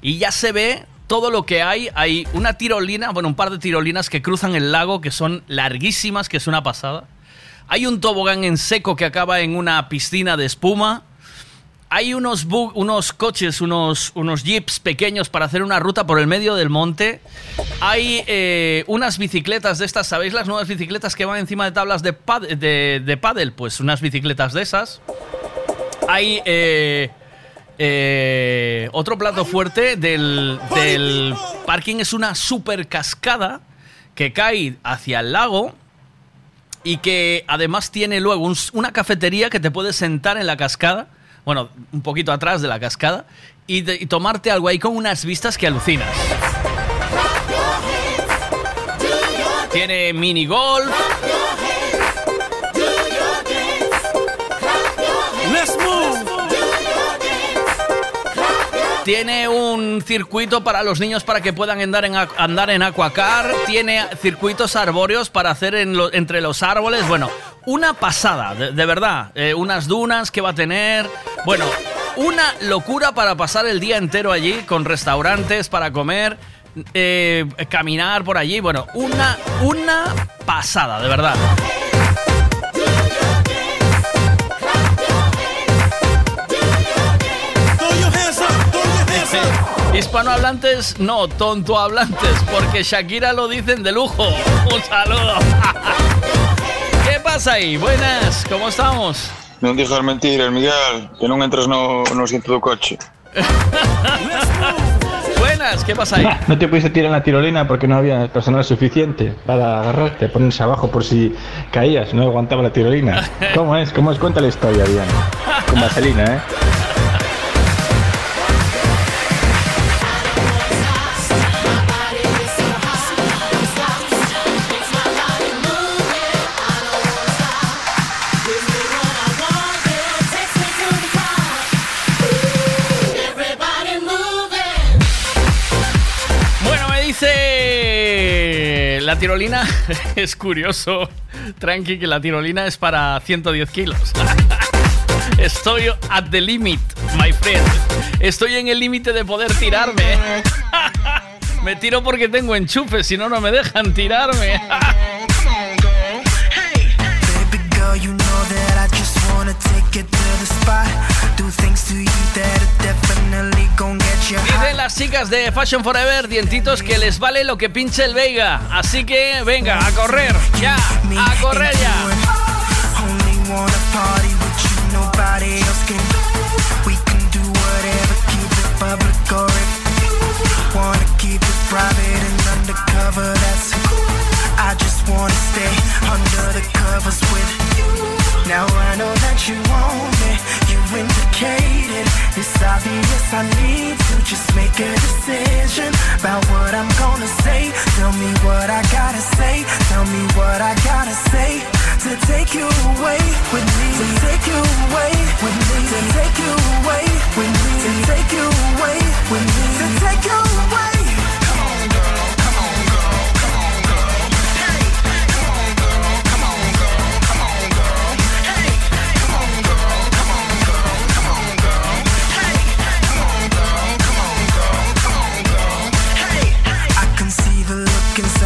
Y ya se ve todo lo que hay. Hay una tirolina, bueno, un par de tirolinas que cruzan el lago, que son larguísimas, que es una pasada. Hay un tobogán en seco que acaba en una piscina de espuma. Hay unos, unos coches, unos, unos jeeps pequeños para hacer una ruta por el medio del monte. Hay eh, unas bicicletas de estas, ¿sabéis las nuevas bicicletas que van encima de tablas de, pad- de, de pádel? Pues unas bicicletas de esas. Hay eh, eh, otro plato fuerte del, del parking, es una super cascada que cae hacia el lago y que además tiene luego un- una cafetería que te puedes sentar en la cascada, bueno, un poquito atrás de la cascada, y, tomarte algo ahí con unas vistas que alucinas. Tiene mini golf. Tiene un circuito para los niños para que puedan andar en, andar en aquacar. Tiene circuitos arbóreos para hacer entre los árboles. Bueno, una pasada, de, de verdad. Eh, unas dunas que va a tener. Bueno, una locura para pasar el día entero allí con restaurantes para comer. eh, caminar por allí. Bueno, una, una pasada, de verdad. Hispanohablantes, no, tontohablantes, porque Shakira lo dicen de lujo. Un saludo. ¿Qué pasa ahí? Buenas, ¿cómo estamos? Non dixas mentiras, Miguel, que non entras no, no asiento do coche. Buenas, ¿qué pasa ahí? No te pudiste tirar en la tirolina porque no había personal suficiente para agarrarte, ponerse abajo por si caías, no aguantaba la tirolina. ¿Cómo es? ¿Cómo es? Cuenta la historia bien. Con vaselina, ¿eh? La tirolina es curioso, tranqui, que la tirolina es para 110 kilos. Estoy at the limit, my friend. Estoy en el límite de poder tirarme. Me tiro porque tengo enchufe, si no, no me dejan tirarme. Las chicas de Fashion Forever, dientitos, que les vale lo que pinche el Veiga. Así que venga, a correr, ya, a correr ya. Wanna keep it private and undercover, that's cool. I just wanna stay under the covers with you. Now I know that you want me, you indicated. It's obvious I need to just make a decision about what I'm gonna say. Tell me what I gotta say, tell me what I gotta say to take you away with me. To take you away with me. To take you away with me. To take you away with me. To take you away.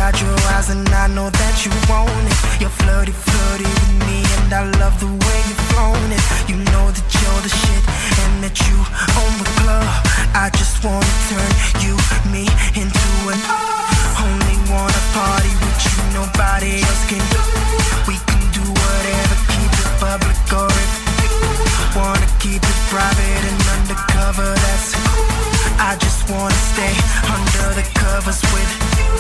Inside your eyes and I know that you want it. You're flirty, flirty with me and I love the way you've flown it. You know that you're the shit and that you own the club. I just wanna turn you, me into an only wanna party with you, nobody else can. Do. We can do whatever, keep it public or if wanna keep it private and undercover, that's cool. I just wanna stay under the covers with you.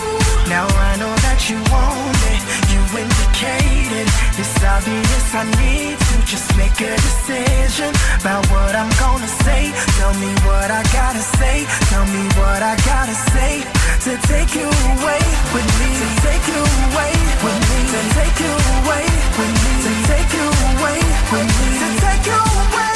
Now I know that you want it, you indicated. It's obvious I need to just make a decision about what I'm gonna say. Tell me what I gotta say, tell me what I gotta say to take you away with me. To take you away with me. To take you away with me. To take you away with me. To take you away.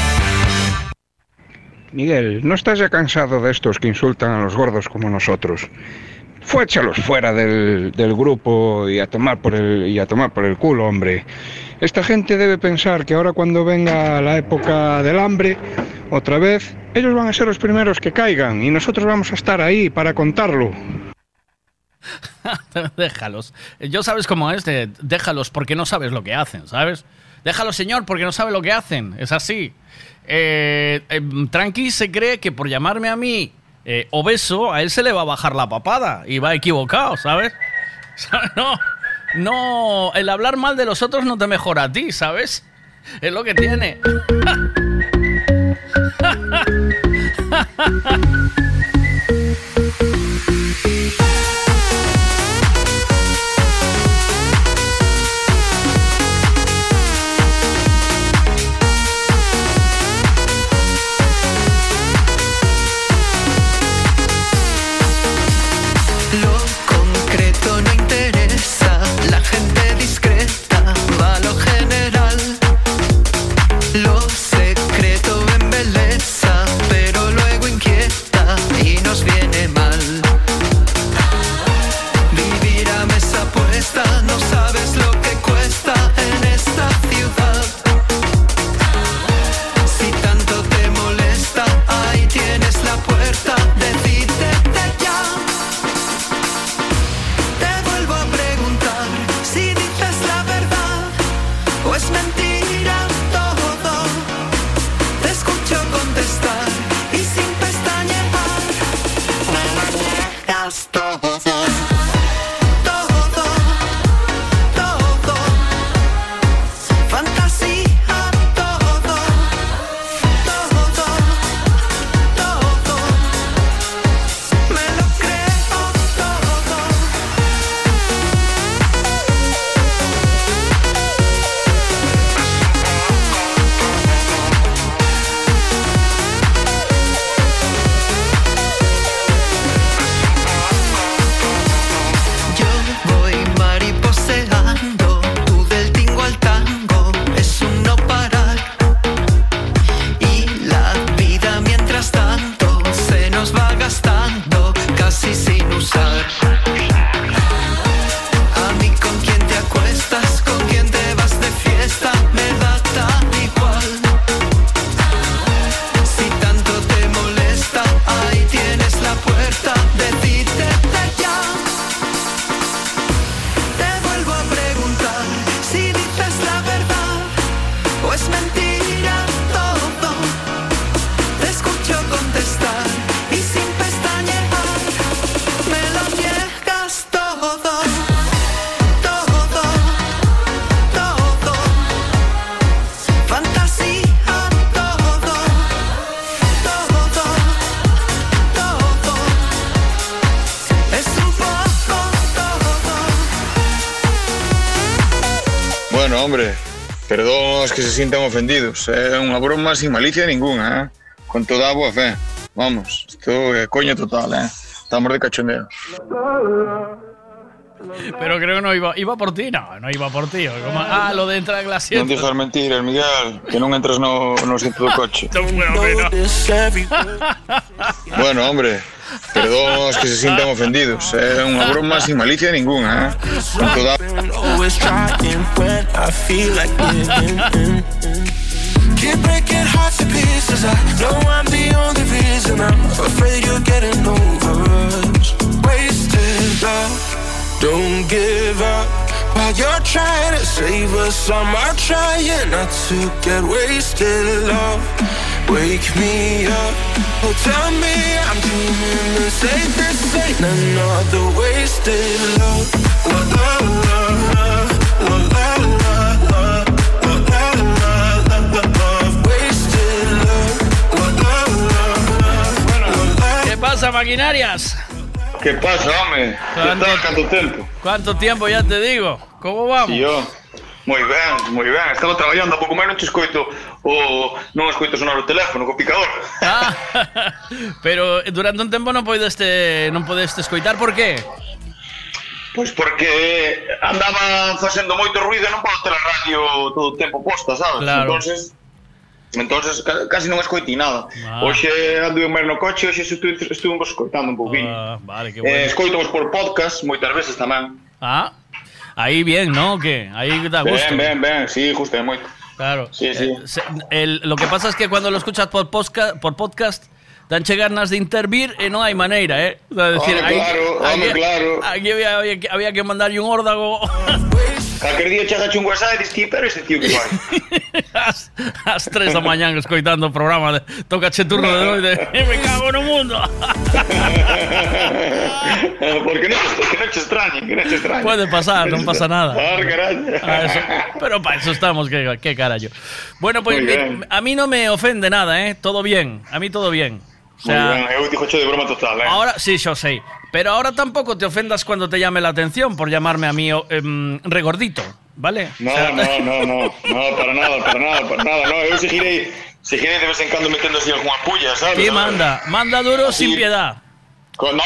Miguel, ¿no estás ya cansado de estos que insultan a los gordos como nosotros? Fuéchalos fuera del, del grupo y a tomar por el y a tomar por el culo, hombre. Esta gente debe pensar que ahora cuando venga la época del hambre, otra vez, ellos van a ser los primeros que caigan y nosotros vamos a estar ahí para contarlo. déjalos. Yo sabes cómo es, déjalos porque no sabes lo que hacen, ¿sabes? Déjalos, señor, porque no sabe lo que hacen. Es así. Eh, eh, Tranqui se cree que por llamarme a mí eh, obeso, a él se le va a bajar la papada y va equivocado, ¿sabes? No, no, el hablar mal de los otros no te mejora a ti, ¿sabes? Es lo que tiene. se sientan ofendidos. É unha broma sin malicia ninguna, eh? Con toda a boa fe. Vamos, isto é coña total, eh? Estamos de cachondeo. Pero creo que no iba, iba por ti, no, no iba por ti. como- ah, lo de entrar en la Non asiento. dixas mentiras, Miguel, que non entras no, no asiento do coche. Bueno, hombre, perdón os que se sientan ofendidos. É unha broma sin malicia ninguna, eh? Don't give up you're trying to save us. I'm trying not to get wasted love. Wake me up. Oh, tell me I'm la, la. ¿Qué pasa, maquinarias? Que pasa, home? Que ¿Cuánto- tempo? ¿Cuánto tiempo ya te digo? ¿Cómo vamos? Yo. Moi ben, moi ben, estaba traballando a pouco máis non te escoito o non escoito sonar o teléfono co picador. Ah, pero eh, durante un tempo non podeste non podeste escoitar por qué? Pois porque andaba facendo moito ruido e non podo ter a radio todo o tempo posta, sabes? Claro. Entonces entonces casi non escoitei nada. Ah. Hoxe anduve máis no coche, hoxe estuve, estuve escoitando un pouquinho. Ah, vale, que bueno. Eh, escoito por podcast moitas veces tamén. Ah, ahí bien, ¿no? ¿Qué? Ahí da gusto. Ben, ben, ben, sí, justo moito. Claro. Sí, sí. Eh, el- lo que pasa es que cuando lo escuchas por podcast, por podcast danche ganas de intervir e non hai maneira, eh? O sea, decir, Home, aí- claro, home, claro. Aquí había, había que- había que mandarlle un órdago Calquer día chegache un WhatsApp e dis ti, pero este tío que vai. ás, ás 3 da mañán escoitando o programa de Tócache turno de noite. E me cago no mundo. Porque non, que non che extrañe, que non che extrañe. Puede pasar, non pasa nada. Ah. Ah, eso- pero para eso estamos, qué, qué carallo. Bueno, pues mi- bien. a mí no me ofende nada, ¿eh? Todo bien. A mí todo bien. O sea, ben, eu dixo de broma total, eh. Ahora sí, yo sé. Pero ahora tampoco te ofendas cuando te llame la atención por llamarme a mí oh, em, regordito, ¿vale? No, O sea, no, no, no, no, para nada, para nada, para nada, no, eu seguirei, seguirei de vez en cando metendo así algunha pulla, sabes? Sí, manda, manda duro Así- sin piedad. Con, no,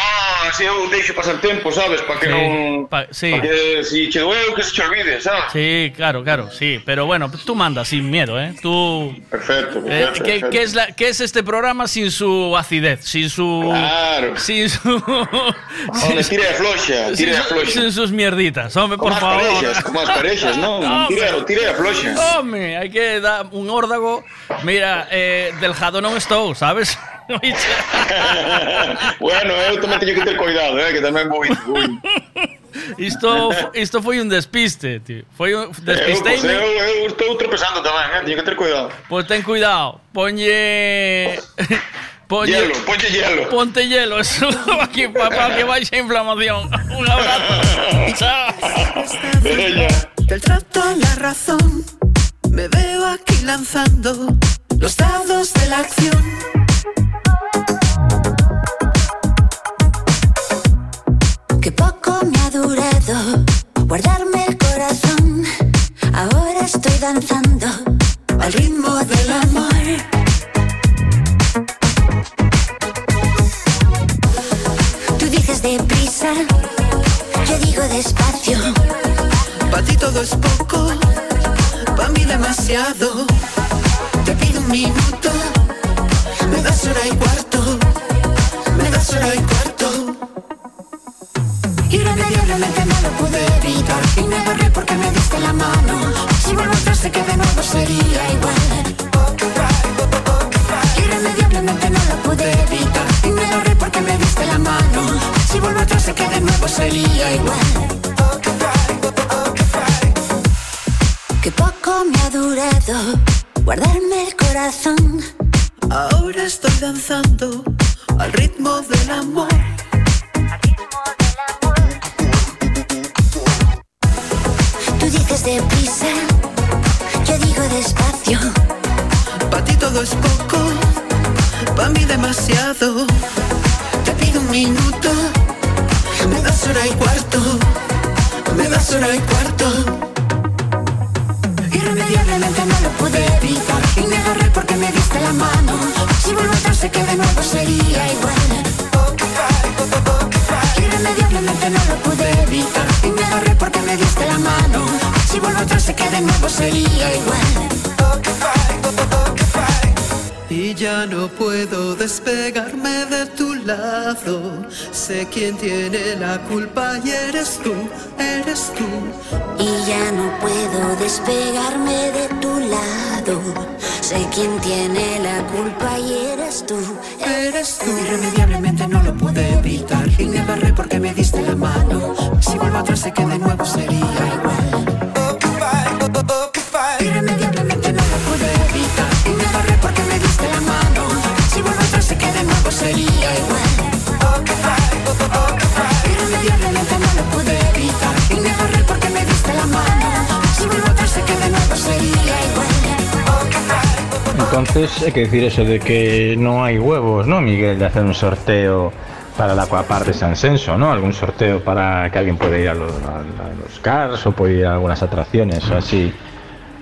así eu deixo pasar tempo, sabes? Para que Sí, non... pa- sí. Pa que si che doeu, que se che olvide, sabes? Sí, claro, claro, sí. Pero bueno, tú mandas sin miedo, ¿eh? Tú. Perfecto, Eh, perfecto. ¿qué, perfecto. qué es la, ¿Qué es este programa sin su acidez? Sin su. Claro. Sin su. Hombre, tira de floxa, tira de floxa. sin sus mierditas, hombre, por favor. parexas, como as parexas, non? Tira, tira de floxa. Hombre, hay que dar un órdago. Mira, eh, del jado non estou, sabes? bueno, eu tamén teño que ter cuidado, eh, que tamén vou indo, vou indo. Isto, isto foi un despiste, tío. Foi un Eu, pues, despistei. eu, eu estou tropezando tamén, eh, teño que ter cuidado. Pues ten cuidado. Ponlle. Ponlle, Hielo, ponlle hielo. Ponte hielo, eso aquí para que vaya inflamación. Un abrazo. Chao. Del trato a la razón, me veo aquí lanzando los dados de la acción. Que poco me ha durado guardarme el corazón. Ahora estoy danzando al ritmo del amor. Deprisa, yo digo despacio. Para ti todo es poco, para mí demasiado. Te pido un minuto, das hora y cuarto, me das hora y cuarto. Irremediablemente no lo pude evitar y me agarré porque me diste la mano. Si vuelvo atrás que de nuevo sería igual. Irremediablemente no lo pude evitar y me agarré porque me diste la mano. Si vuelvo atrás sé que de nuevo sería igual. Que poco me ha durado guardarme el corazón. Ahora estoy danzando al ritmo del amor. Tú dices deprisa, yo digo despacio. Para ti todo es poco, para mí demasiado. Te pido un minuto, me das hora y cuarto, me das hora y cuarto. Irremediablemente no lo pude evitar. Y me agarré porque me diste la mano. Si vuelvo atrás sé que de nuevo sería igual. Irremediablemente no lo pude evitar. Y me agarré porque me diste la mano. Si vuelvo atrás sé que de nuevo sería igual Y ya no puedo despegarme de tu lado. Sé quién tiene la culpa y eres tú, eres tú. Y ya no puedo despegarme de tu lado. Sé quién tiene la culpa y eres tú. Eres tú. Irremediablemente no lo pude evitar. Y me agarré porque me diste la mano. Si vuelvo atrás sé que de nuevo sería igual. Sería igual. Irremediablemente no lo pude evitar. Y me agarré porque me diste la mano. Si vuelvo atrás sé que de nuevo sería igual. Entonces hay que decir eso de que no hay huevos, ¿no, Miguel? De hacer un sorteo para la Aquapar de San Senso, ¿no? Algún sorteo para que alguien pueda ir a los, a- a los cars o puede ir a algunas atracciones o así.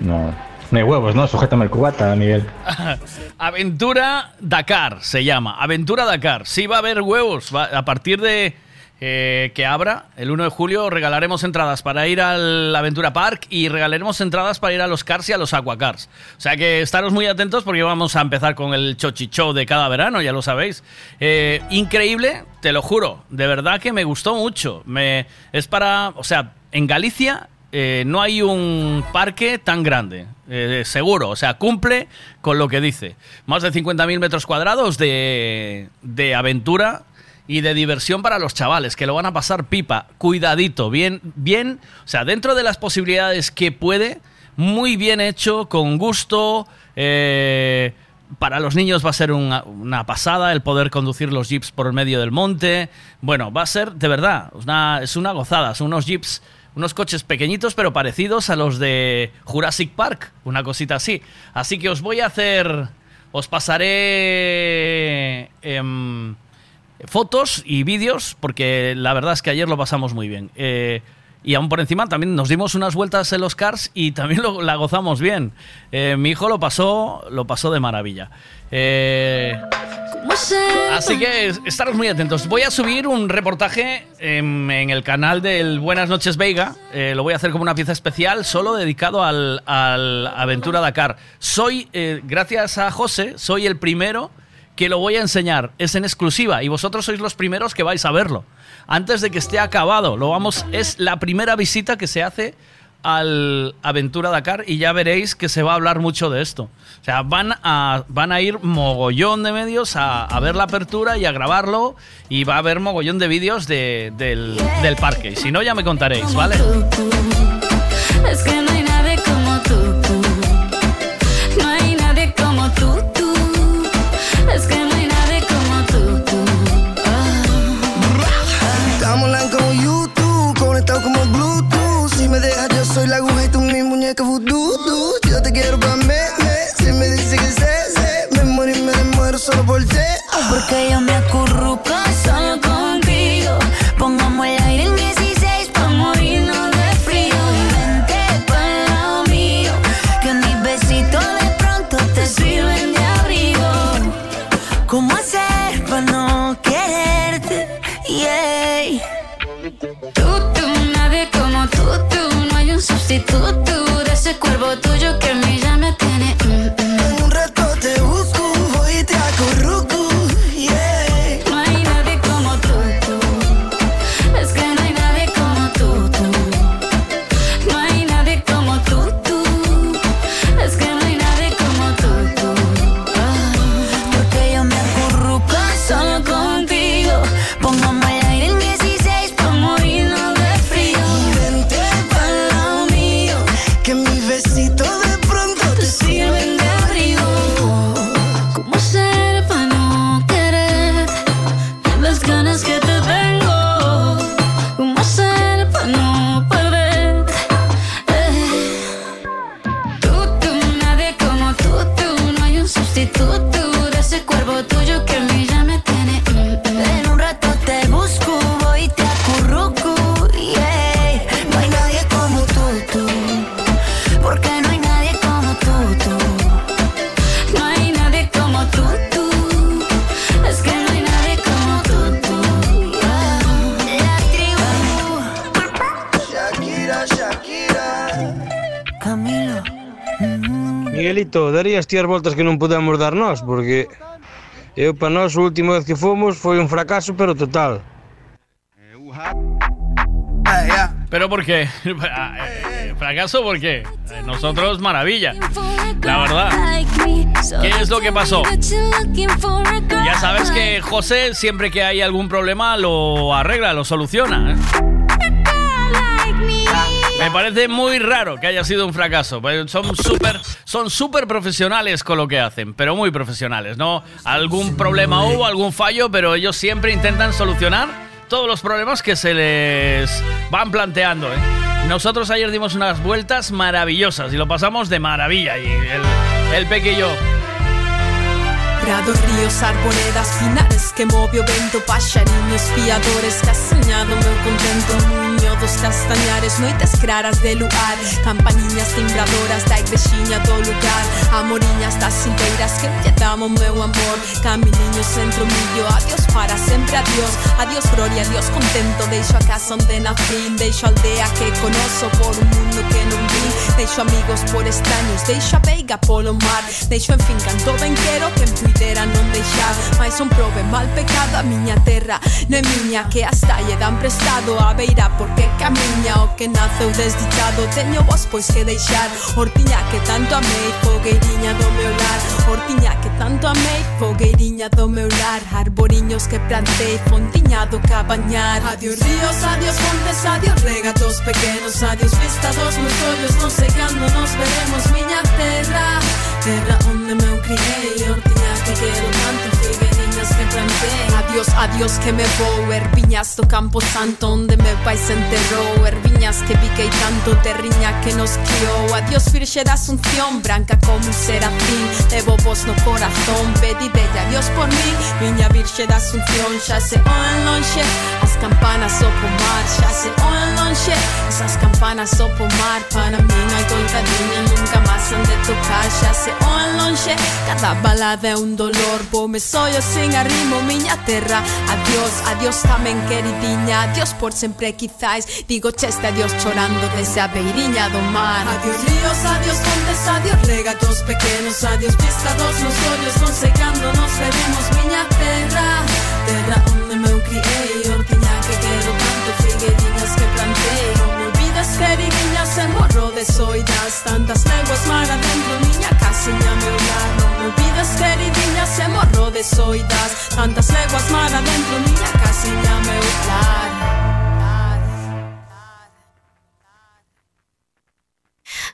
No, no hay huevos, ¿no? Sujétame el cubata, Miguel. Aventura Dakar se llama. Aventura Dakar. Sí va a haber huevos. Va- a partir de eh, que abra, el 1 de julio, regalaremos entradas para ir al Aventura Park y regalaremos entradas para ir a los cars y a los aquacars. O sea que estaros muy atentos porque vamos a empezar con el chochicho de cada verano, ya lo sabéis. Eh, increíble, te lo juro. De verdad que me gustó mucho. Me, es para, o sea, en Galicia eh, no hay un parque tan grande, eh, seguro, o sea, cumple con lo que dice. Más de 50.000 metros cuadrados de, de aventura y de diversión para los chavales, que lo van a pasar pipa, cuidadito, bien, bien, o sea, dentro de las posibilidades que puede, muy bien hecho, con gusto. eh, para los niños va a ser una, pasada el poder conducir los jeeps por el medio del monte. Bueno, va a ser de verdad, una- es una gozada. Son unos jeeps, unos coches pequeñitos pero parecidos a los de Jurassic Park, una cosita así. Así que os voy a hacer, os pasaré em, fotos y vídeos porque la verdad es que ayer lo pasamos muy bien. Eh, y aún por encima también nos dimos unas vueltas en los cars y también lo- la gozamos bien. Eh, mi hijo lo pasó, lo pasó de maravilla. Eh, así que estaros muy atentos. Voy a subir un reportaje en, en el canal del Buenas noches Veiga. Eh, lo voy a hacer como una pieza especial, solo dedicado al, al Aventura Dakar. Soy, eh, gracias a José, soy el primero que lo voy a enseñar. Es en exclusiva y vosotros sois los primeros que vais a verlo. Antes de que esté acabado, lo vamos, es la primera visita que se hace al Aventura Dakar y ya veréis que se va a hablar mucho de esto. O sea, van a, van a ir mogollón de medios a, ver la apertura y a grabarlo y va a haber mogollón de vídeos de- del, del parque. Y si no, ya me contaréis, ¿vale? Es que no hay ti. Porque yo me Miguelito, darías ti as voltas que non podemos dar nós, porque eu para nós a última vez que fomos foi un fracaso, pero total. ¿Pero por qué? ¿Fracaso por qué? Nosotros, maravilla. La verdad. ¿Qué es lo que pasó? Ya sabes que José, siempre que hay algún problema, lo arregla, lo soluciona. ¿eh? Me parece muy raro que haya sido un fracaso. pues Son súper son súper profesionales con lo que hacen, pero muy profesionales, ¿no? Algún problema hubo, algún fallo, pero ellos siempre intentan solucionar todos los problemas que se les van planteando, ¿eh? Nosotros ayer dimos unas vueltas maravillosas y lo pasamos de maravilla. Y el, el Peque y yo. Prados, ríos, arboledas, pinares que movio vento Paxariños fiadores que asiñado meu contento Muño dos castañares, noites claras de luar Campaniñas timbradoras da igrexiña do lugar Amoriñas das silveiras que lle damos meu amor Caminiños centro millo, adiós para sempre, adiós Adiós gloria, adiós contento Deixo a casa onde nacín, deixo a aldea que conozo Por un mundo que non vi, deixo amigos por extraños Deixo a veiga polo mar, deixo en fin canto ben quero que en frontera non deixar Mais un prove mal pecado a miña terra Non é miña que hasta lle dan prestado A beira porque camiña o que naceu desdichado. Teño vos pois que deixar. Hortiña que tanto amei, fogueiriña do meu lar. Hortiña que tanto amei, fogueiriña do meu lar. Arboriños que plantei, fontiña do cabañar Adiós ríos, adiós fontes, adiós regatos pequenos Adiós vistas dos meus ollos, non sei cando nos veremos miña terra. Τέρα onde meu ουκριέ Η ορτινιά και γερομάντη Φύγε que planteé Adiós, adiós que me vou Erviñas do campo santo Onde me se enterrou Erviñas que piquei tanto Terriña que nos criou Adiós virxe da asunción Branca como un serafín. Levo vos no corazón Pedi adiós por mí. Miña virxe da asunción Xa se oen lonxe As campanas o pomar, xa se oen lonxe Esas campanas o pomar, para min hai coitadiña Nunca máis han de tocar, xa se oen lonxe Cada balada é un dolor, me soy sin arrimo miña terra. Adiós, adiós tamén queridinha Adiós por sempre quizás. Digo cheste adiós chorando desde a beiriña do Adiós ríos, adiós montes, adiós regatos pequenos Adiós vista dos meus ollos, non sei cando nos veremos Miña terra, terra onde meu criei Hortiña morro de soidas Tantas leguas mar adentro, miña casiña meu lar Non me olvides queridinha, se morro de soidas Tantas leguas mar adentro, miña casiña meu lar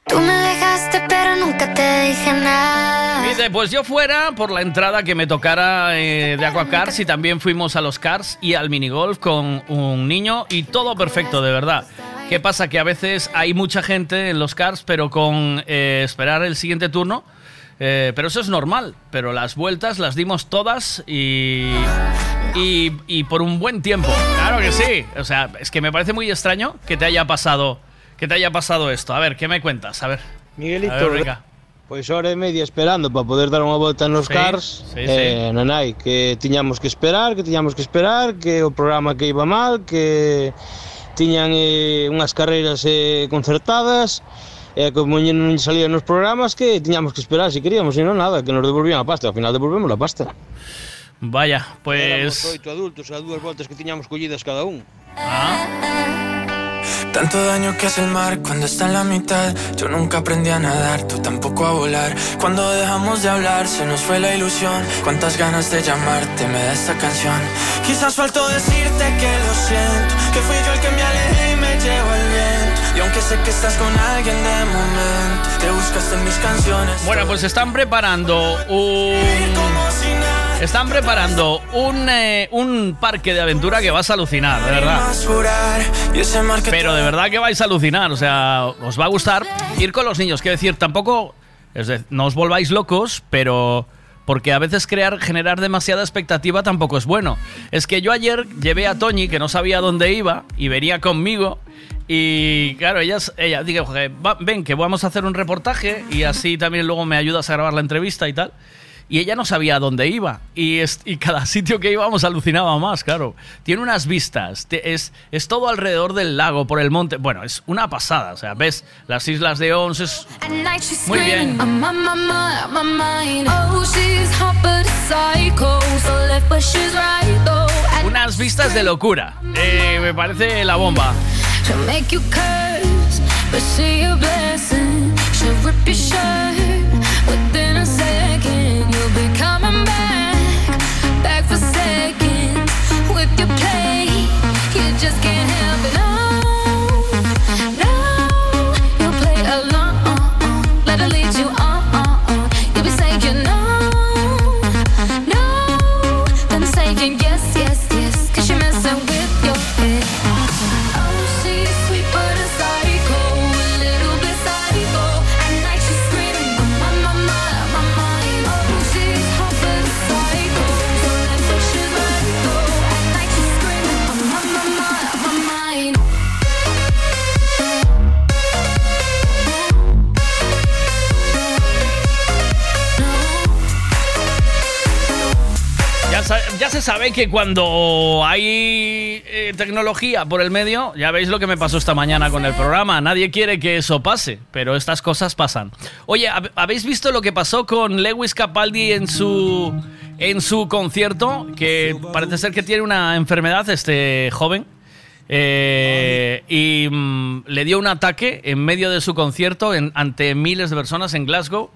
Tú me dejaste pero nunca te dije nada. Dice, pues yo fuera por la entrada que me tocara eh, de Aquacars y también fuimos a los Cars y al minigolf con un niño y todo perfecto, de verdad. ¿Qué pasa? Que a veces hay mucha gente en los Cars, pero con eh, esperar el siguiente turno. eh, pero eso es normal. Pero las vueltas las dimos todas y, y. y por un buen tiempo. Claro que sí. O sea, es que me parece muy extraño que te haya pasado. Que te haya pasado esto. A ver, ¿qué me cuentas? A ver. Miguelito, A ver. Pois hora e media esperando para poder dar unha volta nos Sí, cars sí, eh, Nanai, que tiñamos que esperar, que tiñamos que esperar Que o programa que iba mal, que tiñan eh, unhas carreiras eh, concertadas e eh, como non salían nos programas que tiñamos que esperar se queríamos queríamos, senón nada, que nos devolvían a pasta, ao final devolvemos a pasta. Vaya, pois... Pues... Éramos oito adultos a dúas voltas que tiñamos collidas cada un. Ah. Tanto daño que hace el mar cuando está en la mitad. Yo nunca aprendí a nadar, tú tampoco a volar. Cuando dejamos de hablar, se nos fue la ilusión. Cuántas ganas de llamarte me da esta canción. Quizás faltó decirte que lo siento, que fui yo el que me alejé y me llevó el viento. Y aunque sé que estás con alguien de momento, te buscaste en mis canciones. Bueno, pues están preparando un. Están preparando un, eh, un parque de aventura que vas a alucinar, de verdad. Pero de verdad que vais a alucinar, o sea, os va a gustar ir con los niños. Quiero decir, tampoco. no os volváis locos, pero. Porque a veces crear, generar demasiada expectativa tampoco es bueno. Es que yo ayer llevé a Toñi, que no sabía dónde iba, y venía conmigo. Y claro, ella, ella dije, "Joder, va- ven, que vamos a hacer un reportaje y así también luego me ayudas a grabar la entrevista y tal. Y ella no sabía a dónde iba. Y, es- y cada sitio que íbamos alucinaba más, claro. Tiene unas vistas, te- es, es todo alrededor del lago, por el monte. Bueno, es una pasada. O sea, ves las islas de Ons, es Muy bien. Oh, unas vistas de locura. Eh, me parece la bomba. Just can't help Ya, se sabe que cuando hay eh, tecnología por el medio, ya veis lo que me pasó esta mañana con el programa. Nadie quiere que eso pase, pero estas cosas pasan. Oye, ¿hab- ¿habéis visto lo que pasó con Lewis Capaldi en su en su concierto? Que parece ser que tiene una enfermedad este joven. Eh, y mm, le dio un ataque en medio de su concierto ante miles de personas en Glasgow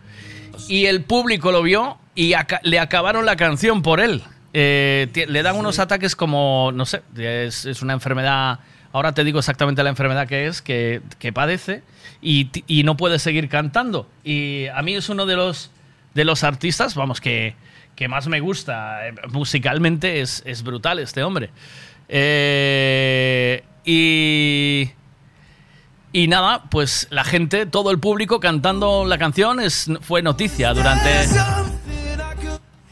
y el público lo vio y le acabaron la canción por él. Eh, le dan unos ataques como, no sé, es, es una enfermedad, ahora te digo exactamente la enfermedad que es, que, que padece y, y no puede seguir cantando. Y a mí es uno de los, de los artistas, vamos, que, que más me gusta. Eh, Musicalmente es, es brutal este hombre. Eh, y... Y nada, pues la gente, todo el público cantando la canción es, fue noticia durante...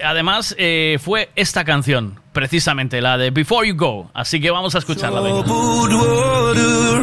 Además, eh, fue esta canción, precisamente, la de Before You Go. Así que vamos a escucharla. venga. Troubled water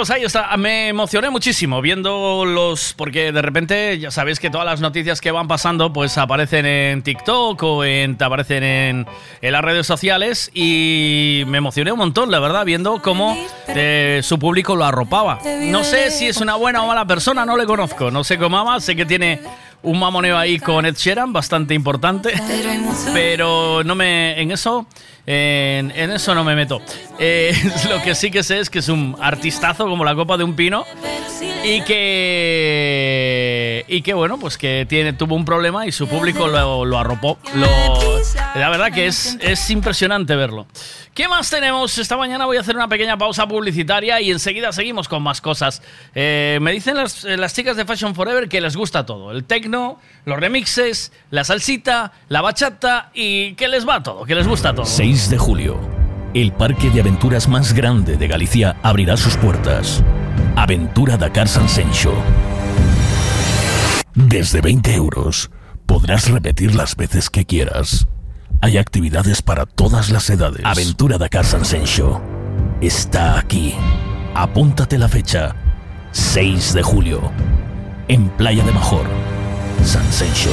Pues ahí está. Me emocioné muchísimo viendo los. Porque de repente ya sabéis que todas las noticias que van pasando, pues aparecen en TikTok o en, aparecen en, en las redes sociales. Y me emocioné un montón, la verdad, viendo cómo eh, su público lo arropaba. No sé si es una buena o mala persona, no le conozco. No sé cómo ama, sé que tiene un mamoneo ahí con Ed Sheeran, bastante importante. Pero no me. En eso. En, eso no me meto. Eh, lo que sí que sé es que es un artistazo como la copa de un pino. Y que. Y que bueno, pues que tiene, tuvo un problema y su público lo, lo arropó. Lo, la verdad que es, es impresionante verlo. ¿Qué más tenemos? Esta mañana voy a hacer una pequeña pausa publicitaria y enseguida seguimos con más cosas. Eh, me dicen las, chicas de Fashion Forever que les gusta todo. El techno, los remixes, la salsita, la bachata y que les va todo, que les gusta todo. 6 de julio. El parque de aventuras más grande de Galicia abrirá sus puertas. Aventura Dakar Sansencho. Desde 20 euros podrás repetir las veces que quieras. Hay actividades para todas las edades. Aventura Dakar Sansencho. Está aquí. Apúntate la fecha. 6 de julio. En Playa de Major. Sansencho.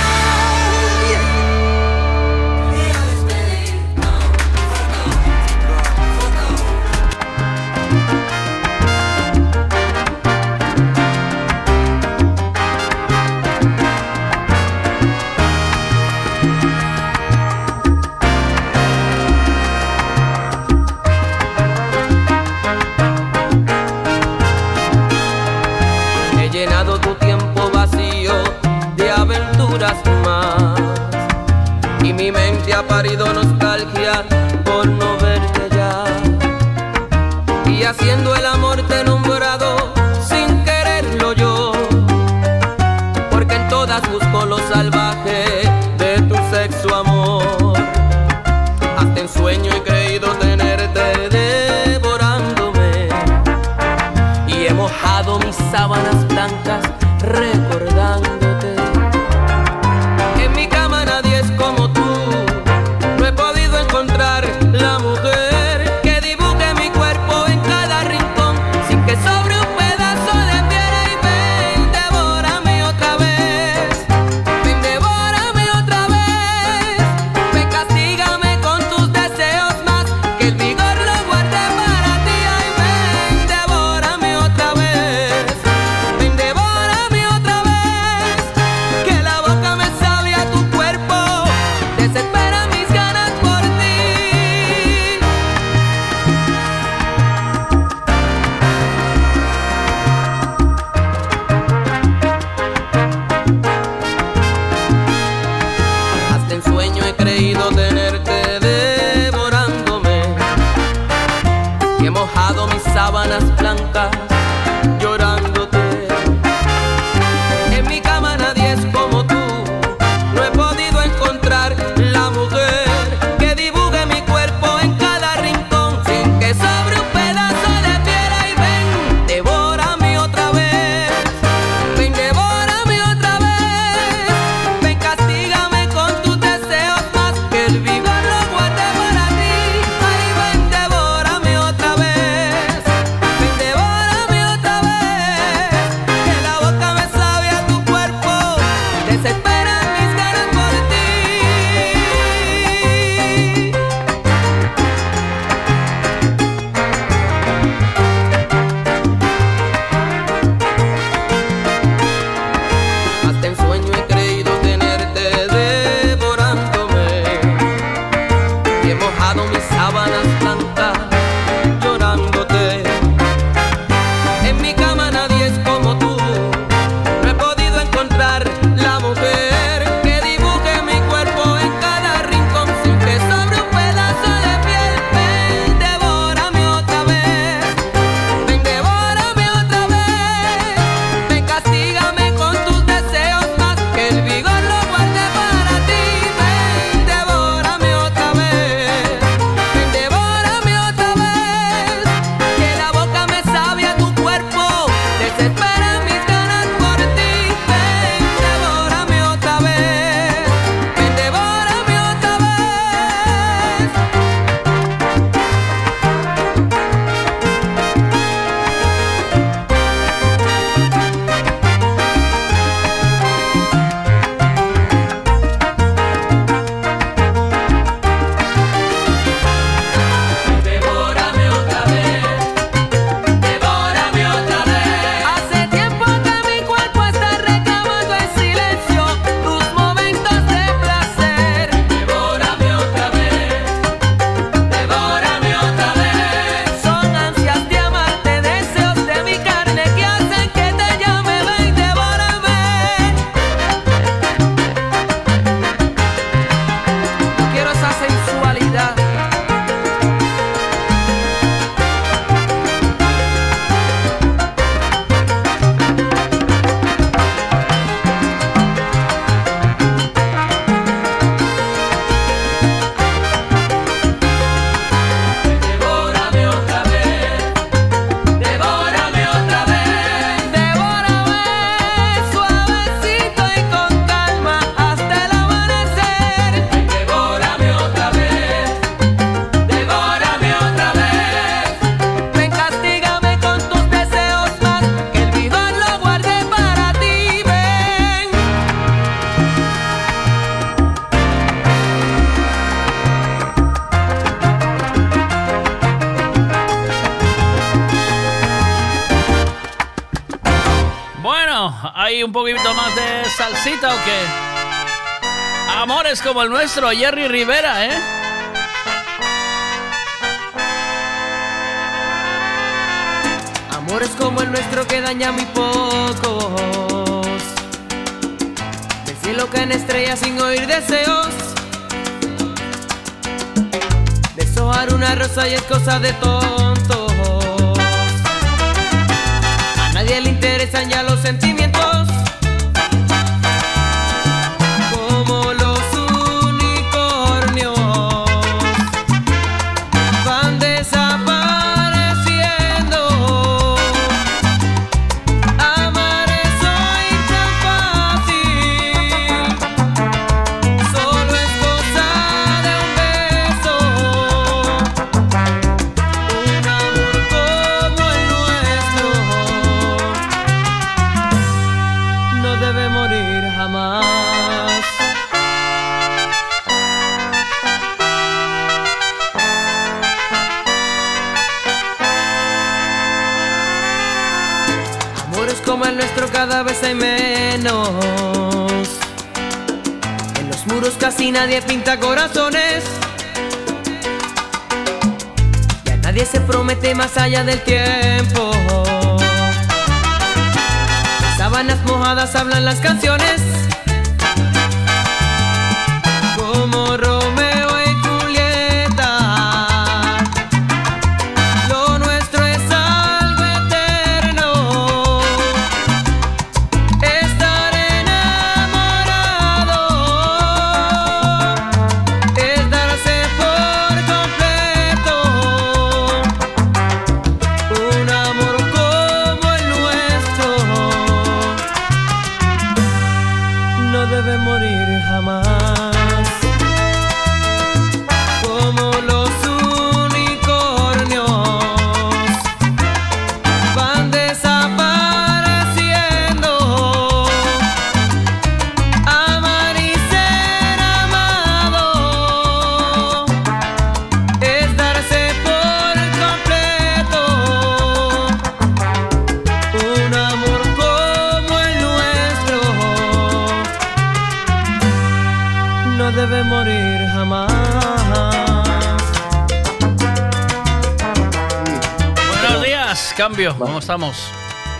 Como el nuestro, Jerry Rivera, ¿eh? Amores como el nuestro que daña muy pocos. Del cielo caen estrellas sin oír deseos. Deshojar una rosa y es cosa de tontos. Nadie pinta corazones. Ya nadie se promete más allá del tiempo. En sábanas mojadas hablan las canciones.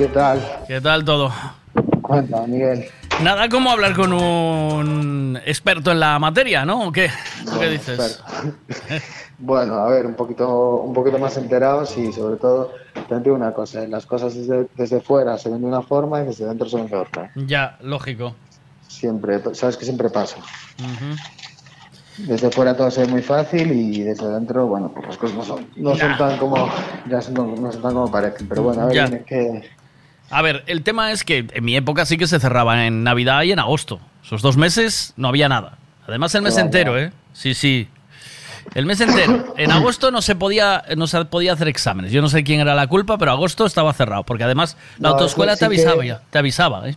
¿Qué tal? ¿Qué tal todo? Cuenta, Miguel. Nada como hablar con un experto en la materia, ¿no? ¿O qué? ¿Tú ¿Qué dices? Bueno, a ver, un poquito, un poquito más enterados y sobre todo, te digo una cosa, las cosas desde, desde fuera se ven de una forma y desde dentro se ven de otra. Ya, lógico. Siempre, sabes que siempre pasa. Desde fuera todo se ve muy fácil y desde dentro, bueno, pues las cosas no son, no son tan como, ya son, no son tan como parecen. Pero bueno, a ver, Ya. que, A ver, el tema es que en mi época sí que se cerraba en Navidad y en agosto. Esos dos meses no había nada. Además el mes entero, ¿eh? Sí, sí. El mes entero. En agosto no se podía no se podía hacer exámenes. Yo no sé quién era la culpa, pero agosto estaba cerrado. Porque además la No, autoescuela te que- avisaba ya. Te avisaba, ¿eh?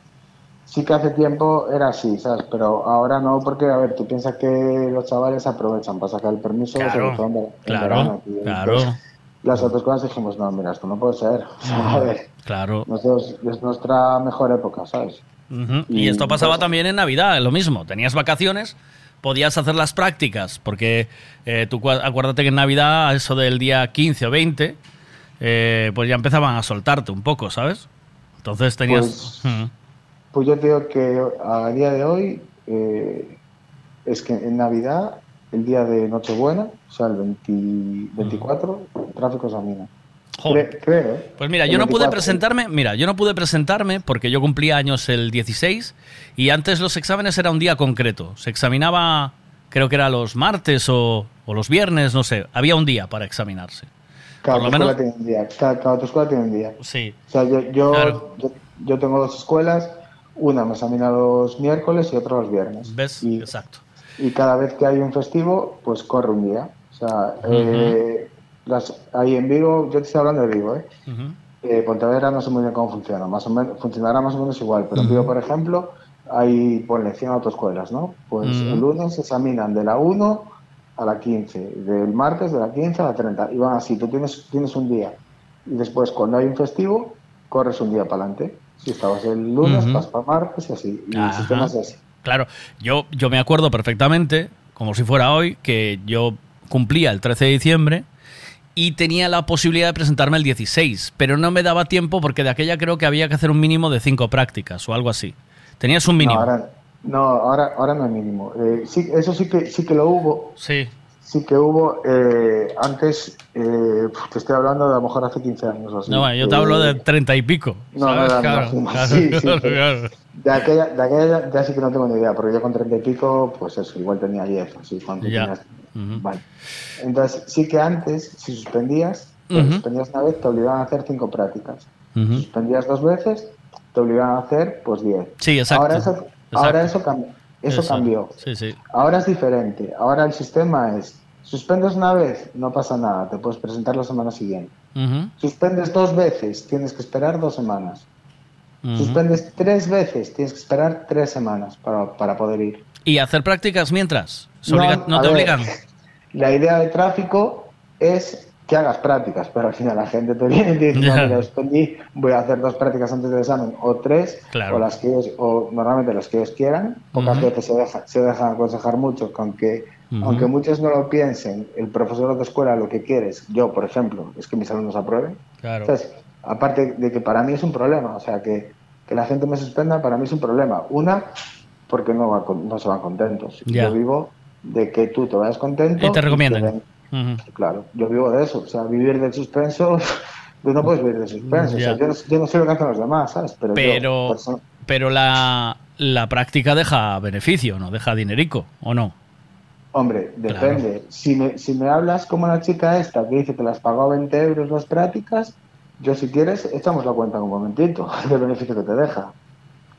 sí que hace tiempo era así, ¿sabes? Pero ahora no, porque, a ver, tú piensas que los chavales aprovechan para sacar el permiso, Claro, en claro, verano, tío. claro. Entonces, las otras cosas dijimos, no, mira, esto no puede ser. A ver, Claro. nosotros, es nuestra mejor época, ¿sabes? Y Y esto pasaba entonces- también en Navidad, lo mismo. Tenías vacaciones, podías hacer las prácticas, porque eh, tú acuérdate que en Navidad, eso del día 15 o 20, eh, pues ya empezaban a soltarte un poco, ¿sabes? Entonces tenías... Ujú. Pues yo te digo que a día de hoy eh, es que en Navidad, el día de Nochebuena, o sea, el 20 24, el tráfico se amina. Joder. Cre- creo, ¿eh? Pues mira, El yo no pude 24. presentarme, mira, yo no pude presentarme porque yo cumplía años el 16 y antes los exámenes era un día concreto. Se examinaba, creo que era los martes o, o los viernes, no sé. Había un día para examinarse. Cada Por lo escuela tiene un día. Cada, cada autoescuela tiene un día. Sí. O sea, yo, yo, Claro. yo, yo tengo dos escuelas. Una me examina los miércoles y otra los viernes. ¿Ves? Y, Exacto. Y cada vez que hay un festivo, pues corre un día. O sea, eh, las, ahí en Vigo, yo te estoy hablando de Vigo, ¿eh? Ujú. Eh, Pontevedra no sé muy bien cómo funciona, más o menos, funcionará más o menos igual, pero en Vigo, por ejemplo, hay, ponle 100 autoescuelas, ¿no? Pues el lunes se examinan de la 1 a la 15, del martes de la 15 a la 30, y van así, tú tienes, tienes un día, y después cuando hay un festivo, corres un día para adelante. Si estabas el lunes, vas para martes y así. Y el sistema es ese. Claro, yo, yo me acuerdo perfectamente, como si fuera hoy, que yo cumplía el 13 de diciembre y tenía la posibilidad de presentarme el 16, pero no me daba tiempo porque de aquella creo que había que hacer un mínimo de cinco prácticas o algo así. Tenías un mínimo. No, ahora no, ahora, ahora no hay mínimo. Eh, sí, eso sí que, sí que lo hubo. Sí. Sí que hubo. eh, antes, eh, te estoy hablando de a lo mejor hace 15 años o así. No, bueno, yo te Eh, hablo de treinta y pico. No, ¿sabes? no, no, claro, no, claro, sí, sí, claro, pero- claro. De aquella, de aquella ya sí que no tengo ni idea, porque yo con 30 y pico, pues eso, igual tenía 10, así, cuando Ya. tenías- Vale. Entonces, sí que antes, si suspendías, Ujú. suspendías una vez, te obligaban a hacer 5 prácticas. Ujú. Suspendías dos veces, te obligaban a hacer, pues 10. Sí, exacto. Ahora eso, Exacto. ahora eso, cam- eso Eso. cambió. Sí, sí. Ahora es diferente. Ahora el sistema es, suspendes una vez, no pasa nada, te puedes presentar la semana siguiente. Suspendes dos veces, tienes que esperar dos semanas. Suspendes tres veces, tienes que esperar tres semanas para, para poder ir. ¿Y hacer prácticas mientras? ¿Se No, obliga- ¿No, a te ver. obligan? La idea de tráfico es que hagas prácticas, pero al final la gente te viene y te dice, mira, suspendí, voy a hacer dos prácticas antes del examen, o tres, Claro. o las que ellos, o normalmente las que ellos quieran. Pocas veces se, deja- se dejan aconsejar mucho, que aunque, aunque muchos no lo piensen, el profesor de escuela lo que quiere es, yo por ejemplo, es que mis alumnos aprueben. Claro. Entonces, aparte de que para mí es un problema, o sea, que, que la gente me suspenda, para mí es un problema. Una, porque no, va no se van contentos. Ya. Yo vivo de que tú te vayas contento. Y te recomiendan. den- Claro, yo vivo de eso. O sea, vivir del suspenso, tú no puedes vivir del suspenso. O sea, Ya. yo, no, yo no sé lo que hacen los demás, ¿sabes? Pero, yo, Pero, la, la práctica deja beneficio, ¿no? Deja dinerico, ¿o no? hombre, depende. Si, me, si me hablas como la chica esta que dice que las pagó a 20 euros las prácticas, yo si quieres, echamos la cuenta en un momentito del beneficio que te deja.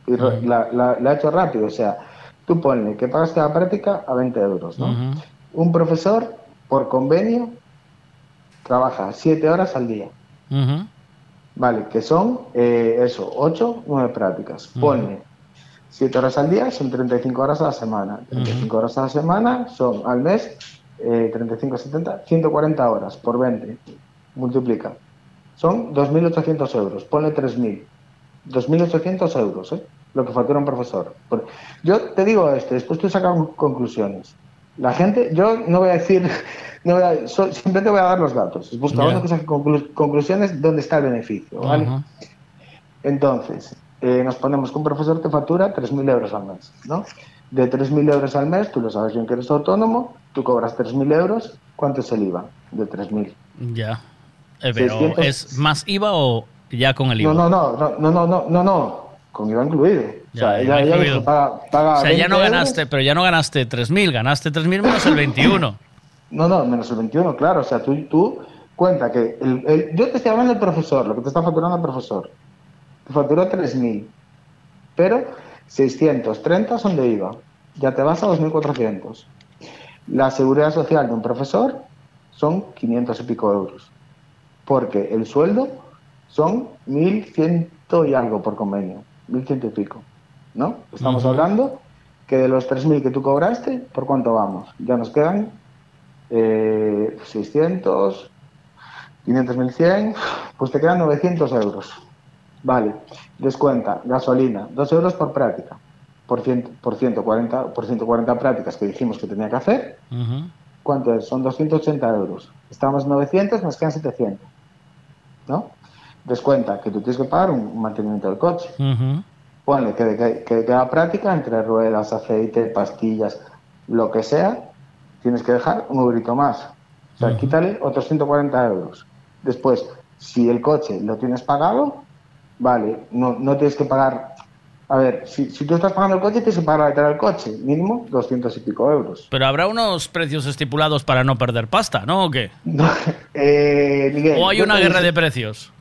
Y la, la, la he hecho rápido, o sea, tú ponle que pagas cada práctica a 20 euros, ¿no? Un profesor, por convenio, trabaja 7 horas al día. Ujú. Vale, que son eh, eso, 8, 9 prácticas. Ujú. Ponle 7 horas al día, son 35 horas a la semana. 35 horas a la semana son al mes, eh, 35, 70, 140 horas por 20. Multiplica. Son 2.800 euros. Ponle 3.000. 2.800 euros, ¿eh? Lo que factura un profesor. Yo te digo esto, después tú sacas conclusiones. La gente, yo no voy a decir, no voy a- so- simplemente voy a dar los datos. Busca Ya. uno que saque conclu- conclusiones dónde está el beneficio, ¿vale? Entonces, eh, nos ponemos que un profesor te factura 3.000 euros al mes, ¿no? De 3.000 euros al mes, tú lo sabes bien que eres autónomo, tú cobras 3.000 euros, ¿cuánto es el IVA de 3.000? Ya. Eh, pero 600. ¿es más IVA o ya con el IVA? No, no, no, no, no, no, no, no, con IVA incluido. O sea, Ya, ella incluido. paga, paga o sea, ya 20 no euros. ganaste, pero ya no ganaste 3.000, ganaste 3.000 menos el 21. No, no, menos el 21, claro. O sea, tú, tú cuenta que el, el- yo te estoy hablando del profesor, lo que te está facturando el profesor. Te facturó 3.000, pero 630 son de IVA. Ya te vas a 2.400. La seguridad social de un profesor son 500 y pico euros. Porque el sueldo son 1.100 y algo por convenio. 1.100 y pico. ¿No? Estamos Ujú. hablando que de los 3.000 que tú cobraste, ¿por cuánto vamos? Ya nos quedan eh, 600, 500, 1100, pues te quedan 900 euros. Vale, descuenta, gasolina, 2 euros por práctica, por, cien- por, 140, por 140 prácticas que dijimos que tenía que hacer. Ujú. ¿Cuánto es? Son 280 euros. Estamos en 900, nos quedan 700. ¿No? Descuenta que tú tienes que pagar un mantenimiento del coche. Ujú. Ponle que de, que, que cada práctica, entre ruedas, aceite, pastillas, lo que sea, tienes que dejar un eurito más. O sea, quítale otros 140 euros. Después, si el coche lo tienes pagado, vale, no, no tienes que pagar. A ver, si, si tú estás pagando el coche, tienes que pagar la letra del coche, mínimo 200 y pico euros. Pero habrá unos precios estipulados para no perder pasta, ¿no? ¿O qué? Eh, Miguel, ¿O hay una guerra dije- de precios?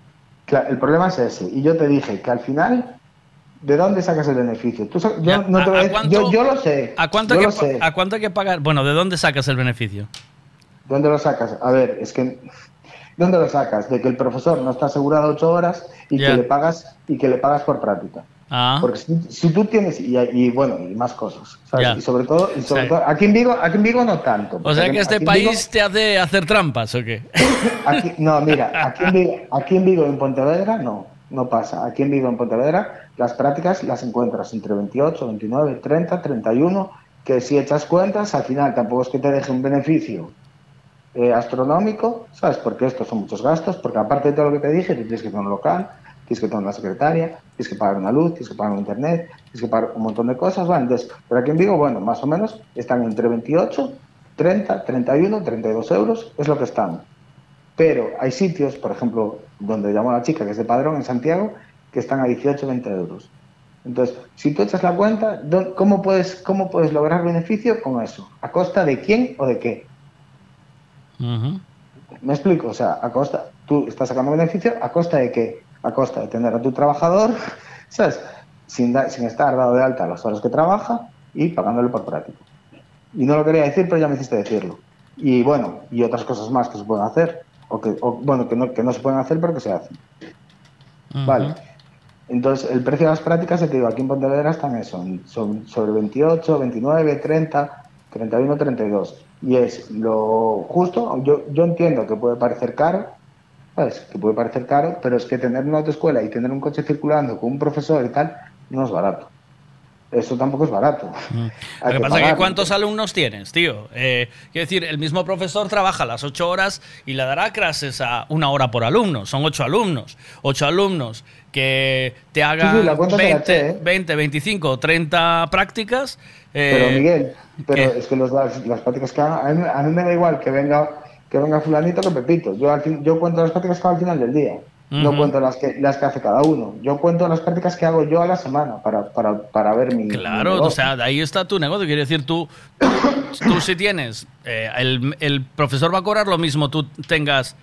Claro, el problema es ese. Y yo te dije que al final, ¿de dónde sacas el beneficio? Tú yo, no te voy a yo, yo lo sé. ¿A cuánto, yo hay lo que, pa- sé. ¿A cuánto hay que pagar? Bueno, ¿de dónde sacas el beneficio? ¿Dónde lo sacas? A ver, es que ¿dónde lo sacas? De que el profesor no está asegurado ocho horas y que le pagas y que le pagas por práctica. Ah, Porque si, si tú tienes y, y, bueno y más cosas, ¿sabes? Y sobre todo, y sobre Sí. todo aquí en Vigo, aquí en Vigo no tanto. o sea que este Vigo- país te hace hacer trampas, ¿o qué? aquí- no, mira, aquí en Vigo, aquí en Vigo, en Pontevedra, no. No pasa. Aquí en Vigo, en Pontevedra, las prácticas las encuentras entre 28, 29, 30, 31, que si echas cuentas, al final tampoco es que te deje un beneficio eh, astronómico, ¿sabes? Porque estos son muchos gastos, porque aparte de todo lo que te dije, tienes que tener un local, tienes que tener una secretaria, tienes que pagar una luz, tienes que pagar un internet, tienes que pagar un montón de cosas, ¿vale? Entonces, pero aquí en Vigo, bueno, más o menos están entre 28, 30, 31, 32 euros, es lo que están. Pero hay sitios, por ejemplo, donde llamó la chica, que es de Padrón, en Santiago, que están a 18, 20 euros. Entonces, si tú echas la cuenta, ¿dó- ¿cómo puedes, ¿cómo puedes lograr beneficio con eso? ¿A costa de quién o de qué? ¿Me explico? O sea, a costa, tú estás sacando beneficio, ¿a costa de qué? A costa de tener a tu trabajador, ¿sabes? Sin, da- sin estar dado de alta las horas que trabaja y pagándole por práctico. Y no lo quería decir, pero ya me hiciste decirlo. Y bueno, y otras cosas más que se pueden hacer, o que, o, bueno, que no, que no se pueden hacer, pero que se hacen. Vale. Entonces, el precio de las prácticas, ya te digo, aquí en Pontevedra están eso, en- son sobre 28, 29, 30, 31, 32. Y es lo justo, yo, yo entiendo que puede parecer caro, ¿sabes? Que puede parecer caro, pero es que tener una autoescuela y tener un coche circulando con un profesor y tal, no es barato. Eso tampoco es barato. Lo que pasa es que. ¿cuántos alumnos tienes, tío? Eh, quiero decir, el mismo profesor trabaja las ocho horas y le dará clases a una hora por alumno. Son ocho alumnos. Ocho alumnos que te hagan sí, te la 20, eché, ¿eh? 20, 25, 30 prácticas. Pero eh, Miguel, pero ¿qué? es que los, las, las prácticas que hagan, a mí, a mí me da igual que venga que venga fulanito que Pepito. Yo, al fin, yo cuento las prácticas que hago al final del día. No cuento las que, las que hace cada uno. Yo cuento las prácticas que hago yo a la semana para, para, para ver mi. mi Claro, o sea, de ahí está tu negocio. Quiere decir, tú, tú si tienes, eh, el, el profesor va a cobrar lo mismo, tú tengas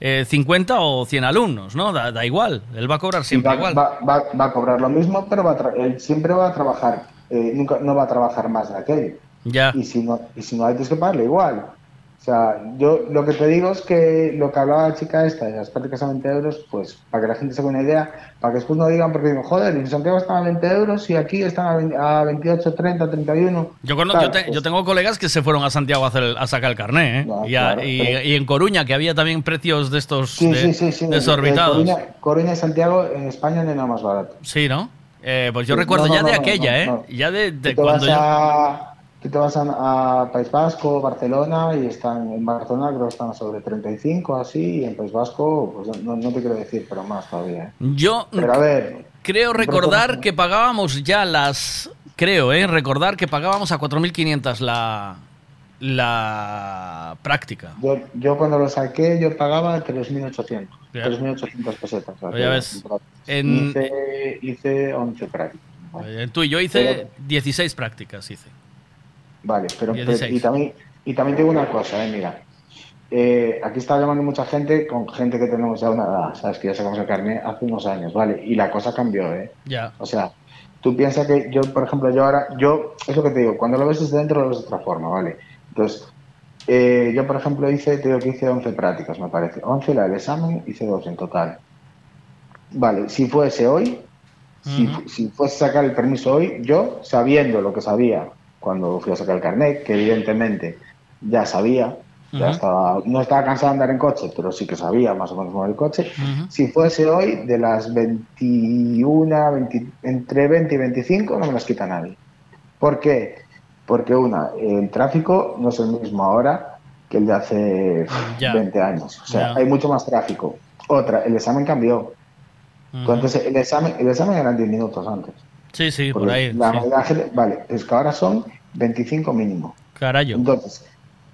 eh, 50 o 100 alumnos, ¿no? Da, da igual, él va a cobrar siempre va, igual. va- va- va a cobrar lo mismo, pero va a él siempre va a trabajar, eh, nunca, no va a trabajar más de aquello. Ya. Y si no, y si no hay, que pagarle igual. O sea, yo lo que te digo es que lo que hablaba la chica esta de las prácticas a 20 euros, pues para que la gente se haga una idea, para que después no digan, porque digo, joder, en Santiago están a 20 euros y aquí están a, 20 a 28, 30, 31. Yo, cono- Tal, yo, te- pues, yo tengo colegas que se fueron a Santiago a, hacer a sacar el carné, ¿eh? y, a- claro, y- pero- y en Coruña, que había también precios de estos Sí, de- sí, sí, sí. desorbitados. Coruña, Coruña y Santiago en España no nada más barato. Sí, ¿no? Eh, pues yo recuerdo no, ya de aquella, ¿eh? Ya de, cuando vas yo... a, tú te vas a, a País Vasco, Barcelona, y están en Barcelona creo que están sobre 35, así, y en País Vasco, pues no, no te quiero decir, pero más todavía. ¿eh? Yo Pero a ver, creo recordar que pagábamos ya las... Creo, ¿eh? Recordar que pagábamos a 4.500 la, la práctica. yo, yo cuando lo saqué, yo pagaba 3.800, Ya. 3.800 pesetas. ya ves, en- Hice, hice 11 prácticas. Tú y yo hice 16 prácticas, hice. Vale, pero, pero- 16. y también y también digo una cosa, eh, mira. Eh, aquí está llamando mucha gente con gente que tenemos ya una edad, sabes que ya sacamos el carnet hace unos años, ¿vale? Y la cosa cambió, ¿eh? Ya. O sea, tú piensas que yo, por ejemplo, yo ahora, yo, es lo que te digo, cuando lo ves desde dentro lo ves de otra forma, ¿vale? Entonces, eh, yo, por ejemplo, hice, te digo que hice 11 prácticas, me parece. 11 la del examen, hice 2 en total. Vale, si fuese hoy, si, si fuese sacar el permiso hoy, yo, sabiendo lo que sabía cuando fui a sacar el carnet, que evidentemente ya sabía, ya estaba, no estaba cansado de andar en coche, pero sí que sabía más o menos mover el coche, si fuese hoy, de las 21, 20 entre 20 y 25, no me las quita nadie. ¿Por qué? Porque una, el tráfico no es el mismo ahora que el de hace Ya. 20 años. O sea, hay mucho más tráfico. Otra, el examen cambió. Entonces, el examen, el examen eran 10 minutos antes. Sí, sí, por Porque ahí. la sí. vale, es que ahora son 25 mínimo. Carayo. Entonces,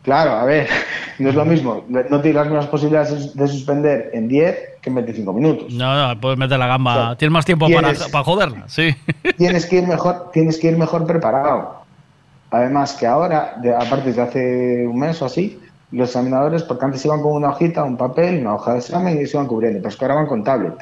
claro, a ver, no es lo mismo. No tienes las mismas posibilidades de suspender en 10 que en 25 minutos. No, no, puedes meter la gamba. Tienes más tiempo tienes- para, para joderla, sí. tienes que ir mejor, tienes que ir mejor preparado. Además que ahora, de, aparte de hace un mes o así, los examinadores, porque antes iban con una hojita, un papel, una hoja de examen y se iban cubriendo, pero es que ahora van con tablet.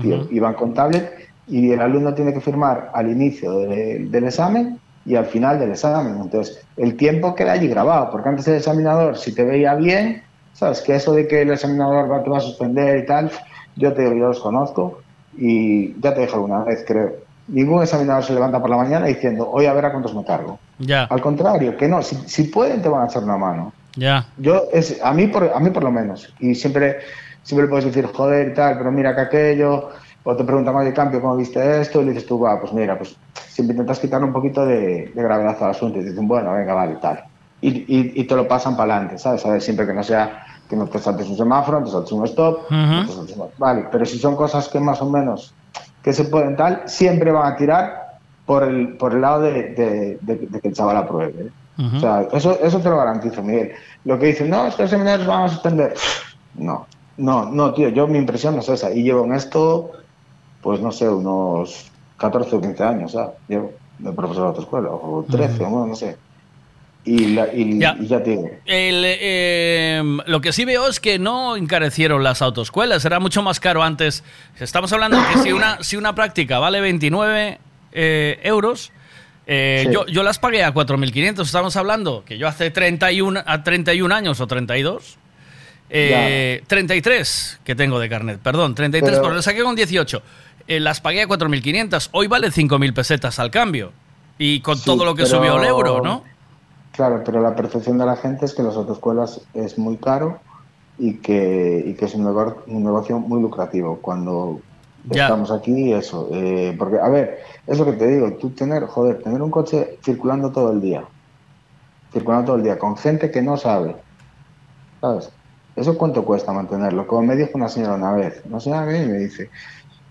tío, y van con tablet y el alumno tiene que firmar al inicio de- del examen y al final del examen. Entonces, el tiempo queda allí grabado, porque antes el examinador, si te veía bien, sabes que eso de que el examinador va, te va a suspender y tal, yo te yo los conozco y ya te dije alguna vez, creo. Ningún examinador se levanta por la mañana diciendo, hoy a ver a cuántos me cargo. Ya, Al contrario, que no, si, si pueden te van a echar una mano. ya. Yo, es, a, mí por, a mí por lo menos. Y siempre, siempre puedes decir, joder y tal, pero mira que aquello, o te preguntan, oye, cambio, ¿cómo viste esto? Y le dices tú, va, pues mira, pues siempre intentas quitar un poquito de, de gravedad al asunto y te dicen, bueno, venga, vale, tal. Y, y, y te lo pasan para adelante, ¿sabes? A ver, siempre que no sea que no te saltes un semáforo, no te saltes un stop, no te saltes un- Vale, pero si son cosas que más o menos que se pueden tal, siempre van a tirar por el, por el lado de, de- de- de que el chaval apruebe. ¿eh? O sea, eso, eso te lo garantizo, Miguel. Lo que dicen, no, es que los seminarios van a suspender. No, no, no, tío, yo mi impresión no es esa. Y llevo en esto, pues no sé, unos 14 o 15 años, ¿sabes? Llevo de profesor de autoescuela, o 13, o no sé. Y, la- y- Ya. y ya digo, El, eh, lo que sí veo es que no encarecieron las autoescuelas, era mucho más caro antes. Estamos hablando que si una, si una práctica vale 29 eh, euros, eh, Sí. yo, yo las pagué a 4.500. Estamos hablando que yo hace 31, a 31 años o 32, eh, 33 que tengo de carnet, perdón, 33, Pero- pero lo saqué con 18. Eh, las pagué a 4.500, hoy vale 5.000 pesetas al cambio. Y con Sí, todo lo que pero- subió el euro, ¿no? Claro, pero la percepción de la gente es que las autoescuelas es muy caro y que, y que es un, negocio muy lucrativo. Cuando Ya. estamos aquí, eso. eh, porque, a ver, es lo que te digo, tú tener, joder, tener un coche circulando todo el día, circulando todo el día, con gente que no sabe, ¿sabes? ¿Eso cuánto cuesta mantenerlo? Como me dijo una señora una vez, no sé, a mí me dice,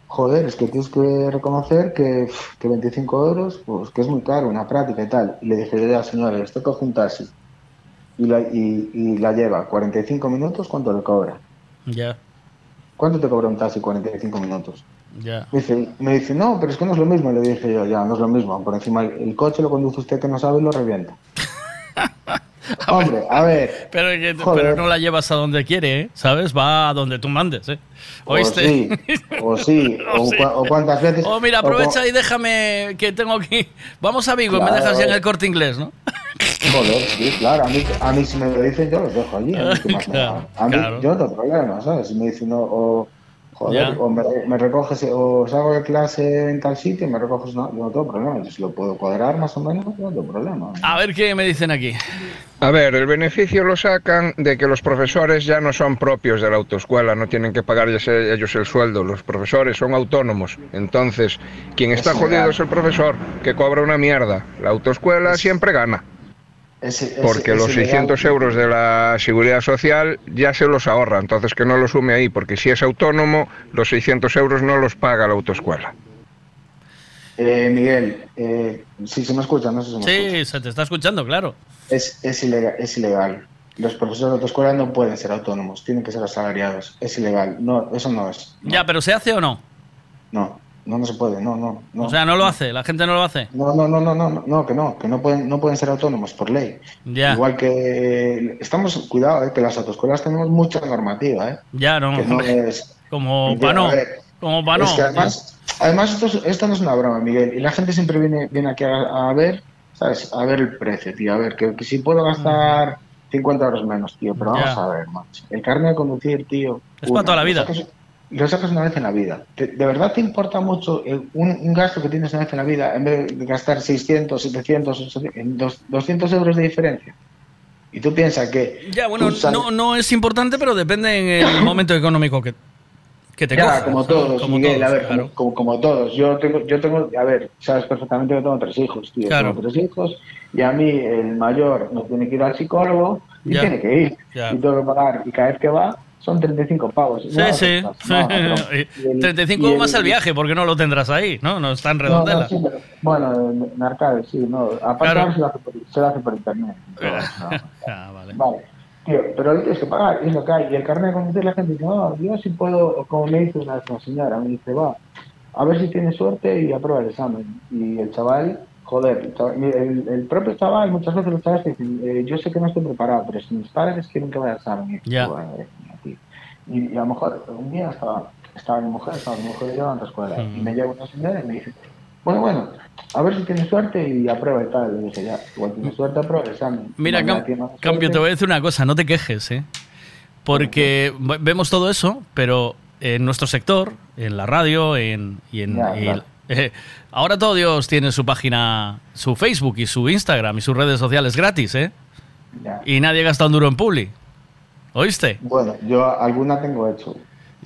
joder, es que tienes que reconocer que, que 25 euros, pues que es muy caro, una práctica y tal. Y le dije yo a la señora, esto coge un taxi y la, y, y la lleva 45 minutos, ¿cuánto le cobra? Ya, ¿Cuánto te cobra un taxi 45 minutos? ya. Me dice, me dice, no, pero es que no es lo mismo. Le dije yo, ya, no es lo mismo. Por encima, el, el coche lo conduce usted que no sabe y lo revienta. Hombre, a ver. Pero, que- Joder. pero no la llevas a donde quiere, ¿eh? ¿sabes? Va a donde tú mandes, ¿eh? ¿Oíste? O sí, o sí, o, cuántas veces. Oh, mira, o cua- aprovecha y déjame que tengo aquí. Vamos a Vigo y me Claro. dejas ya en el corte inglés, ¿no? Joder, sí, claro. A mí, a mí si me lo dicen, yo los dejo allí. A mí, ¿qué más me da? A mí, claro. yo no tengo problema, ¿sabes? Si me dicen, no, o, joder, Ya. o me, me recoges, o salgo de clase en tal sitio y me recoges, no, yo no tengo problema. Yo si lo puedo cuadrar más o menos, no tengo problema. A ver qué me dicen aquí. A ver, el beneficio lo sacan de que los profesores ya no son propios de la autoescuela, no tienen que pagar ellos ellos el sueldo, los profesores son autónomos. Entonces, quien está Es jodido es el profesor, que cobra una mierda. La autoescuela siempre gana, Ese- ese- porque ese los legal- 600 euros de la seguridad social ya se los ahorra, entonces que no lo sume ahí, porque si es autónomo, los 600 euros no los paga la autoescuela. Eh, Miguel, eh, si se me escucha, no sé si me escucha. Sí, se te está escuchando, claro. Es, es, ilegal, es ilegal. Los profesores de autoescuela no pueden ser autónomos, tienen que ser asalariados. Es ilegal. No, eso no es. Ya, pero ¿se hace o no? No, no, no se puede. No, no, no. O sea, no lo hace, la gente no lo hace. No, no, no, no, no, no, no, que no, que no pueden, no pueden ser autónomos por ley. Ya. Igual que estamos, cuidado, eh, que las autoescuelas tenemos mucha normativa, eh. Ya, no. Que no es. Como para no. Como para no. Es que además, además esto, es- esto no es una broma, Miguel. Y la gente siempre viene, viene aquí a, a ver, ¿sabes? A ver el precio, tío. A ver, que, que si puedo gastar 50 euros menos, tío. Pero vamos a ver, macho. El carnet de conducir, tío. Es para toda la vida. Lo sacas una vez en la vida. ¿De, de verdad te importa mucho el- un, un gasto que tienes una vez en la vida en vez de gastar 600, 700, 800, en dos- 200 euros de diferencia? Y tú piensas que... Ya, bueno, no, no es importante, pero depende en el momento económico que, que te ya, como todos, Como Miguel, todos, a ver, claro. como, como todos. Yo tengo, yo tengo, a ver, sabes perfectamente que tengo tres hijos, tío. Claro. Tengo tres hijos y a mí el mayor no tiene que ir al psicólogo y Ya. tiene que ir. Ya. Y tengo que pagar y cada vez que va son 35 pavos. Sí, No, sí. no, no, no, no. Y Y el- 35 y el- más el viaje, porque no lo tendrás ahí, ¿no? No está en redondela. no, sí, pero- bueno, en, arcade, sí, no. Aparte Claro. se lo hace por, se lo hace por internet. Ah, vale. Vale. Tío, pero lo tienes que pagar, es lo que hay. Y el carnet de conducir, la gente dice, no, yo sí puedo, como me dice una una señora, me dice, va, a ver si tienes suerte y aprueba el examen. Y el chaval, joder, el, propio chaval, muchas veces los chavales dicen, eh, yo sé que no estoy preparado, pero si mis padres quieren que vaya y, dices, Ya. "Bueno, madre mía, tío". y, y a lo mejor un día estaba, estaba mi mujer, estaba mi mujer y yo en la escuela, y me llega una señora y me dice, bueno, bueno, a ver si tienes suerte y aprueba y tal. Le dije, ya, igual tienes suerte, aprueba el examen. Mira, cam- cambio, te voy a decir una cosa, no te quejes, ¿eh? Porque ve- vemos todo eso, pero en nuestro sector, en la radio, en, y en... Y- claro. Eh, ahora todo Dios tiene su página, su Facebook y su Instagram y sus redes sociales gratis, ¿eh? Ya. Y nadie gasta un duro en Publi. ¿Oíste? Bueno, yo alguna tengo hecho.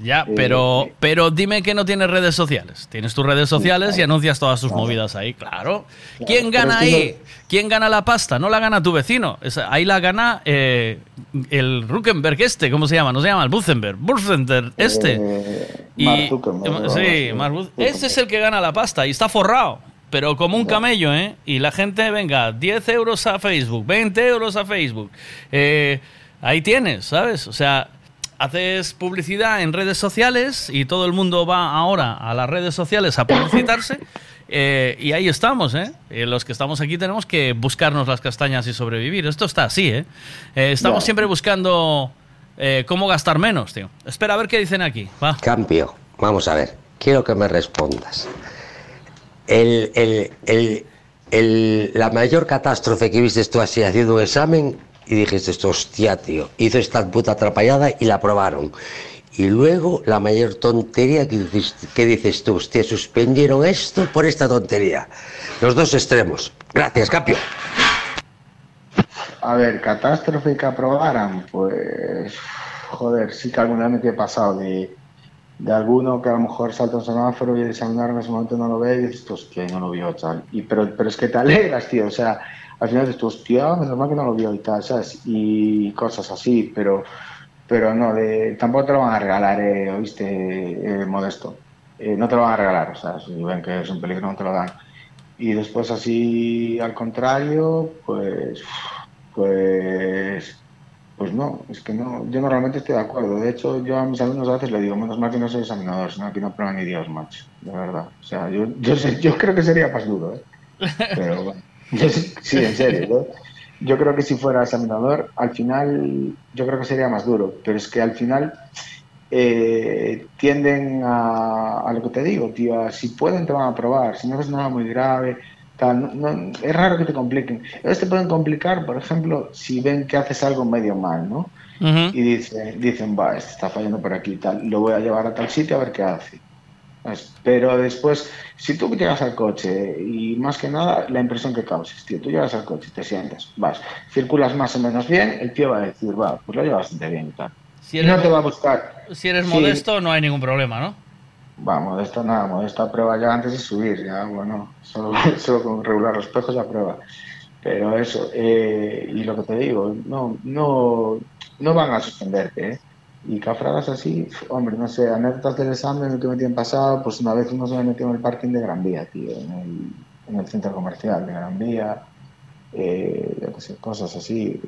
Ya, pero, pero dime que no tienes redes sociales. Tienes tus redes sociales y anuncias todas tus movidas ahí, claro. ¿Quién gana ahí? ¿Quién gana la pasta? No la gana tu vecino. Ahí la gana eh, el Ruckenberg este, ¿cómo se llama? No se llama el Buzenberg. Buzenberg este. Eh, Y- Mark Zuckerberg, eh, sí, Mark Buz- Ese es el que gana la pasta y está forrado. Pero como un camello, ¿eh? Y la gente, venga, 10 euros a Facebook, 20 euros a Facebook. Eh, ahí tienes, ¿sabes? O sea, haces publicidad en redes sociales y todo el mundo va ahora a las redes sociales a publicitarse. eh, y ahí estamos, ¿eh? Eh, Los que estamos aquí tenemos que buscarnos las castañas y sobrevivir. Esto está así, ¿eh? Eh, estamos siempre buscando cómo gastar menos, tío. Espera a ver qué dicen aquí. Va. Cambio, vamos a ver, quiero que me respondas. El, el- el- el- la mayor catástrofe que viste tú así haciendo un examen y dijiste esto, hostia, tío, hizo esta puta atrapallada y la aprobaron. Y luego la mayor tontería que que dices tú, hostia, suspendieron esto por esta tontería. Los dos extremos. Gracias, cambio. A ver, catástrofe que aprobaran, pues. Joder, sí que alguna vez me he pasado de, de alguno que a lo mejor salta un semáforo y el en ese momento no lo ve y dices, "Pues, hostia, no lo vio, tal. Y, pero, pero es que te alegras, tío, o sea, al final tú, hostia, menos mal que no lo vio y tal, ¿sabes? Y cosas así, pero, pero no, de, tampoco te lo van a regalar, eh, ¿oíste? Eh, modesto. Eh, no te lo van a regalar, o sea, si ven que es un peligro no te lo dan. Y después así, al contrario, pues, pues, pues no, es que no, yo normalmente estoy de acuerdo. De hecho, yo a mis alumnos a veces le digo, menos mal que no soy examinador, sino que no prueban ni Dios, macho, de verdad. O sea, yo, yo, sé- yo creo que sería más duro, ¿eh? Pero bueno, sí, en serio, yo, yo creo que si fuera examinador, al final, yo creo que sería más duro, pero es que al final eh, tienden a, a lo que te digo, tío, a si pueden te van a probar, si no es nada muy grave, tal, no- no- es raro que te compliquen. Ellos te pueden complicar, por ejemplo, si ven que haces algo medio mal, ¿no? Y dicen, dicen, va, este está fallando por aquí y tal, lo voy a llevar a tal sitio a ver qué hace. Pero después, si tú llegas al coche y más que nada la impresión que causes, tío, tú llegas al coche, te sientas, vas, circulas más o menos bien, el tío va a decir, va, pues lo llevas bastante bien y tal. Si eres no te va a buscar. Si eres Sí. modesto, no hay ningún problema, ¿no? Va, modesto nada, modesto prueba ya antes de subir, ya bueno, solo, solo con regular los espejos ya prueba. Pero eso, eh, y lo que te digo, no, no, no van a suspenderte, ¿eh? Y cafradas así, hombre, no sé, anécdotas del examen el que me tienen pasado, pues una vez uno se me metió en el parking de Gran Vía, tío, en el, en el centro comercial de Gran Vía, eh, yo qué sé, cosas así,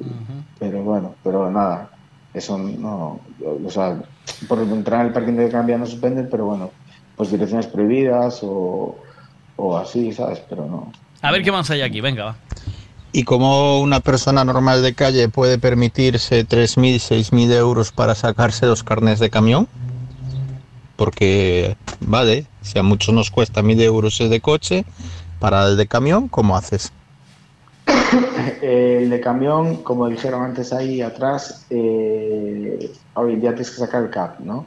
pero bueno, pero nada, eso no, o sea, por entrar en el parking de Gran Vía no suspenden, pero bueno, pues direcciones prohibidas o, o así, ¿sabes? Pero no. A ver qué más hay aquí, venga, va. ¿Y cómo una persona normal de calle puede permitirse 3.000, 6.000 euros para sacarse los carnes de camión? Porque, vale, si a muchos nos cuesta 1.000 euros el de coche, para el de camión, ¿cómo haces? El de camión, como dijeron antes ahí atrás, eh, hoy en día tienes que sacar el CAP, ¿no?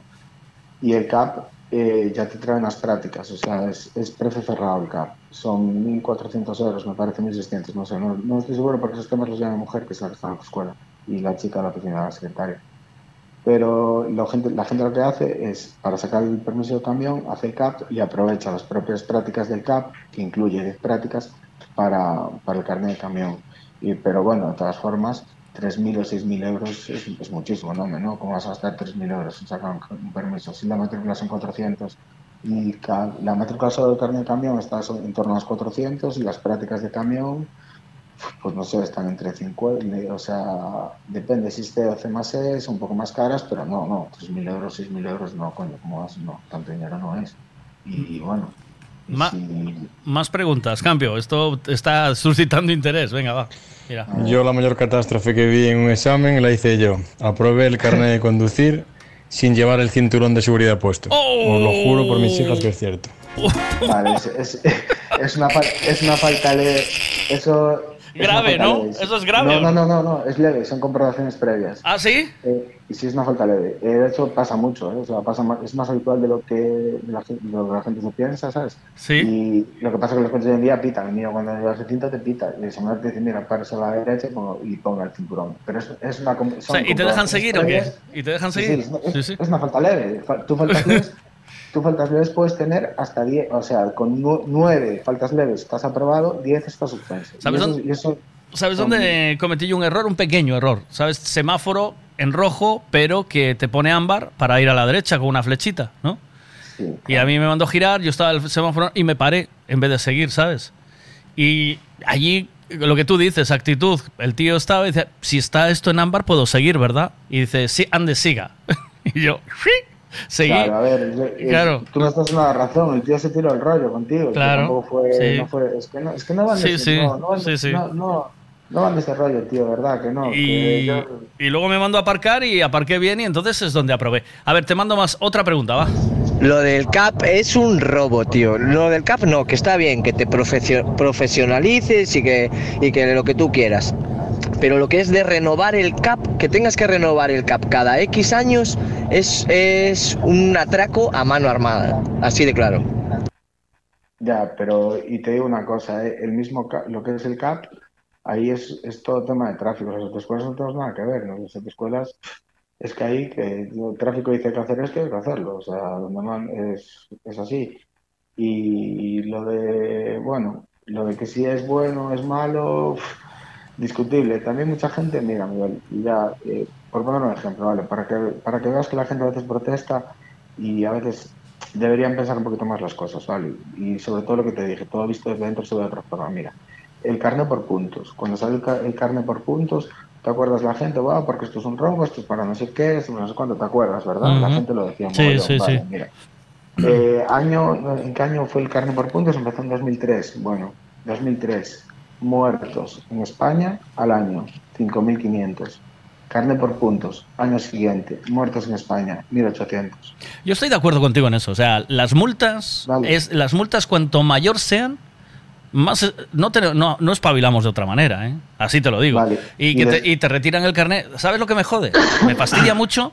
Y el CAP eh, ya te trae unas prácticas, o sea, es, es precio cerrado el CAP. Son 1.400 euros, me parece 1.600, no sé, no, no estoy seguro porque esos temas los llama mi mujer, que está en la escuela, y la chica la oficina, la secretaria. Pero la gente, la gente lo que hace es, para sacar el permiso de camión, hace el CAP y aprovecha las propias prácticas del CAP, que incluye 10 prácticas, para, para el carnet de camión. Pero bueno, de todas formas, 3.000 o 6.000 euros es, muchísimo, ¿no? ¿no? ¿Cómo vas a gastar 3.000 euros en sacar un permiso? Si la matrícula son 400 y la matrícula solo del carnet de camión está en torno a los 400 y las prácticas de camión, pues no sé, están entre 50, o sea, depende si es C o C más E, son un poco más caras, pero no, no, 3.000 euros, 6.000 euros, no, coño, ¿cómo vas? No, tanto dinero no es. Y bueno, Ma- si- Más preguntas, cambio. Esto está suscitando interés. Venga, va. Mira. Yo la mayor catástrofe que vi en un examen la hice yo. Aprobé el carnet de conducir sin llevar el cinturón de seguridad puesto. Os lo juro por mis hijas que es cierto. Vale, es, es- es una, es una falta de... Eso Grave, ¿no? leve. Eso es grave. No, no, no, no, no, es leve, son comprobaciones previas. ¿Ah, sí? Eh, y sí es una falta leve. Eh, de hecho, pasa mucho, ¿eh? o sea, pasa más- es más habitual de lo que la, gen- lo que la gente se piensa, ¿sabes? Sí. Y lo que pasa es que los coches hoy en día pitan. El mío cuando llevas el cinto te pita. Y el señor te dice, mira, párese a la derecha y ponga, el cinturón. Pero es, es una... O sea, ¿Y te dejan seguir o qué? previas. ¿Y te dejan Sí, seguir? sí, es, es- es una falta leve. Tú faltas tú faltas leves puedes tener hasta 10, o sea, con 9 faltas leves estás aprobado, 10 estás suspenso. ¿Sabes eso, dónde- y eso ¿Sabes son- dónde cometí yo un error? Un pequeño error. ¿Sabes? Semáforo en rojo, pero que te pone ámbar para ir a la derecha con una flechita, ¿no? Y a mí me mandó girar, yo estaba el semáforo y me paré en vez de seguir, ¿sabes? Y allí, lo que tú dices, actitud, el tío estaba y dice, si está esto en ámbar, puedo seguir, ¿verdad? Y dice, sí, ande, siga. y yo, "Sí". Seguí. Claro, a ver, yo- eh, Claro. tú no estás en la razón, el tío se tiró el rollo contigo. que Claro, tampoco fue, sí. no fue- es, que no, es que no van de Sí, ese- sí, no, no van sí, sí. no- no- no van de ese rollo, tío, ¿verdad? Que no. que Y, yo- y luego me mandó a aparcar y aparqué bien y entonces es donde aprobé. A ver, te mando más otra pregunta, va. Lo del CAP es un robo, tío. Lo del CAP no, que está bien, que te profesio- profesionalices y que, y que lo que tú quieras. Pero lo que es de renovar el CAP, que tengas que renovar el CAP cada X años, es, es un atraco a mano armada. Así de claro. Ya, pero y te digo una cosa, ¿eh? el mismo lo que es el CAP, ahí es, es todo tema de tráfico. Las autoescuelas no tenemos nada que ver, ¿no? Las autoescuelas es que ahí que el tráfico dice que hacer esto, hay que hacerlo. O sea, donde man- es, es así. Y, lo de, bueno, lo de que si es bueno es malo, discutible. También mucha gente, mira, Miguel, ya, eh, por poner un ejemplo, ¿vale? Para que, para que veas que la gente a veces protesta y a veces deberían pensar un poquito más las cosas, ¿vale? Y sobre todo lo que te dije, todo visto desde dentro se ve de otra forma. Mira, el carne por puntos. Cuando sale el, el carne por puntos, ¿te acuerdas la gente? Va, porque esto es un robo, esto es para no sé qué, esto no sé cuánto, ¿te acuerdas, verdad? La gente lo decía. Sí, sí, vale, sí. Mira. Eh, año, ¿En qué año fue el carne por puntos? Empezó en 2003. Bueno, 2003. Muertos en España al año, 5.500. Carne por puntos, año siguiente. Muertos en España, 1.800. Yo estoy de acuerdo contigo en eso. O sea, las multas, es, las multas cuanto mayor sean, más eh, no, te- no, no espabilamos de otra manera, ¿eh? Así te lo digo. Y, que Y te, y te retiran el carnet. ¿Sabes lo que me jode? Me fastidia mucho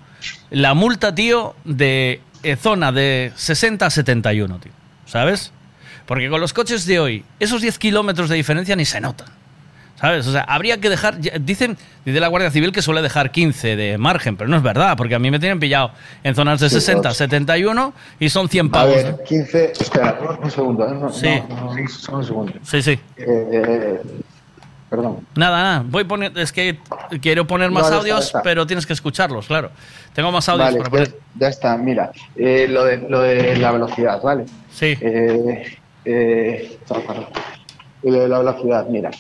la multa, tío, de eh, zona de 60 a 71, tío. ¿Sabes? Porque con los coches de hoy, esos 10 kilómetros de diferencia ni se notan. ¿Sabes? O sea, habría que dejar. Dicen, dice la Guardia Civil que suele dejar 15 de margen, pero no es verdad, porque a mí me tienen pillado en zonas de Sí, 60, ocho. 71 y son 100 A pavos. ver, ¿eh? 15, espera, un- un segundo, ¿eh? No, Sí. no, no, solo un segundo. Sí, sí. Eh, eh, perdón. Nada, nada. Voy poniendo. Es que quiero poner más está, audios, está. pero tienes que escucharlos, claro. Tengo más audios Vale, para poner. ya, ya está, mira, eh, lo, de, lo de la velocidad, ¿vale? Sí. Eh, eh. Y la velocidad, mira.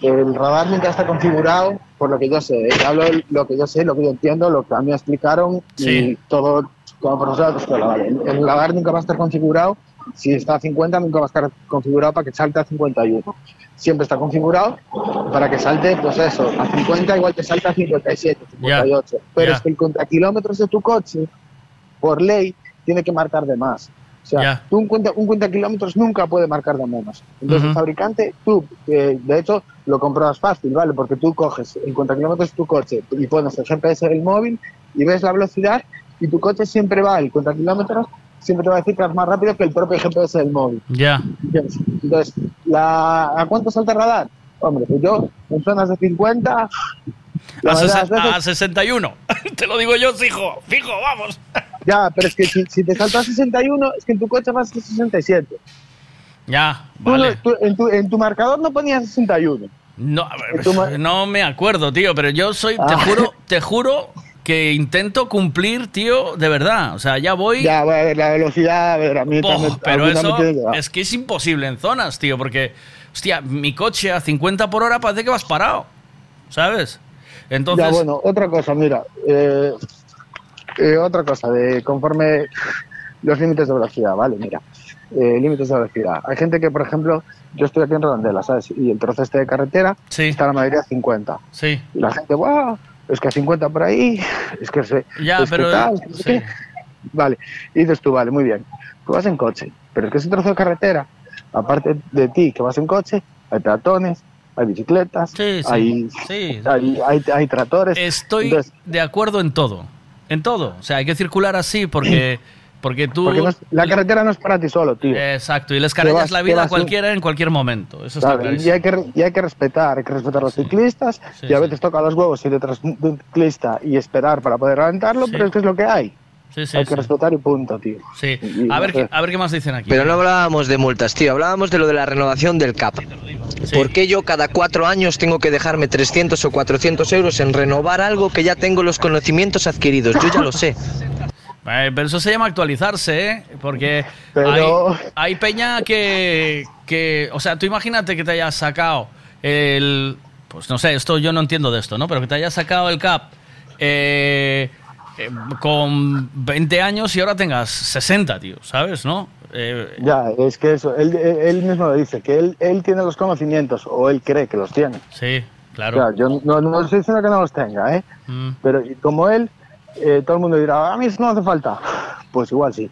El radar nunca está configurado, por lo que yo sé, ¿eh? hablo de lo que yo sé, lo que yo entiendo, lo que a mí me explicaron y Sí. todo como profesor de ¿vale? El, radar nunca va a estar configurado, si está a 50 nunca va a estar configurado para que salte a 51. Siempre está configurado para que salte, pues eso, a 50 igual te salta a 57, 58. Pero ya. es que el contakilómetros de tu coche, por ley, tiene que marcar de más. O sea, tú un cuenta, un cuenta kilómetros nunca puede marcar de menos. Entonces, el Ujú. fabricante, tú, eh, de hecho, lo compruebas fácil, ¿vale? Porque tú coges el cuenta kilómetros tu coche y pones el GPS del móvil y ves la velocidad y tu coche siempre va, el cuenta kilómetros siempre te va a decir que vas más rápido que el propio GPS del móvil. Ya. ¿Entiendes? Entonces, la, ¿a cuánto salta el radar? Hombre, pues yo, en zonas de 50, la A, veces- a 61. Te lo digo yo, fijo. Fijo, vamos. Ya, pero es que si, si te salta a 61, es que en tu coche vas a 67. Ya, vale. tú- en, tu, en tu marcador no ponías 61. No, ver, no me acuerdo, tío, pero yo soy, te Ah. juro, te juro que intento cumplir, tío, de verdad. O sea, ya voy. Ya, a ver, la velocidad, a ver, a mí también- pero eso que es que es imposible en zonas, tío, porque, hostia, mi coche a 50 por hora parece que vas parado, ¿sabes? Entonces, Ya, bueno, otra cosa, mira. eh, eh, otra cosa, de conforme los límites de velocidad, ¿vale? Mira, eh, límites de velocidad. Hay gente que, por ejemplo, yo estoy aquí en Redondela, ¿sabes? Y el trozo este de carretera está la mayoría a 50. Sí. Y la gente, ¡guau! Es que a 50 por ahí, es que se. Ya, es que pero- tal, es que sí. Vale, y dices tú, vale, muy bien. Tú vas en coche, pero es que ese trozo de carretera, aparte de ti que vas en coche, hay peatones, hay bicicletas, Sí, sí, hay, sí. hay, hay, hay tractores. Estoy Entonces, de acuerdo en todo. En todo. O sea, hay que circular así porque, porque tú. porque no es- la carretera no es para ti solo, tío. Exacto, y les cargas la vida a cualquiera en cualquier momento. Eso está Claro, y hay, que, y hay que respetar, hay que respetar a los ciclistas sí, y a veces toca los huevos ir detrás de un ciclista y esperar para poder adelantarlo, pero es que es lo que hay. Sí, sí, hay que sí. respetar y punto, tío. Sí. Y- A ver, qué, a ver qué más dicen aquí. Pero no hablábamos de multas, tío, hablábamos de lo de la renovación del CAP. ¿Por qué yo cada cuatro años tengo que dejarme 300 o 400 euros en renovar algo que ya tengo los conocimientos adquiridos? Yo ya lo sé. Eh, pero eso se llama actualizarse, ¿eh? Porque Pero- hay, hay peña que, que... O sea, tú imagínate que te hayas sacado el... Pues no sé, esto yo no entiendo de esto, ¿no? Pero que te hayas sacado el CAP eh, eh, con 20 años y ahora tengas 60, tío, ¿sabes? ¿No? Eh, Ya, es que eso, él, mismo lo dice, que él, él tiene los conocimientos o él cree que los tiene. sí, claro. Claro, yo no, no estoy diciendo que no los tenga, ¿eh? Mm. Pero como él, eh, todo el mundo dirá, a mí eso no hace falta. Pues igual sí.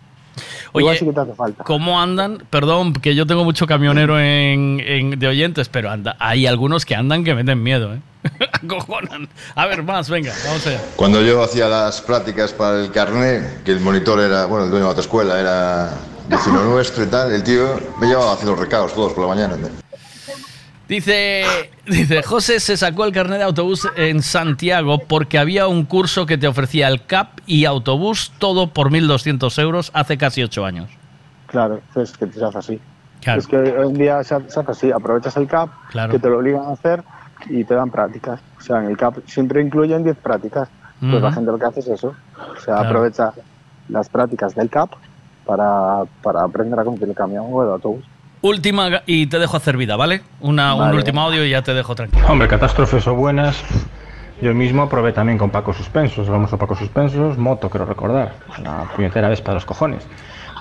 Oye, sí que te hace falta. ¿Cómo andan? Perdón, que yo tengo mucho camionero en, en- de oyentes, pero anda, hay algunos que andan que meten miedo, ¿eh? Acojonan. A ver, más, venga, vamos allá. Cuando yo hacía las prácticas para el carnet, que el monitor era, bueno, el dueño de la autoescuela era vecino nuestro y tal, el tío me llevaba a hacer los recados todos por la mañana. Dice, dice, José se sacó el carnet de autobús en Santiago porque había un curso que te ofrecía el CAP y autobús todo por 1.200 euros hace casi ocho años. Claro, es que se hace así. Claro. Es que hoy en día se hace así, aprovechas el CAP, Claro. que te lo obligan a hacer y te dan prácticas. O sea, en el CAP siempre incluyen 10 prácticas. Pues la gente lo que hace es eso. O sea, Claro. aprovecha las prácticas del CAP para, para aprender a conducir el camión o el autobús. Última y te dejo hacer vida, ¿vale? Una, Un Vale. último audio y ya te dejo tranquilo. Hombre, catástrofes o buenas. Yo mismo probé también con Paco Suspensos, vamos a Paco Suspensos, moto, creo recordar, la puñetera vez para los cojones.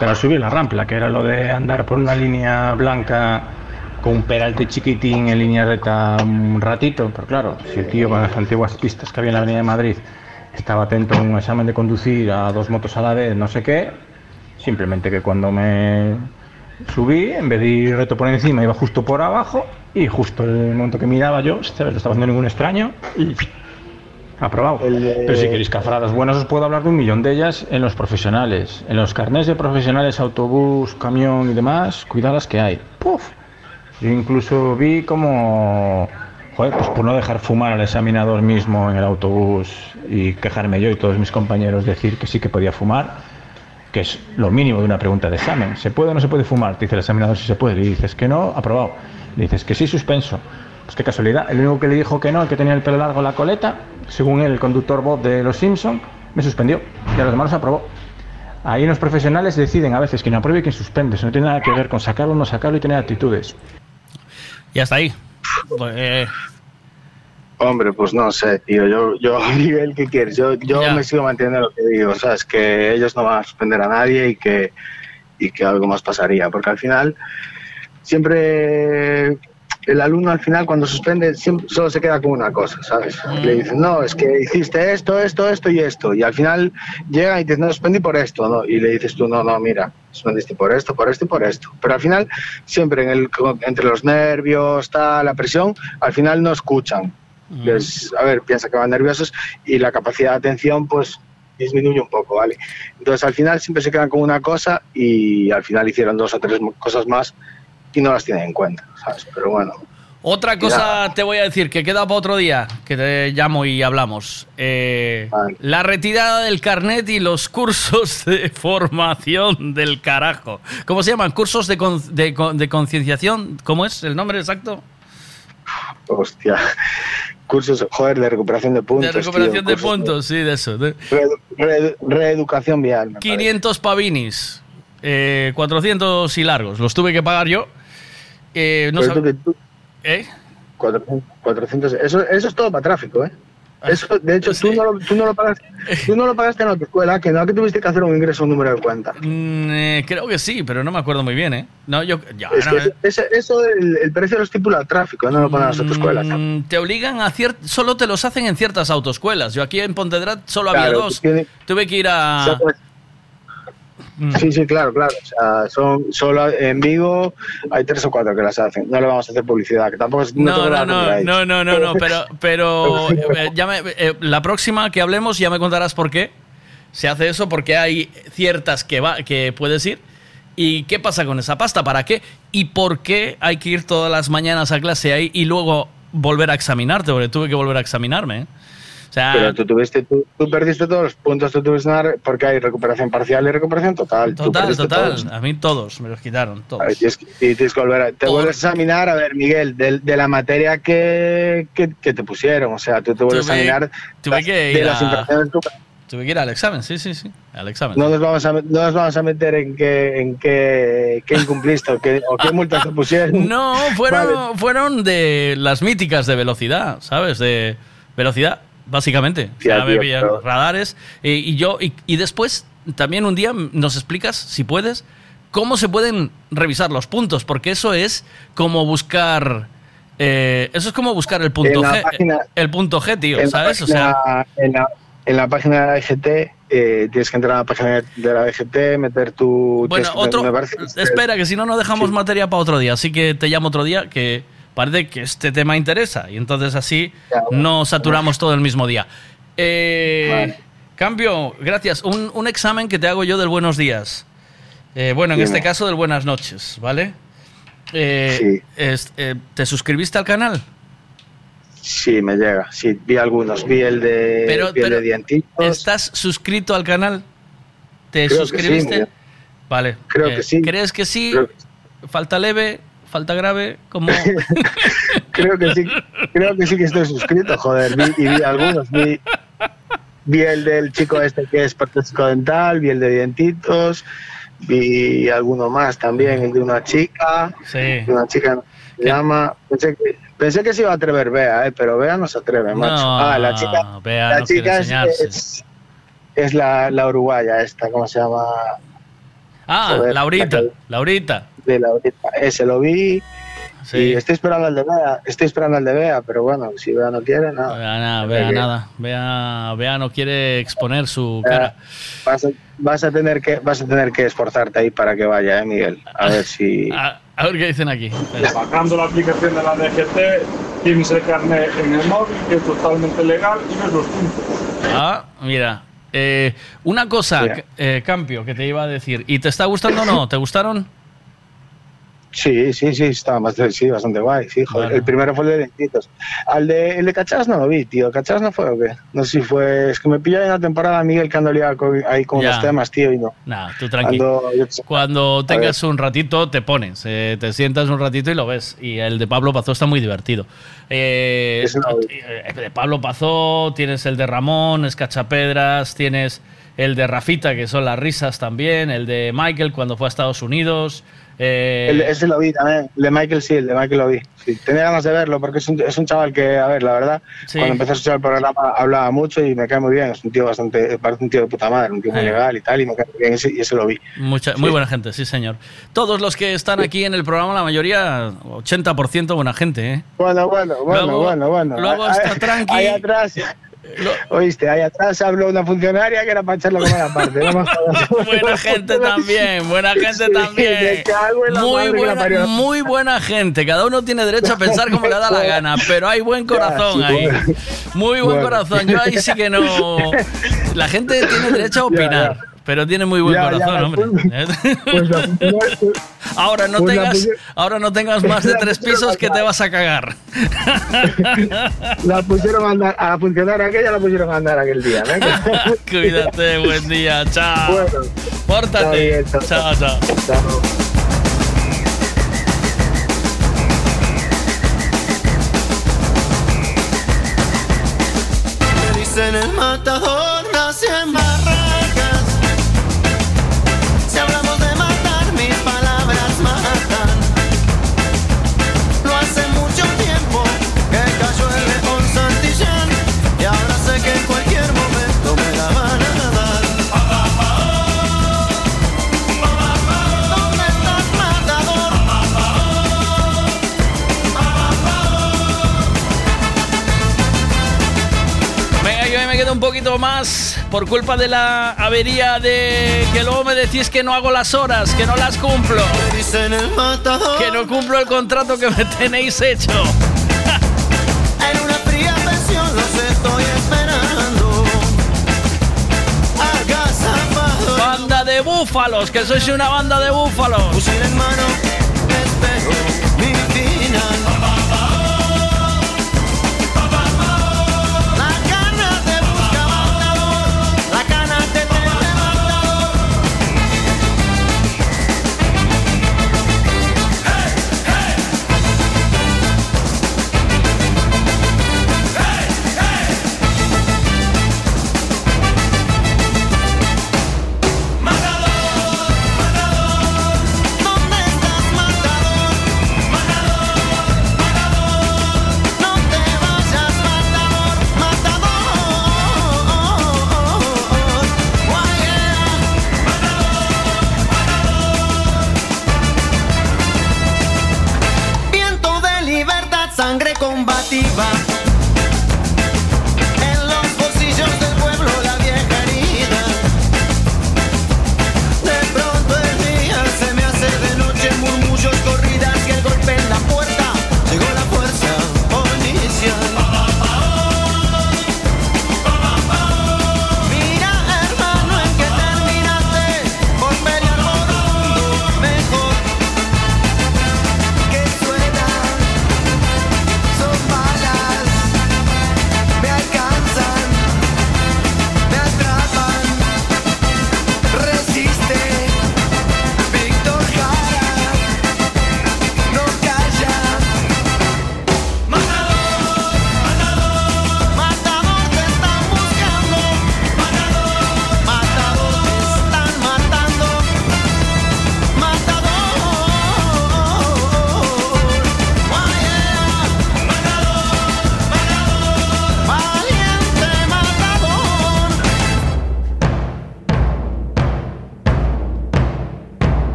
Pero al subir la rampla, que era lo de andar por una línea blanca con un peralte chiquitín en línea recta un ratito, pero claro, si el tío con las antiguas pistas que había en la Avenida de Madrid estaba atento a un examen de conducir a dos motos a la vez, no sé qué, simplemente que cuando me subí, en vez de ir reto por encima, iba justo por abajo y justo el momento que miraba yo, estaba haciendo ningún extraño y aprobado. Pero si queréis cafradas buenas, os puedo hablar de un millón de ellas en los profesionales. En los carnés de profesionales, autobús, camión y demás, cuidado las que hay. ¡Puf! Yo incluso vi como, joder, pues por no dejar fumar al examinador mismo en el autobús y quejarme yo y todos mis compañeros decir que sí que podía fumar, que es lo mínimo de una pregunta de examen. ¿Se puede o no se puede fumar? Te dice el examinador si se puede. Le dices que no, aprobado. Le dices que sí, suspenso. Pues qué casualidad. El único que le dijo que no, el que tenía el pelo largo en la coleta, según él, el conductor Bob de Los Simpson, me suspendió. Y a los demás los aprobó. Ahí los profesionales deciden a veces quién aprueba y quién suspende. Eso no tiene nada que ver con sacarlo o no sacarlo y tener actitudes. Y hasta ahí. Pues, eh, Hombre, pues no sé, tío. Yo, yo Miguel, ¿qué quieres? Yo, yo me sigo manteniendo lo que digo. O sea, es que ellos no van a suspender a nadie y que, y que algo más pasaría. Porque al final, siempre el alumno al final cuando suspende siempre, solo se queda con una cosa, ¿sabes? Le dicen, no, es que hiciste esto, esto, esto y esto. Y al final llega y te no, suspendí por esto, ¿no? Y le dices tú, no, no, mira, suspendiste por esto, por esto y por esto. Pero al final, siempre en el, entre los nervios, tal, la presión, al final no escuchan. Les- a ver, piensa que van nerviosos y la capacidad de atención, pues disminuye un poco, ¿vale? Entonces al final siempre se quedan con una cosa y al final hicieron dos o tres cosas más y no las tienen en cuenta, ¿sabes? Pero bueno, Otra cosa te voy a decir que queda para otro día, que te llamo y hablamos. Eh, La retirada del carnet y los cursos de formación del carajo. ¿Cómo se llaman? Cursos de, con- de, de concienciación. ¿Cómo es el nombre exacto? hostia, cursos, joder, de recuperación de puntos. De recuperación tío, de puntos, sí, de eso. de- reedu- reedu- reeducación vial. me 500 pavinis, eh, 400 y largos. Los tuve que pagar yo. Eh, no sab- tú que tú- ¿Eh? 400, 400, eso, eso es todo para tráfico, ¿eh? Ah, Eso, de hecho, tú, no lo, tú, no lo pagaste, tú no lo pagaste en la autoescuela, que no que tuviste que hacer un ingreso, un número de cuenta. Mm, eh, creo que sí, pero no me acuerdo muy bien, ¿eh? No, yo, ya, Es no, que eso, eso el, el precio lo estipula el tráfico, no lo ponen las autoescuelas. Mm, te obligan a cier- solo te los hacen en ciertas autoescuelas. Yo aquí en Pontevedra solo había dos. tiene- Tuve que ir a ¿Sabes? Sí, sí, claro, claro. O sea, son solo en Vigo hay tres o cuatro que las hacen. No le vamos a hacer publicidad, que tampoco es No, no, no, no, no, no, no, pero, pero eh, ya me- eh, la próxima que hablemos ya me contarás por qué se hace eso, porque hay ciertas que, va, que puedes ir. ¿Y qué pasa con esa pasta? ¿Para qué? ¿Y por qué hay que ir todas las mañanas a clase ahí y luego volver a examinarte? Porque tuve que volver a examinarme. ¿eh? O sea, Pero tú tuviste, tú, tú perdiste todos los puntos, tú tuviste una, porque hay recuperación parcial y recuperación total. Total, total. todos. A mí todos me los quitaron, todos. Ahí tienes que- y tienes que volver a- te vuelves a examinar, a ver, Miguel, de, de la materia que, que, que te pusieron. O sea, tú te vuelves a examinar las- de las infracciones que- Tuve que ir al examen, sí, sí, sí. Al examen. No nos vamos a, no nos vamos a meter en qué, en qué, qué incumpliste o qué, o qué multas te pusieron. No, fueron, Vale. fueron de las míticas de velocidad, ¿sabes? De velocidad, básicamente. O sea, Ya, me pillan radares. eh, y yo, y, y después, también un día nos explicas, si puedes, cómo se pueden revisar los puntos, porque eso es como buscar. eh, eso es como buscar el punto G. página- el punto G, tío, ¿sabes? O sea. en, la, en la página de la DGT eh, tienes que entrar a la página de la DGT, meter tu... Bueno, otro. que Espera, que si no, no dejamos materia para otro día. Así que te llamo otro día que parece que este tema interesa. Y entonces así no saturamos todo el mismo día. Eh, Cambio, gracias. Un, un examen que te hago yo del buenos días. Eh, bueno, en Dime. este caso del buenas noches, ¿vale? Eh, es- eh, ¿Te suscribiste al canal? Sí, me llega. Sí, vi algunos. Vi el de, Pero- vi el pero- de dientitos. ¿Estás suscrito al canal? ¿Te Creo que sí, suscribiste? Vale. Creo que sí. ¿Crees que sí? ¿Falta leve? ¿Falta grave? como creo que sí, creo que sí que estoy suscrito, joder. Vi, y vi algunos. Vi, vi el del chico este que es protésico dental, vi el de dientitos, vi alguno más también, el de una chica. Sí. Una chica que se llama. Pensé que, pensé que se iba a atrever Bea, eh, pero Bea no se atreve, macho. No, ah, la chica, Bea la no chica es, es, es la, la uruguaya esta, ¿cómo se llama? Ah, Joder, Laurita, la Laurita. De Laurita. Ese lo vi. Sí. Y estoy esperando al de Bea, estoy esperando al de Bea, pero bueno, si Bea no quiere, nada. Vea nada, vea que- nada. Vea, vea no quiere exponer su Bea, cara. Vas a, vas a tener que vas a tener que esforzarte ahí para que vaya, eh, Miguel. A ver si A, a ver qué dicen aquí. Bajando la aplicación de la DGT, tienes el carnet en el móvil, que es totalmente legal, y ves los puntos. Ah, mira. eh, una cosa, eh, Campio, que te iba a decir. ¿Y te está gustando o no? ¿Te gustaron? Sí, sí, sí, estaba bastante, sí, bastante guay, sí, joder. El primero fue el de dientitos. Al de, el de Cachas no lo vi, tío. ¿Cachas no fue o qué? No sé si fue. Es que me pilló en la temporada Miguel que ando con- ahí con Ya. los temas, tío, y no. Nah, tú tranquilo. Ando, yo. Cuando tengas un ratito, te pones, eh, te sientas un ratito y lo ves. Y el de Pablo Pazó está muy divertido. Eh, eh, de Pablo Pazó, tienes el de Ramón, Escachapedras, tienes el de Rafita, que son las risas también, el de Michael cuando fue a Estados Unidos. Eh, El- ese lo vi también. El de Michael sí, el de Michael lo vi. Sí, tenía ganas de verlo porque es un, es un chaval que, a ver, la verdad, Sí. cuando empecé a escuchar el programa hablaba mucho y me cae muy bien. Es un tío bastante, parece un tío de puta madre, un tío muy Eh. legal y tal, y me cae muy bien ese, y ese lo vi. Mucha, Muy buena gente, sí, señor. Todos los que están aquí en el programa, la mayoría, 80% buena gente, ¿eh? Bueno, bueno, bueno, Luego- bueno, bueno. luego está tranqui. Ahí atrás, oíste, ahí atrás habló una funcionaria que era para echarlo como la parte. No. Buena gente también, buena gente Sí, también. Muy buena, muy buena gente. Cada uno tiene derecho a pensar como le da la gana, pero hay buen corazón Ya, sí, ahí. bueno. Muy buen Bueno. corazón. Yo ahí sí que no. La gente tiene derecho a opinar, pero tiene muy buen Ya, ya, corazón, hombre. Pues la funcionaria- Ahora no pues la tengas, ahora no tengas más de tres pisos que te vas a cagar. La pusieron a andar, a la funcionaria aquella la pusieron a andar aquel día. ¿eh? Cuídate, buen día, chao. Bueno, Pórtate. Chao, chao. Me dicen el matador, nací en más por culpa de la avería de que luego me decís que no hago las horas, que no las cumplo. Que no cumplo el contrato que me tenéis hecho. en una fría pensión los estoy esperando. Banda de búfalos, que sois una banda de búfalos.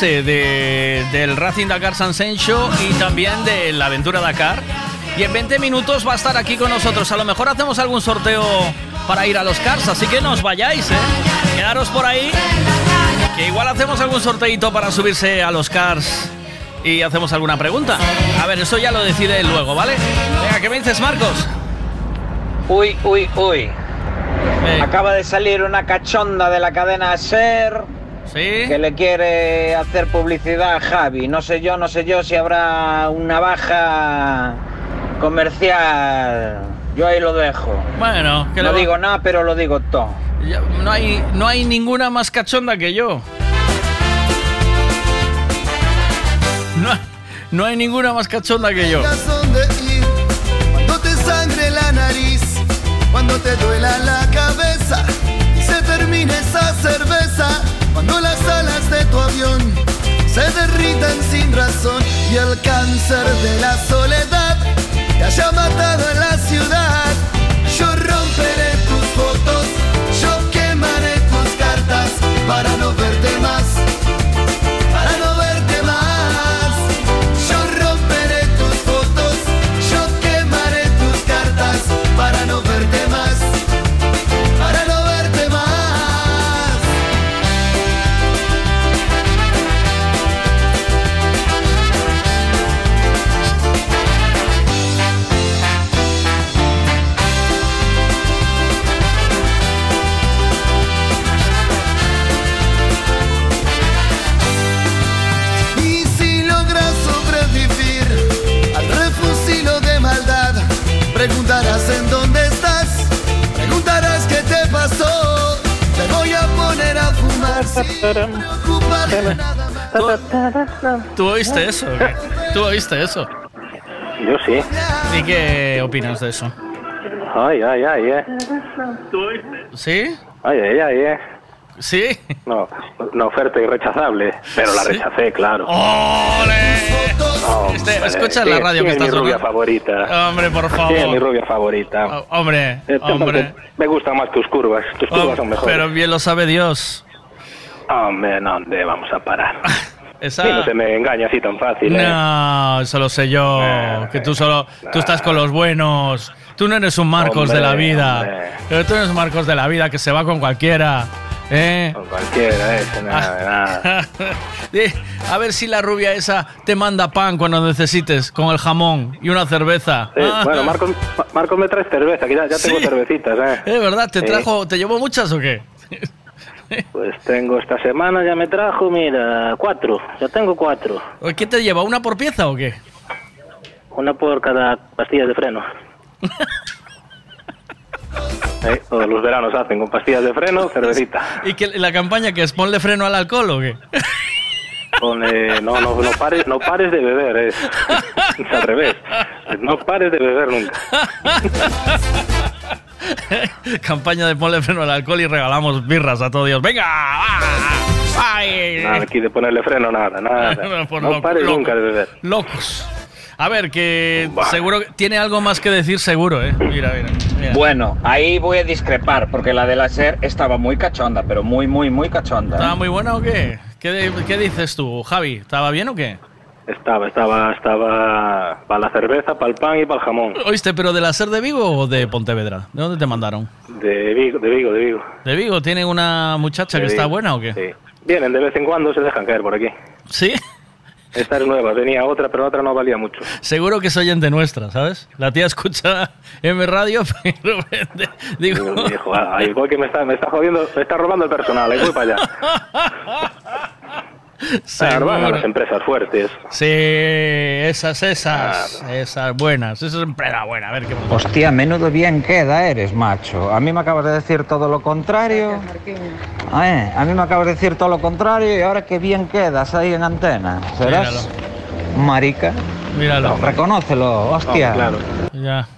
De, del Racing Dakar San Sencho y también de la Aventura Dakar. Y en 20 minutos va a estar aquí con nosotros. A lo mejor hacemos algún sorteo para ir a los Cars, así que no os vayáis, ¿eh? Quedaros por ahí, que igual hacemos algún sorteito para subirse a los Cars y hacemos alguna pregunta. A ver, eso ya lo decide él luego, ¿vale? Venga, ¿qué me dices, Marcos? Uy, uy, uy. Acaba de salir una cachonda de la cadena Ser que le quiere hacer publicidad a Javi. No sé yo, no sé yo si habrá una baja comercial. Yo ahí lo dejo. Bueno, que no va- digo nada, pero lo digo todo. No, hay, no hay ninguna más cachonda que yo. No, no hay ninguna más cachonda que yo. razón de ir cuando te sangre la nariz, cuando te duela la cabeza y se termine esa cerveza, cuando las alas de tu avión se derritan sin razón y el cáncer de la soledad te haya matado en la ciudad. Yo romperé tus fotos, yo quemaré tus cartas para no verte más. Nada ¿Tú oíste eso? ¿Tú oíste eso? Yo sí. ¿Y qué opinas de eso? Ay, ay, ay, eh. ¿Sí? Ay, ay, ay, eh. ¿Sí? No, una oferta irrechazable, pero la Sí. rechacé, claro. Este, escucha la radio que es está mi rubia sonando. favorita. Hombre, por Sí, favor. es mi rubia favorita. Hombre, Eh, hombre. Me gustan más tus curvas. Tus curvas son mejores. Pero bien lo sabe Dios. Hombre, no, ¿dónde vamos a parar? Esa- Sí, no se me engaña así tan fácil, ¿eh? No, eso lo sé yo. que tú solo. Tú estás con los buenos. Tú no eres un Marcos de la vida. hombre. Pero tú eres un Marcos de la vida que se va con cualquiera. ¿Eh? Con cualquiera, ¿eh? Nada, nada. A ver si la rubia esa te manda pan cuando necesites, con el jamón y una cerveza. Sí, Ah, bueno, Marcos, Marcos me traes cerveza, que ya, ya tengo Sí. cervecitas, ¿eh? ¿Es verdad? ¿Te Sí. trajo, te llevó muchas o qué? Pues tengo esta semana, ya me trajo, mira, cuatro. Ya tengo cuatro. ¿Qué te lleva? ¿Una por pieza o qué? Una por cada pastilla de freno. Eh, todos los veranos hacen con pastillas de freno, cervecita. ¿Y que la campaña que es ponle freno al alcohol o qué? Con, eh, no, no, no, pares, no pares de beber, es, es al revés. No pares de beber nunca. Campaña de ponle freno al alcohol y regalamos birras a todos Dios. ¡Venga! ¡Ay! Nada aquí de ponerle freno, nada, nada. No loco, pares loco. nunca de beber. Locos. A ver, que seguro que tiene algo más que decir, seguro, ¿eh? Mira, mira. mira. Bueno, ahí voy a discrepar porque la de la SER estaba muy cachonda, pero muy, muy, muy cachonda. ¿Estaba muy buena o qué? ¿Qué, qué dices tú, Javi? ¿Estaba bien o qué? Estaba, estaba, estaba para la cerveza, para el pan y para el jamón. ¿Oíste, pero de la SER de Vigo o de Pontevedra? ¿De dónde te mandaron? De Vigo, de Vigo, de Vigo. ¿De Vigo? ¿Tiene una muchacha De que está Vigo, buena o qué? Sí. Vienen de vez en cuando, se dejan caer por aquí. ¿Sí? Esta es nueva, venía otra, pero otra no valía mucho. Seguro que es oyente nuestra, ¿sabes? La tía escucha M Radio, pero vende- digo... Hijo, ahí voy que me está, me está jodiendo, me está robando el personal, ahí voy para allá. Claro, van a las empresas fuertes. Sí, esas, esas, esas buenas, esas empresas buenas, a ver qué Hostia, menudo bien queda eres, macho. A mí me acabas de decir todo lo contrario. Eh, a mí me acabas de decir todo lo contrario y ahora qué bien quedas ahí en antena. ¿Serás marica? Míralo. Reconócelo, hostia. No, claro. Ya.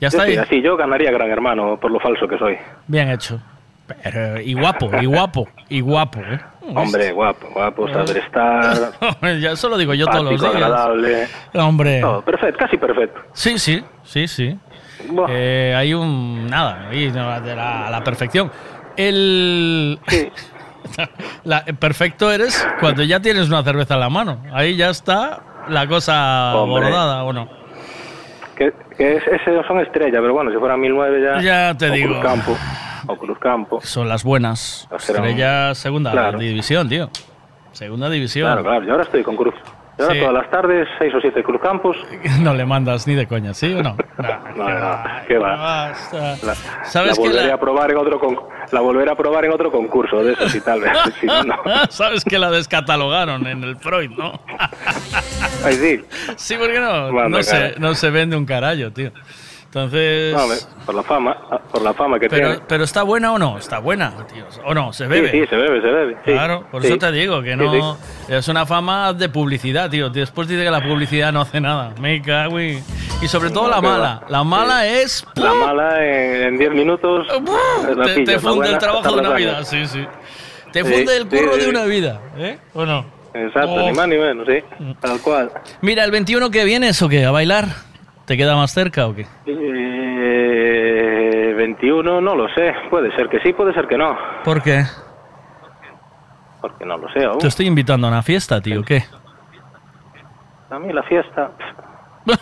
Ya está sí, así yo ganaría Gran Hermano por lo falso que soy. Bien hecho. Pero, y guapo, y guapo, y guapo, ¿eh? Hombre, guapo, guapo, saber estar. ya eso lo digo yo todos los días. agradable. Hombre. Perfecto, casi perfecto. Sí, sí, sí, sí. Eh, hay un. Nada, ahí, de la, perfección. El. La- perfecto eres cuando ya tienes una cerveza en la mano. Ahí ya está la cosa Hombre. bordada, ¿o no? Que, que es, ese son estrellas, pero bueno, si fuera 1009 ya. Ya te digo. O Cruzcampo. Son las buenas. serán- Estrella segunda Claro. división, tío. Segunda división. Claro, claro. Yo ahora estoy con Cruz. Yo ahora Sí. todas las tardes, 6 o 7 Cruzcampos. No le mandas ni de coña, ¿sí o no? No, no, ¿qué va? La, ¿Sabes la que volveré la- a probar en otro con- la volveré a probar en otro concurso de esos y tal vez. Si no, no. Sabes que la descatalogaron en el Freud, ¿no? Ay, sí. Sí, ¿por qué no? Manda, no, se, no se vende un carallo, tío. Entonces. Por la fama, ah, por la fama que pero, tiene. pero está buena o no? Está buena, tío. O no, se bebe. Sí, sí, se bebe, se bebe. sí. Claro, por Sí. eso te digo que no. Es una fama de publicidad, tío. Después dice que la publicidad no hace nada. Me cago en- Y sobre todo No, la mala. va. La mala es. La mala en en 10 minutos. la Te, funde el trabajo de una años. vida, sí, sí. Te funde el curro de una vida, ¿eh? ¿O no? Exacto, Oh. ni más ni menos, sí. Tal cual. Mira, el 21 que vienes o qué? ¿A bailar? ¿Te queda más cerca o qué? Eh, 21, no lo sé. Puede ser que sí, puede ser que no. ¿Por qué? Porque no lo sé aún. Te estoy invitando a una fiesta, tío, ¿qué? A mí la fiesta. la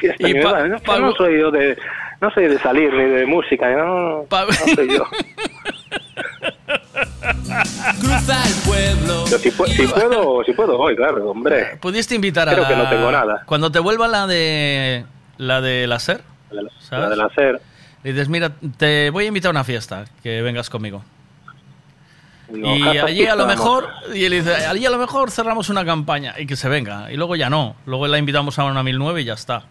fiesta Y ni me pa- va, no, pa- no soy yo de. No soy de salir ni de música, no, no, no soy yo. Cruza el pueblo. Yo si, pu- si puedo, si puedo voy, claro, hombre. ¿Pudiste invitar a Creo que no tengo nada. Cuando te vuelva la de la de la SER, La de la- ¿sabes? la de la SER. Le dices, mira, te voy a invitar a una fiesta, que vengas conmigo. No, y allí a lo mejor, y él dice, allí a lo mejor cerramos una campaña y que se venga. Y luego ya no. Luego la invitamos a una 1009 y ya está.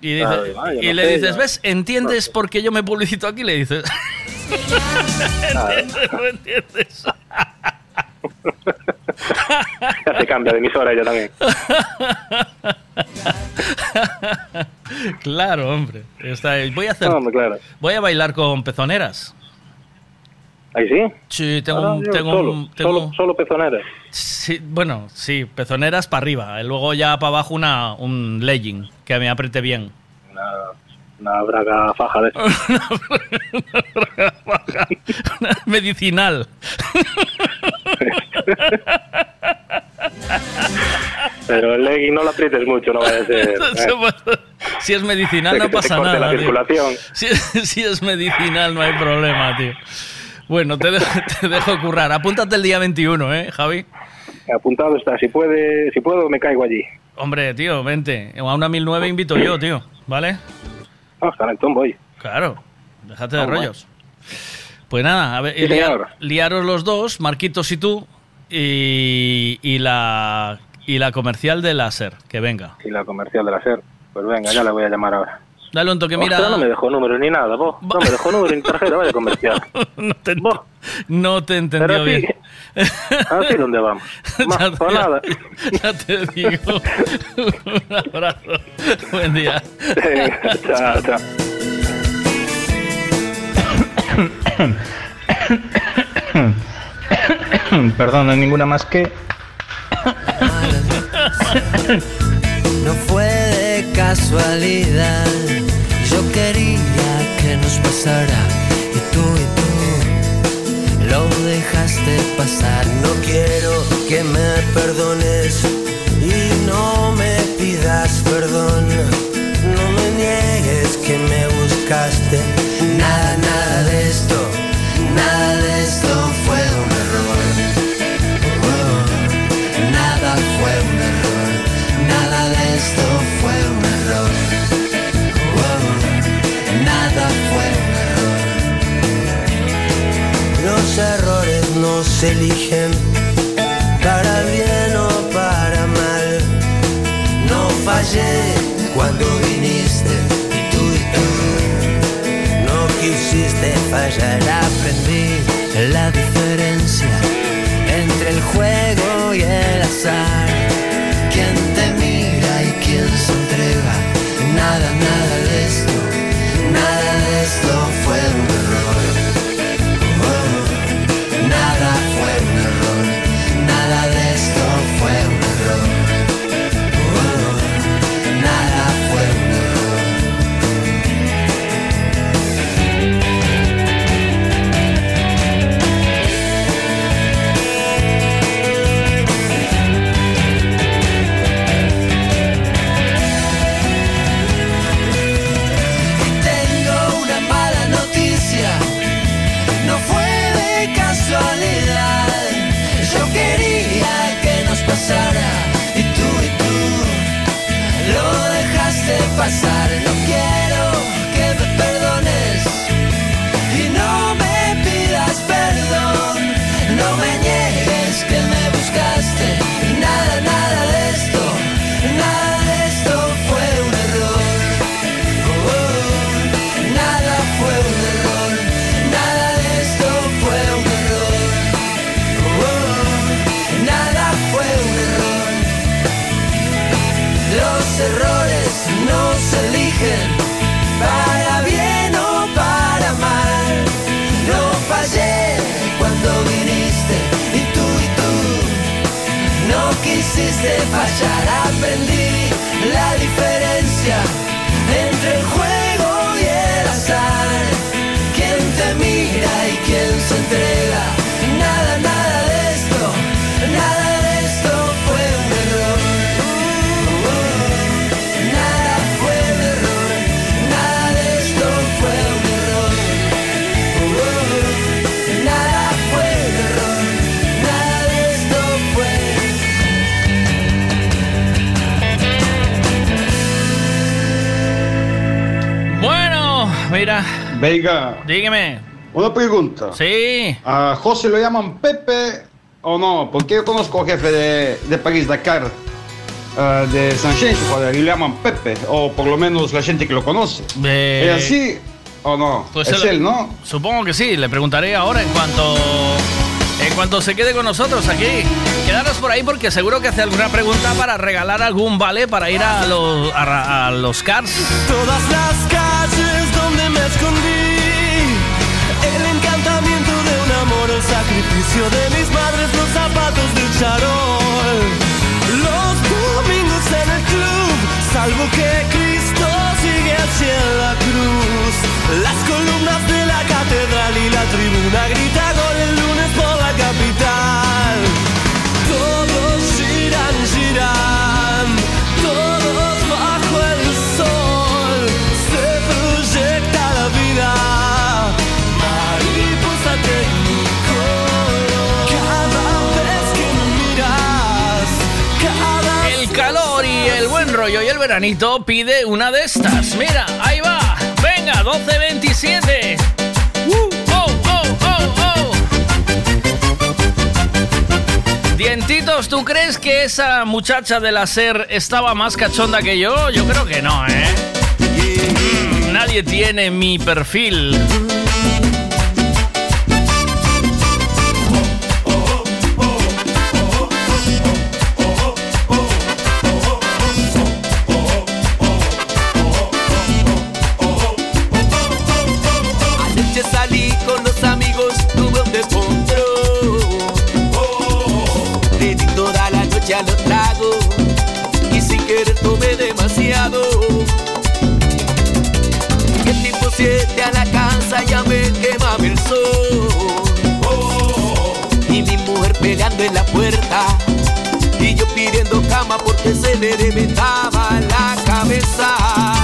Y, dice- y no le sé, dices, ya. ¿ves? ¿Entiendes por qué yo me publicito aquí? Le dices. ¿Entiendes? Ya se cambia de emisora ella también. claro, hombre. Está. Voy a hacer. No, hombre, claro. Voy a bailar con pezoneras. ¿Ahí sí? Sí, tengo Ah, un. yo Tengo solo, un- tengo- solo, solo pezoneras. Sí, bueno, sí, pezoneras para arriba. y Luego ya para abajo una, un legging que me apriete bien. Una, una braga faja de Medicinal. Pero el legging no lo aprietes mucho, no vaya a ser. ¿eh? si es medicinal De no pasa nada. la tío. circulación. Si, si es medicinal no hay problema, tío. Bueno, te, dejo- te dejo currar. Apúntate el día 21, ¿eh, Javi? Apuntado está. Si puede, si puedo, me caigo allí. Hombre, tío, vente. A una 1009 invito yo, tío. ¿Vale? Vamos, calentón voy. Claro. Déjate de rollos. Pues nada, a ver, Sí, liar- señor. liaros los dos, Marquitos y tú, y, y la y la comercial de láser, que venga. Y la comercial de la SER. Pues venga, ya la voy a llamar ahora. Dale un toque, mira. Ostras, no me dejó número ni nada, vos. No me dejó número ni tarjeta, vaya comercial. no, te, no te entendió Pero bien. Así dónde vamos. Más Ya- nada. Ya te digo. un abrazo. Buen día. Venga, chao, chao. Perdón, no hay ninguna más que. No fue de casualidad. Que nos pasara y tú y tú lo dejaste pasar. No quiero que me perdones y no me pidas perdón. No me niegues que me buscaste. Nada, nada de esto, se eligen para bien o para mal. No fallé cuando viniste y tú y tú no quisiste fallar. Aprendí la diferencia entre el juego y el azar. Quien te mira y quien se entrega. Nada, nada de esto, quisiste fallar. Aprendí la diferencia mira. Veiga, Dígame. una pregunta. Sí. ¿A José lo llaman Pepe o no? Porque yo conozco al jefe de, de París Dakar, eh, de Sanchez, joder, y le llaman Pepe, o por lo menos la gente que lo conoce. Eh, ¿Es así o no? Pues es se lo- él, ¿no? Supongo que sí, le preguntaré ahora en cuanto en cuanto se quede con nosotros aquí. Quedaros por ahí porque seguro que hace alguna pregunta para regalar algún vale para ir a los a los cars. Todas las calles donde me escondí, el encantamiento de un amor, el sacrificio de mis madres, los zapatos del charol, los domingos en el club, salvo que Cristo sigue hacia la cruz, las columnas de la catedral y la tribuna grita veranito pide una de estas. Mira, ahí va. Venga, 1227. Uh. Dientitos, ¿tú crees que esa muchacha de la SER estaba más cachonda que yo? Yo creo que no, ¿eh? Mm, nadie tiene mi perfil. En la puerta y yo pidiendo cama porque se le reventaba la cabeza.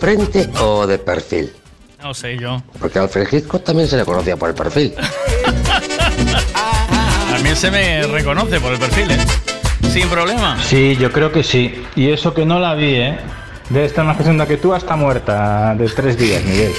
Frente o de perfil? No sé yo. Porque Alfred Hitchcock también se le conocía por el perfil. También se me reconoce por el perfil, ¿eh? Sin problema. Sí, yo creo que sí. Y eso que no la vi, ¿eh? Debe estar más presenta que tú hasta muerta de tres días, Miguel.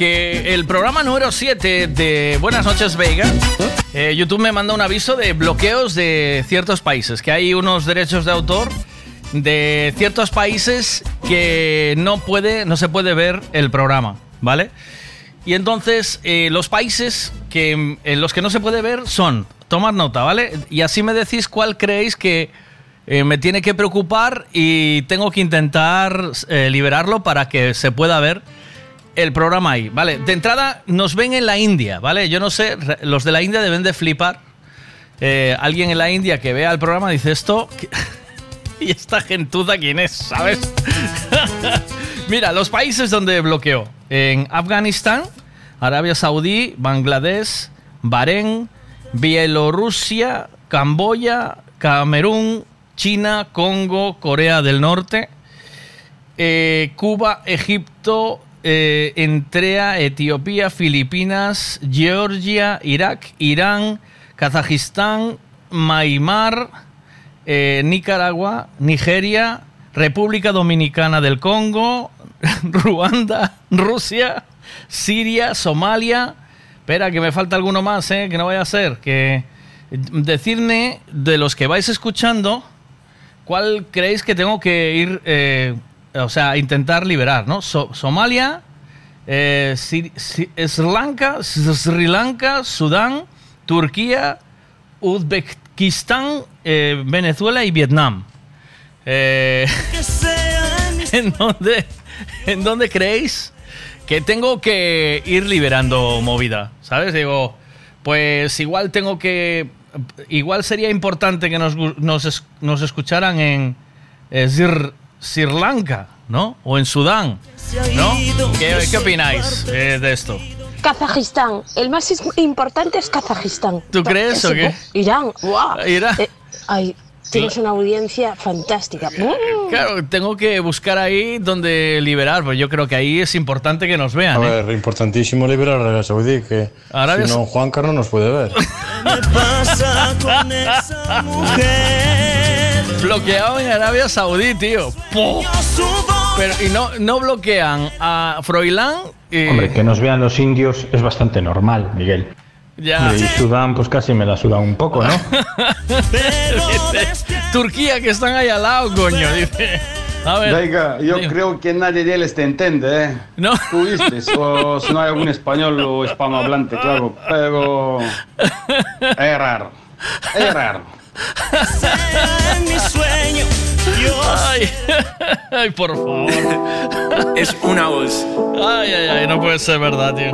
Que el programa número 7 de Buenas noches Vega, eh, YouTube me manda un aviso de bloqueos de ciertos países, que hay unos derechos de autor de ciertos países que no puede, no se puede ver el programa, ¿vale? Y entonces eh, los países que en los que no se puede ver son, tomad nota, ¿vale? Y así me decís cuál creéis que eh, me tiene que preocupar y tengo que intentar liberarlo para que se pueda ver el programa ahí, ¿vale? De entrada nos ven en la India, ¿vale? Yo no sé, los de la India deben de flipar. Eh, alguien en la India que vea el programa dice esto... ¿qué- ¿Y esta gentuza quién es? ¿Sabes? Mira, los países donde bloqueó. En Afganistán, Arabia Saudí, Bangladesh, Bahrein, Bielorrusia, Camboya, Camerún, China, Congo, Corea del Norte, eh, Cuba, Egipto, eh, Eritrea, Etiopía, Filipinas, Georgia, Irak, Irán, Kazajistán, Myanmar, eh, Nicaragua, Nigeria, República Dominicana del Congo, Ruanda, Rusia, Siria, Somalia. Espera, que me falta alguno más, ¿eh? que no vaya a ser. Que decirme de los que vais escuchando, ¿cuál creéis que tengo que ir, eh, o sea, intentar liberar, ¿no? So- Somalia, eh, Sri, Lanka, Sri Lanka, Sudán, Turquía, Uzbekistán, eh, Venezuela y Vietnam. Eh, ¿en, dónde, ¿En dónde creéis que tengo que ir liberando movida? ¿Sabes? Digo, pues igual tengo que... Igual sería importante que nos, nos, nos escucharan en Sri, Sri Lanka, ¿no? O en Sudán, ¿no? ¿Qué, qué opináis eh, de esto? Kazajistán. El más importante es Kazajistán. ¿Tú crees o qué? Irán. ¡Guau! Irán. Eh, ay, tienes una audiencia fantástica. Mm. Claro, tengo que buscar ahí donde liberar, pues yo creo que ahí es importante que nos A vean. ¿eh? ver, importantísimo liberar a Arabia Saudí, que Arabia si no, Juan Carlos nos puede ver. pasa con esa mujer? Bloqueado en Arabia Saudí, tío. Pero, y no, no bloquean a Froilán. y- Hombre, que nos vean los indios es bastante normal, Miguel. Ya. Y Sudán, pues casi me la suda un poco, ¿no? Dice, Turquía, que están ahí al lado, coño. Dice. A ver. Venga, yo Digo, creo que nadie de ellos te entiende, ¿eh? No. Tú dices, o si no hay algún español o hispanohablante, claro, pero es raro, es raro. En mi sueño, Ay, ay, por favor. Es una voz. Ay, ay, ay, no puede ser verdad, tío.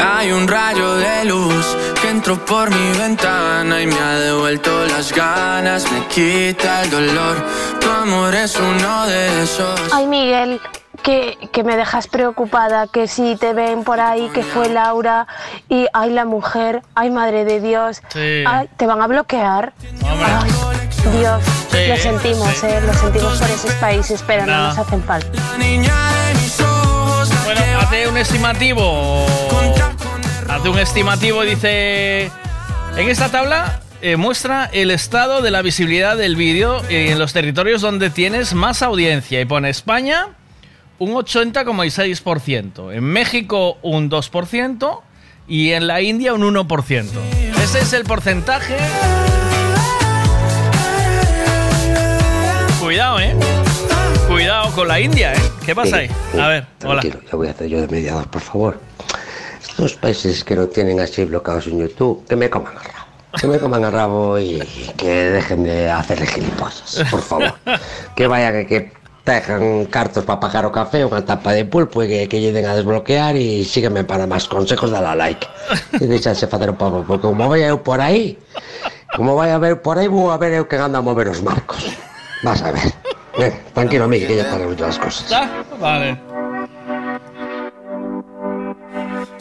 Hay un rayo de luz que entró por mi ventana y me ha devuelto las ganas, me quita el dolor. Tu amor es uno de esos. Ay, Miguel, que, que me dejas preocupada, que si te ven por ahí, que fue Laura y ay, la mujer, ay, madre de Dios, Sí. ay, te van a bloquear. Ay, Dios, Sí, lo sentimos, sí. eh, lo sentimos por esos países, pero no, No. nos hacen falta. Bueno, hace un estimativo. Hace un estimativo, dice. En esta tabla eh, muestra el estado de la visibilidad del vídeo en los territorios donde tienes más audiencia. Y pone España un 80,6%. En México un 2%. Y en la India un 1%. Ese es el porcentaje. Cuidado, eh. Cuidado con la India, eh. ¿Qué pasa ahí? A ver, hola. Ya voy a hacer yo de mediador, por favor. Estos países que no tienen así bloqueados en YouTube, que me coman el rabo. Que me coman el rabo y que dejen de hacerle gilipollas, por favor. Que vaya que, que dejan cartos para pagar o café, unha tapa de pulpo e que, que a desbloquear e sígueme para máis consejos, dale a like. E deixanse facer un pouco, porque como vai eu por aí, como vai a ver por aí, vou a ver eu que anda a mover os marcos. Vas a ver. Eh, tranquilo, Miki, que ya muchas las cosas. ¿Está? Vale.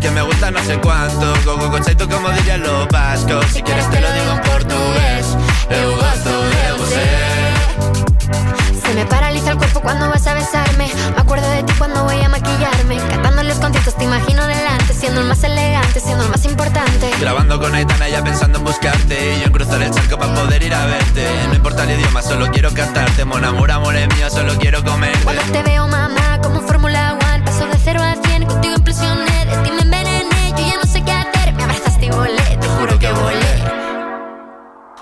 que me gusta no sé cuánto. Gogo conceito como dirían los vascos. Si quieres te lo digo en portugués. Eu gosto de você. Se me paraliza el cuerpo cuando vas a besarme. Me acuerdo de ti cuando voy a maquillarme. Cantando los conciertos te imagino delante, siendo el más elegante, siendo el más importante. Grabando con Aitana ya pensando en buscarte. Y yo en cruzar el charco para poder ir a verte. No importa el idioma, solo quiero cantarte. Mon amor, amor es mío, solo quiero comerte. Cuando te veo, mamá, como Fórmula One, paso de cero a cien, contigo implosioné,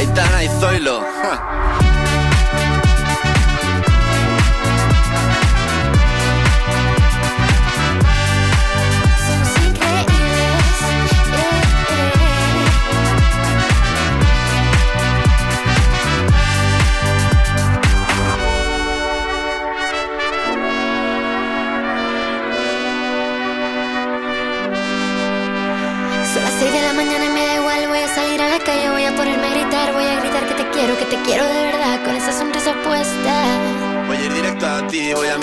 Aitana y Zoilo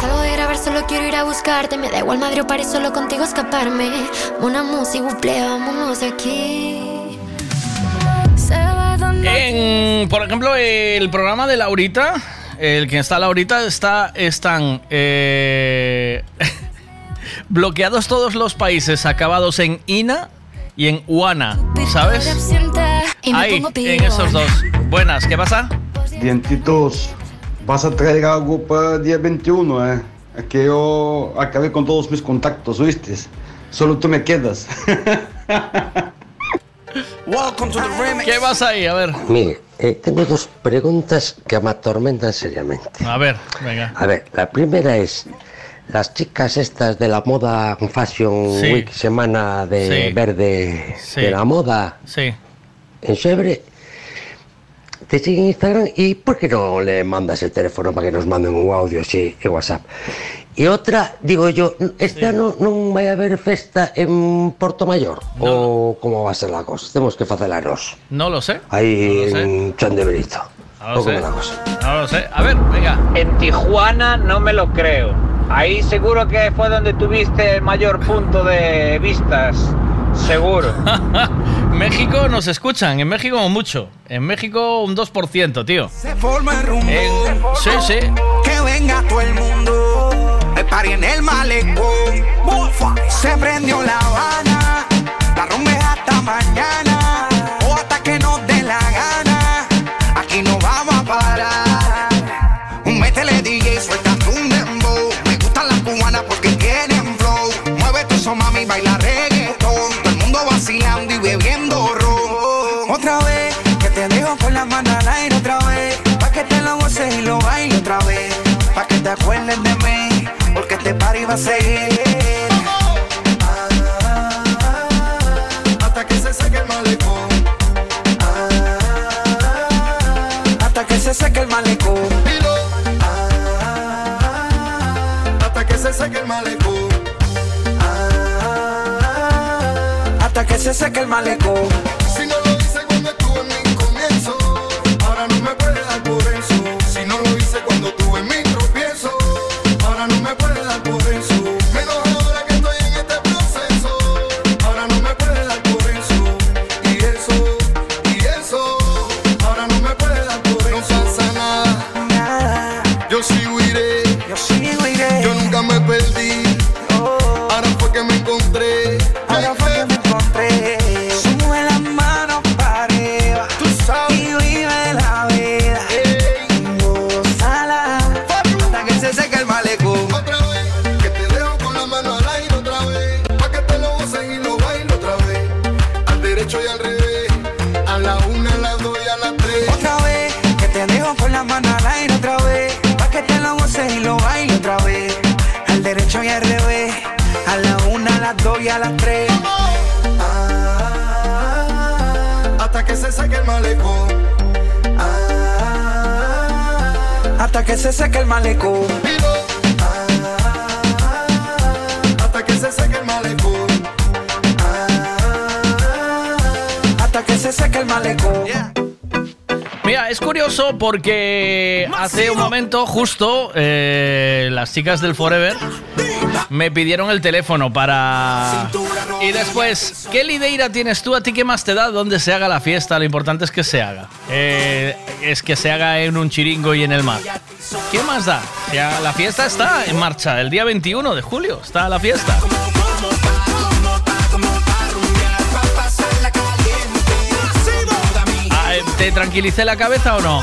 salgo de grabar solo quiero ir a buscarte, me da igual Madrid o París, solo contigo escaparme. Una música, buple, vámonos aquí. En, por ejemplo, el programa de Laurita, el que está Laurita, está, están eh, bloqueados todos los países acabados en INA y en UANA, ¿sabes? Ahí, en esos dos. Buenas, ¿qué pasa? Dientitos, vas a traer algo para el día 21, ¿eh? Es que yo acabé con todos mis contactos, ¿oíste? Solo tú me quedas. ¿Qué vas ahí? A ver. Mire, eh, tengo dos preguntas que me atormentan seriamente. A ver, venga. A ver, la primera es, las chicas estas de la moda Fashion Sí. Week, semana de Sí. verde Sí. de la moda Sí. en Sebre, te siguen en Instagram y ¿por qué no le mandas el teléfono para que nos manden un audio así en WhatsApp? Y otra, digo yo, este ano non vai haber festa en Porto Mayor? Ou como va a ser la cosa? Temos que facelaros No lo sé. aí No lo sé. en Chan de Brito. No lo Ou como sé. la cosa? No lo sé. A ver, venga. En Tijuana no me lo creo. Ahí seguro que fue donde tuviste el mayor punto de vistas. Seguro. México nos escuchan, en México mucho. En México un 2%, tío. Se forma el rumbo. Sí, sí. Que venga todo el mundo. Party en el malecón. Se prendió la Habana. Va a seguir. Hasta que se seque el malecón. Hasta que se seque el malecón. Dilo. Hasta que se seque el malecón. Hasta que se seque el malecón. Porque hace un momento justo eh, las chicas del Forever me pidieron el teléfono para... Y después, ¿qué lideira tienes tú? ¿A ti qué más te da? ¿Dónde se haga la fiesta? Lo importante es que se haga. Eh, es que se haga en un chiringo y en el mar. ¿Qué más da? Ya, la fiesta está en marcha. El día 21 de julio está la fiesta. Tranquilicé la cabeza o no?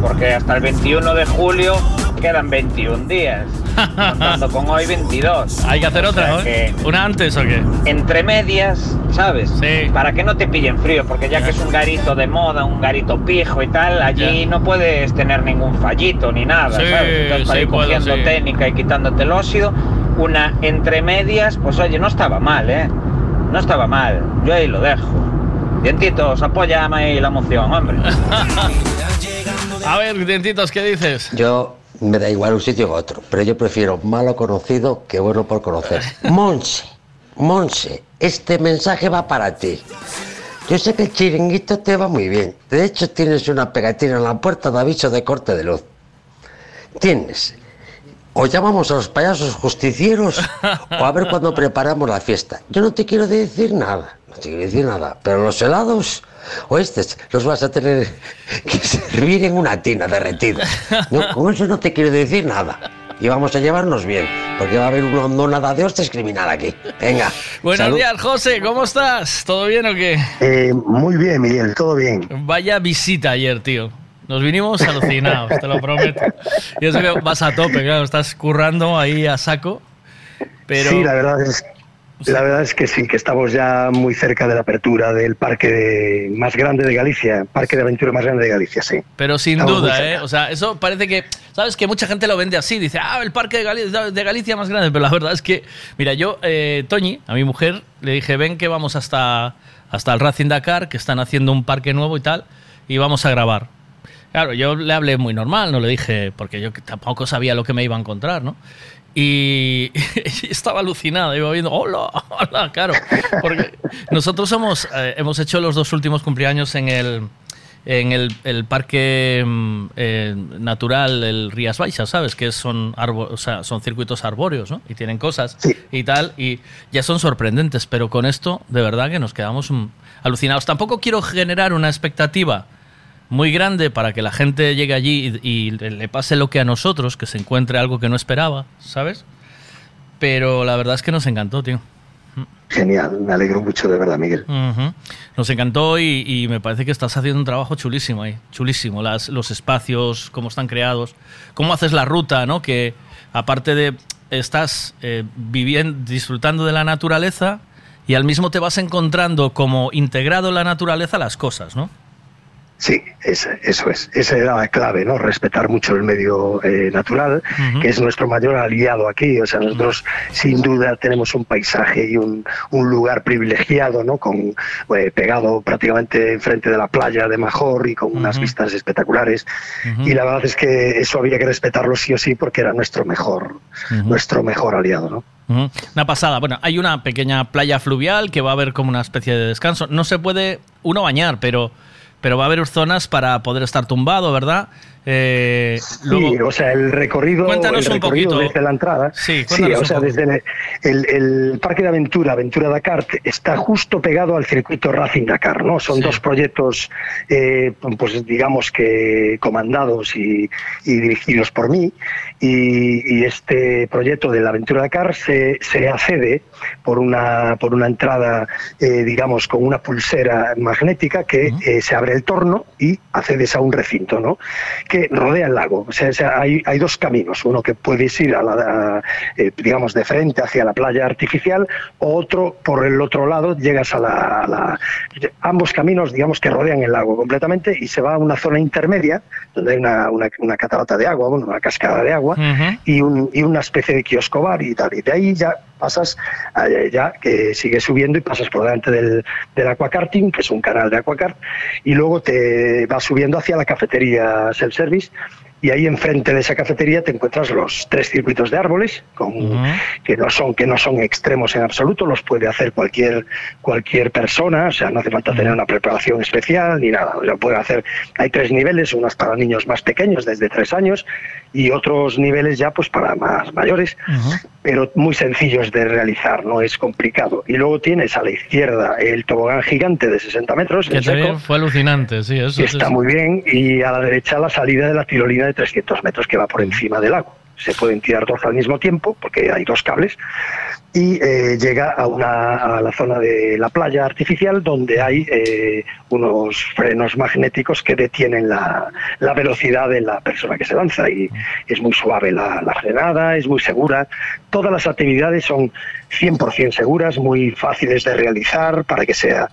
Porque hasta el 21 de julio quedan 21 días. Contando con hoy 22. Hay que hacer otra, ¿no? ¿Una antes o qué? Entre medias, ¿sabes? Sí. Para que no te pillen frío, porque ya que es un garito de moda, un garito pijo y tal, allí no puedes tener ningún fallito ni nada, Sí, ¿sabes? Entonces para sí ir cogiendo técnica y quitándote el óxido, una entre medias, pues oye, no estaba mal, ¿eh? No estaba mal. Yo ahí lo dejo. Dientitos, apóyame ahí la moción, hombre. A ver, dientitos, ¿qué dices? Yo me da igual un sitio que otro, pero yo prefiero malo conocido que bueno por conocer. Monse, Monse, este mensaje va para ti. Yo sé que el chiringuito te va muy bien. De hecho, tienes una pegatina en la puerta de aviso de corte de luz. Tienes. O llamamos a los payasos justicieros o a ver cuándo preparamos la fiesta. Yo no te quiero decir nada, no te quiero decir nada, pero los helados o estos los vas a tener que servir en una tina derretida. No, con eso no te quiero decir nada. Y vamos a llevarnos bien, porque va a haber una hondonada de hostias criminal aquí. Venga. Buenos salud. días, José, ¿cómo estás? ¿Todo bien o qué? Eh, muy bien, Miguel, todo bien. Vaya visita ayer, tío. Nos vinimos alucinados, te lo prometo. Y eso que vas a tope, claro, estás currando ahí a saco. Pero... Sí, la verdad es la verdad es que sí, que estamos ya muy cerca de la apertura del parque de- más grande de Galicia, parque de aventura más grande de Galicia, sí. Pero sin Estamos duda. ¿eh? O sea, eso parece que, ¿sabes? Que mucha gente lo vende así. Dice, ah, el parque de Galicia, de Galicia más grande. Pero la verdad es que, mira, yo, eh, Toñi, a mi mujer, le dije, ven que vamos hasta, hasta el Racing Dakar, que están haciendo un parque nuevo y tal, y vamos a grabar. Claro, yo le hablé muy normal, no le dije, porque yo tampoco sabía lo que me iba a encontrar, ¿no? Y estaba alucinada, iba viendo, hola, hola, claro. Porque nosotros somos, eh, hemos hecho los dos últimos cumpleaños en el, en el, el parque mm, eh, natural, el Rías Baixas, ¿sabes? Que son, arbo- o sea, son circuitos arbóreos, ¿no? Y tienen cosas y tal, y ya son sorprendentes, pero con esto, de verdad que nos quedamos mm, alucinados. Tampoco quiero generar una expectativa muy grande para que la gente llegue allí y, y le pase lo que a nosotros, que se encuentre algo que no esperaba, ¿sabes? Pero la verdad es que nos encantó, tío. Genial, me alegro mucho de verdad, Miguel. Ujú. Nos encantó y, y me parece que estás haciendo un trabajo chulísimo ahí, chulísimo. Las, los espacios, cómo están creados, cómo haces la ruta, ¿no? Que aparte de estás eh, viviendo, disfrutando de la naturaleza y al mismo te vas encontrando como integrado en la naturaleza las cosas, ¿no? Sí, es- eso es. Esa era la clave, ¿no? Respetar mucho el medio eh, natural, que es nuestro mayor aliado aquí. O sea, nosotros sin duda tenemos un paisaje y un, un lugar privilegiado, ¿no? Con, eh, pegado prácticamente enfrente de la playa de Major y con unas vistas espectaculares. Y la verdad es que eso había que respetarlo sí o sí porque era nuestro mejor, nuestro mejor aliado, ¿no? Una pasada. Bueno, hay una pequeña playa fluvial que va a haber como una especie de descanso. No se puede uno bañar, pero, pero va a haber zonas para poder estar tumbado, ¿verdad? Eh, Sí, luego- o sea, el recorrido, Cuéntanos el un poquito. desde la entrada. Sí, Sí, o sea, desde el, el Parque de Aventura, Aventura Dakar, está justo pegado al circuito Racing Dakar, ¿no? Son dos proyectos, eh, pues digamos que comandados y, y dirigidos por mí. Y, y este proyecto de la Aventura Dakar se, se accede por una, por una entrada, eh, digamos, con una pulsera magnética que se abre el torno y accedes a un recinto, ¿no? Que rodea el lago. O sea, hay, hay dos caminos. Uno que puedes ir, a la, a, eh, digamos, de frente hacia la playa artificial, o otro por el otro lado, llegas a la, a la- Ambos caminos, digamos, que rodean el lago completamente y se va a una zona intermedia, donde hay una, una, una catarata de agua, bueno, una cascada de agua, y, un- y una especie de kiosco bar y tal. Y de ahí ya pasas, ya que sigues subiendo y pasas por delante del, del aquakarting, que es un canal de aquacart, y luego te vas subiendo hacia la cafetería self-service. Y ahí enfrente de esa cafetería te encuentras los tres circuitos de árboles, con, que no son que no son extremos en absoluto, los puede hacer cualquier cualquier persona, o sea, no hace falta tener una preparación especial ni nada, o sea, puede hacer, hay tres niveles, unos para niños más pequeños desde tres años y otros niveles ya pues para más mayores, pero muy sencillos de realizar, no es complicado. Y luego tienes a la izquierda el tobogán gigante de 60 metros, que también fue alucinante, sí, eso. que sí, está sí. muy bien, y a la derecha la salida de la tirolina de 300 metros que va por encima del lago. Se pueden tirar dos al mismo tiempo porque hay dos cables y eh, llega a, una, a la zona de la playa artificial donde hay eh, unos frenos magnéticos que detienen la, la velocidad de la persona que se lanza y es muy suave la, la frenada, es muy segura. Todas las actividades son 100% seguras, muy fáciles de realizar para que sea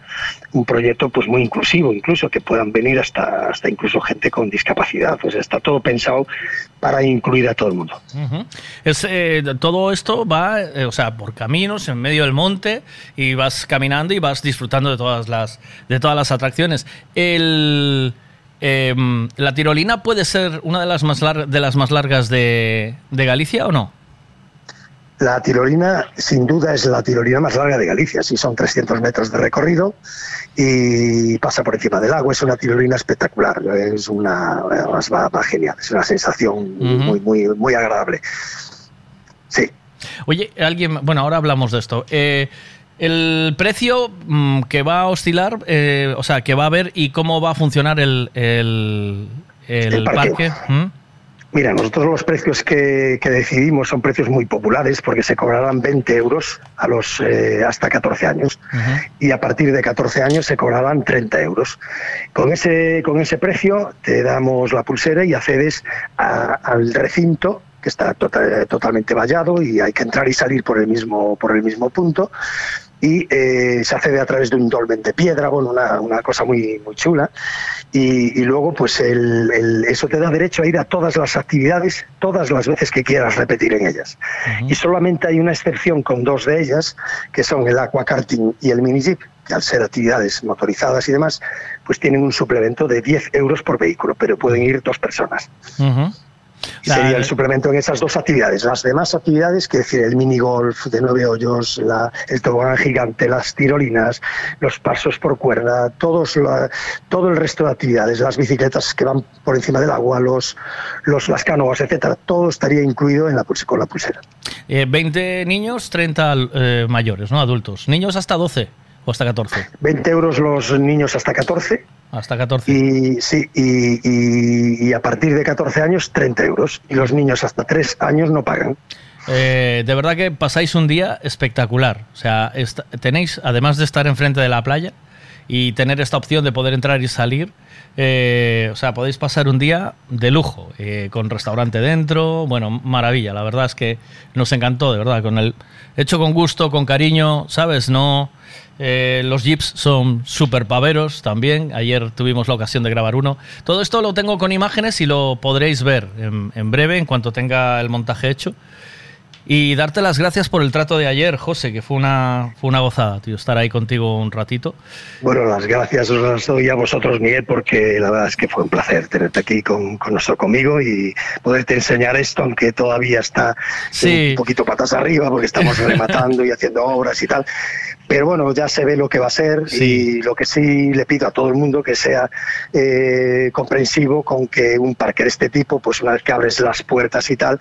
un proyecto pues muy inclusivo, incluso que puedan venir hasta, hasta incluso gente con discapacidad. Pues está todo pensado para incluir a todo el mundo. Es, eh, todo esto va, eh, o sea, por caminos en medio del monte y vas caminando y vas disfrutando de todas las, de todas las atracciones. El, em, ¿La tirolina puede ser una de las más, lar- de las más largas de, de Galicia o no? La tirolina, sin duda, es la tirolina más larga de Galicia. Sí, son 300 metros de recorrido y pasa por encima del agua. Es una tirolina espectacular. Es una, va, va genial. Es una sensación muy, muy, muy agradable. Sí. Oye, alguien, bueno, ahora hablamos de esto. Eh, el precio mm, que va a oscilar, eh, o sea, que va a haber y cómo va a funcionar el, el, el El parque. parque. ¿Mm? Mira, nosotros los precios que, que decidimos son precios muy populares porque se cobrarán 20 euros a los eh, hasta 14 años y a partir de 14 años se cobrarán 30 euros. Con ese, con ese precio te damos la pulsera y accedes a- al recinto que está tota- totalmente vallado y hay que entrar y salir por el mismo, por el mismo punto y eh, se accede a través de un dolmen de piedra, bueno, una, una cosa muy, muy chula. Y, y luego, pues el- el- eso te da derecho a ir a todas las actividades, todas las veces que quieras repetir en ellas. Y solamente hay una excepción con dos de ellas, que son el aquakarting y el mini jeep, que al ser actividades motorizadas y demás, pues tienen un suplemento de 10 euros por vehículo, pero pueden ir dos personas. Sería el suplemento en esas dos actividades. Las demás actividades, que decir, el mini golf de nueve hoyos, la- el tobogán gigante, las tirolinas, los pasos por cuerda, todos la- todo el resto de actividades, las bicicletas que van por encima del agua, los, los, las canoas, etcétera, todo estaría incluido en la pulse- con la pulsera. Eh, 20 niños, 30 eh, mayores, ¿no? Adultos. Niños hasta 12 o hasta 14. 20 euros los niños hasta 14 Hasta 14. y, sí, y, y- y a partir de 14 años 30 euros. Y los niños hasta 3 años no pagan. Eh, de verdad que pasáis un día espectacular. O sea, tenéis, además de estar enfrente de la playa y tener esta opción de poder entrar y salir, eh, o sea, podéis pasar un día de lujo, eh, con restaurante dentro, bueno, maravilla. La verdad es que nos encantó, de verdad, con el hecho con gusto, con cariño, ¿sabes? No. Eh, los jeeps son súper paveros también. Ayer tuvimos la ocasión de grabar uno. Todo esto lo tengo con imágenes y lo podréis ver en, en breve, en cuanto tenga el montaje hecho. Y darte las gracias por el trato de ayer, José, que fue una, fue una gozada, tío, estar ahí contigo un ratito. Bueno, las gracias os las doy a vosotros, Miguel, porque la verdad es que fue un placer tenerte aquí con, con nosotros, conmigo y poderte enseñar esto, aunque todavía está Sí. un poquito patas arriba, porque estamos rematando y haciendo obras y tal. Pero bueno, ya se ve lo que va a ser y lo que sí le pido a todo el mundo que sea eh, comprensivo con que un parque de este tipo, pues una vez que abres las puertas y tal,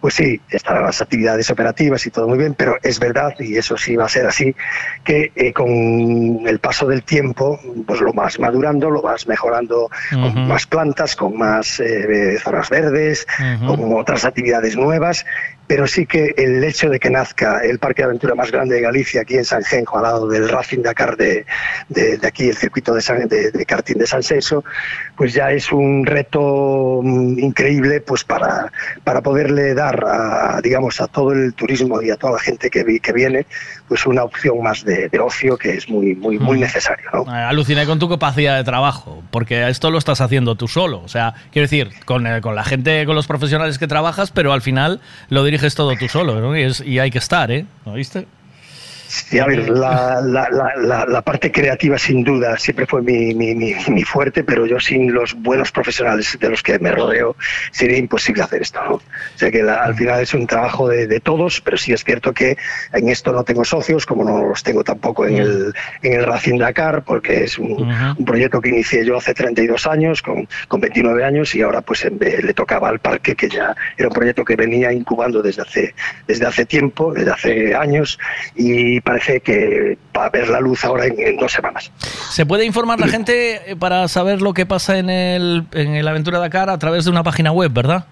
pues sí, estarán las actividades operativas y todo muy bien, pero es verdad, y eso sí va a ser así, que eh, con el paso del tiempo, pues lo vas madurando, lo vas mejorando con más plantas, con más eh, zonas verdes, con otras actividades nuevas, pero sí que el hecho de que nazca el parque de aventura más grande de Galicia, aquí en San Genjo, al lado del Racing Dakar de, de, de aquí, el circuito de, San- de, de karting de San Celso, pues ya es un reto mm, increíble pues para, para poderle dar a, digamos, a todo el turismo y a toda la gente que, vi- que viene pues una opción más de, de ocio que es muy, muy, muy Mm. necesario. ¿no? Eh, aluciné con tu capacidad de trabajo, porque esto lo estás haciendo tú solo. O sea, quiero decir, con, eh, con la gente, con los profesionales que trabajas, pero al final lo diriges todo tú solo, ¿no? Y, es- y hay que estar, ¿eh? ¿Lo viste? Sí, a ver, la, la- la- parte creativa sin duda siempre fue mi, mi- mi- mi fuerte, pero yo sin los buenos profesionales de los que me rodeo sería imposible hacer esto. ¿no? O sea que la- al final es un trabajo de, de todos, pero sí es cierto que en esto no tengo socios, como no los tengo tampoco en el, en el Racing Dakar, porque es un, un proyecto que inicié yo hace 32 años, con, con 29 años, y ahora pues en le tocaba al parque, que ya era un proyecto que venía incubando desde hace, desde hace tiempo, desde hace años, y parece que va a ver la luz ahora en, dos semanas. ¿Se puede informar la gente eh, para saber lo que pasa en el, en el Aventura Dakar a través de una página web, verdad?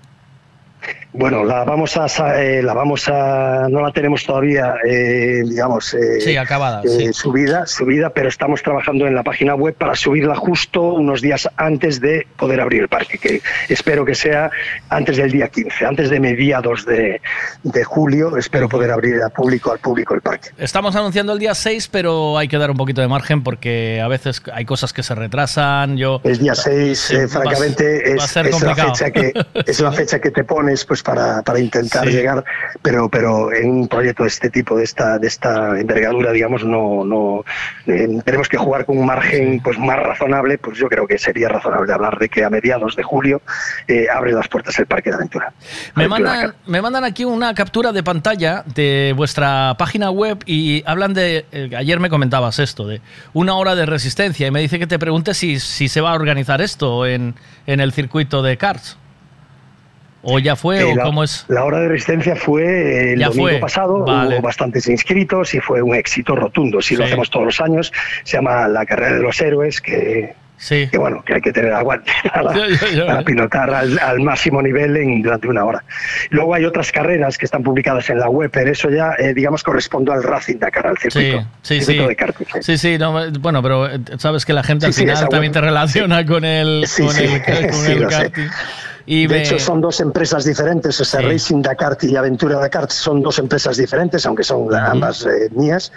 Bueno, la vamos a, eh, la vamos a, no la tenemos todavía, eh, digamos, eh, Sí, acabada, eh, sí. subida, subida, pero estamos trabajando en la página web para subirla justo unos días antes de poder abrir el parque, que espero que sea antes del día 15, antes de mediados de, de julio, espero poder abrir al público, al público el parque. Estamos anunciando el día 6, pero hay que dar un poquito de margen porque a veces hay cosas que se retrasan. Yo, El día 6, Sí, eh, va- francamente, va a es, ser es la fecha que es la fecha que te pones pues para, para intentar Sí. llegar, pero pero en un proyecto de este tipo, de esta de esta envergadura, digamos, no no eh, tenemos que jugar con un margen pues más razonable, pues yo creo que sería razonable hablar de que a mediados de julio eh, abre las puertas el Parque de Aventura. Me Aventura mandan, me mandan aquí una captura de pantalla de vuestra página web y hablan de, eh, ayer me comentabas esto, de una hora de resistencia y me dice que te pregunte si, si se va a organizar esto en, en el circuito de karts. ¿O ya fue? Eh, ¿O la, cómo es? la hora de resistencia fue el Ya domingo fue. pasado, Vale. hubo bastantes inscritos y fue un éxito rotundo. Sí, lo hacemos todos los años. Se llama la Carrera de los Héroes, que Sí. Que bueno, que hay que tener aguante para, para pilotar al, al máximo nivel en, durante una hora. Luego hay otras carreras que están publicadas en la web, pero eso ya, eh, digamos, corresponde al Racing Dakar, al circuito, Sí, sí, circuito sí. de karting. Sí, sí, no, bueno, pero eh, sabes que la gente al final también web- te relaciona con el, con el, con el karting. Y de me- hecho, son dos empresas diferentes. O sea. Racing Dakar y Aventura Dakar son dos empresas diferentes, aunque son ambas eh, mías.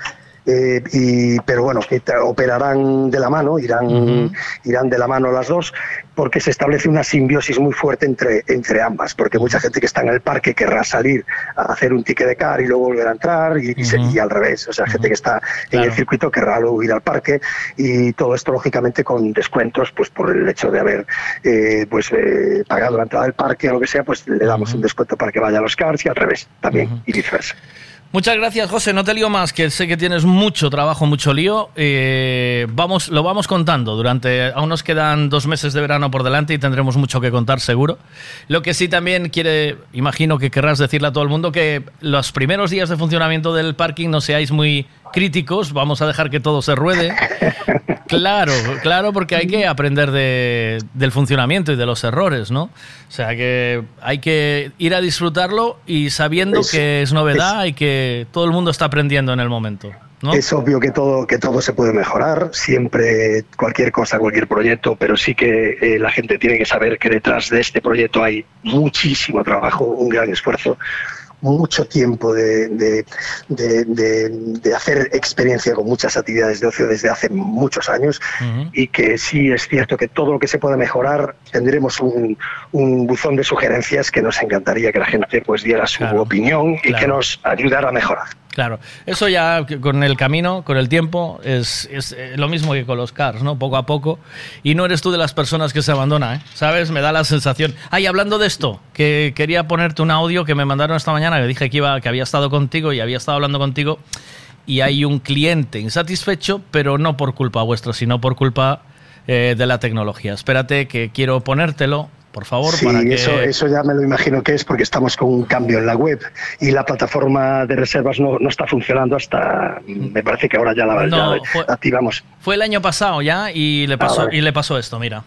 Eh, y, pero bueno, que operarán de la mano, irán, irán de la mano las dos, porque se establece una simbiosis muy fuerte entre, entre ambas, porque mucha gente que está en el parque querrá salir a hacer un ticket de car y luego volver a entrar, y, se- y al revés, o sea, gente que está en el circuito querrá luego ir al parque, y todo esto lógicamente con descuentos, pues por el hecho de haber eh, pues eh, pagado la entrada del parque o lo que sea, pues le damos un descuento para que vaya a los cars y al revés también, y viceversa. Muchas gracias, José. No te lío más, que sé que tienes mucho trabajo, mucho lío. Eh, vamos, lo vamos contando. Durante, aún nos quedan dos meses de verano por delante y tendremos mucho que contar, seguro. Lo que sí también quiere, imagino que querrás decirle a todo el mundo que los primeros días de funcionamiento del parking no seáis muy críticos. Vamos a dejar que todo se ruede. Claro, claro, porque hay que aprender de- del funcionamiento y de los errores, ¿no? O sea que hay que ir a disfrutarlo y sabiendo Es- que es novedad y que todo el mundo está aprendiendo en el momento. ¿no? Es obvio que todo, que todo se puede mejorar, siempre cualquier cosa, cualquier proyecto, pero sí que eh, la gente tiene que saber que detrás de este proyecto hay muchísimo trabajo, un gran esfuerzo, mucho tiempo de, de- de- hacer experiencia con muchas actividades de ocio desde hace muchos años y que sí es cierto que todo lo que se puede mejorar tendremos un, un buzón de sugerencias que nos encantaría que la gente pues diera su opinión y claro. que nos ayudara a mejorar. Claro, eso ya con el camino, con el tiempo, es, es, eh, lo mismo que con los cars, ¿no? Poco a poco. Y no eres tú de las personas que se abandona, ¿eh? ¿Sabes? Me da la sensación. Ay, hablando de esto, que quería ponerte un audio que me mandaron esta mañana, que dije que, iba, que había estado contigo y había estado hablando contigo. Y hay un cliente insatisfecho, pero no por culpa vuestra, sino por culpa eh, de la tecnología. Espérate que quiero ponértelo, por favor, Sí, para que... eso, eso ya me lo imagino que es porque estamos con un cambio en la web y la plataforma de reservas no, no está funcionando hasta, me parece que ahora ya la, No, ya fue- activamos. Fue el año pasado ya y le pasó, vale. y le pasó esto, mira.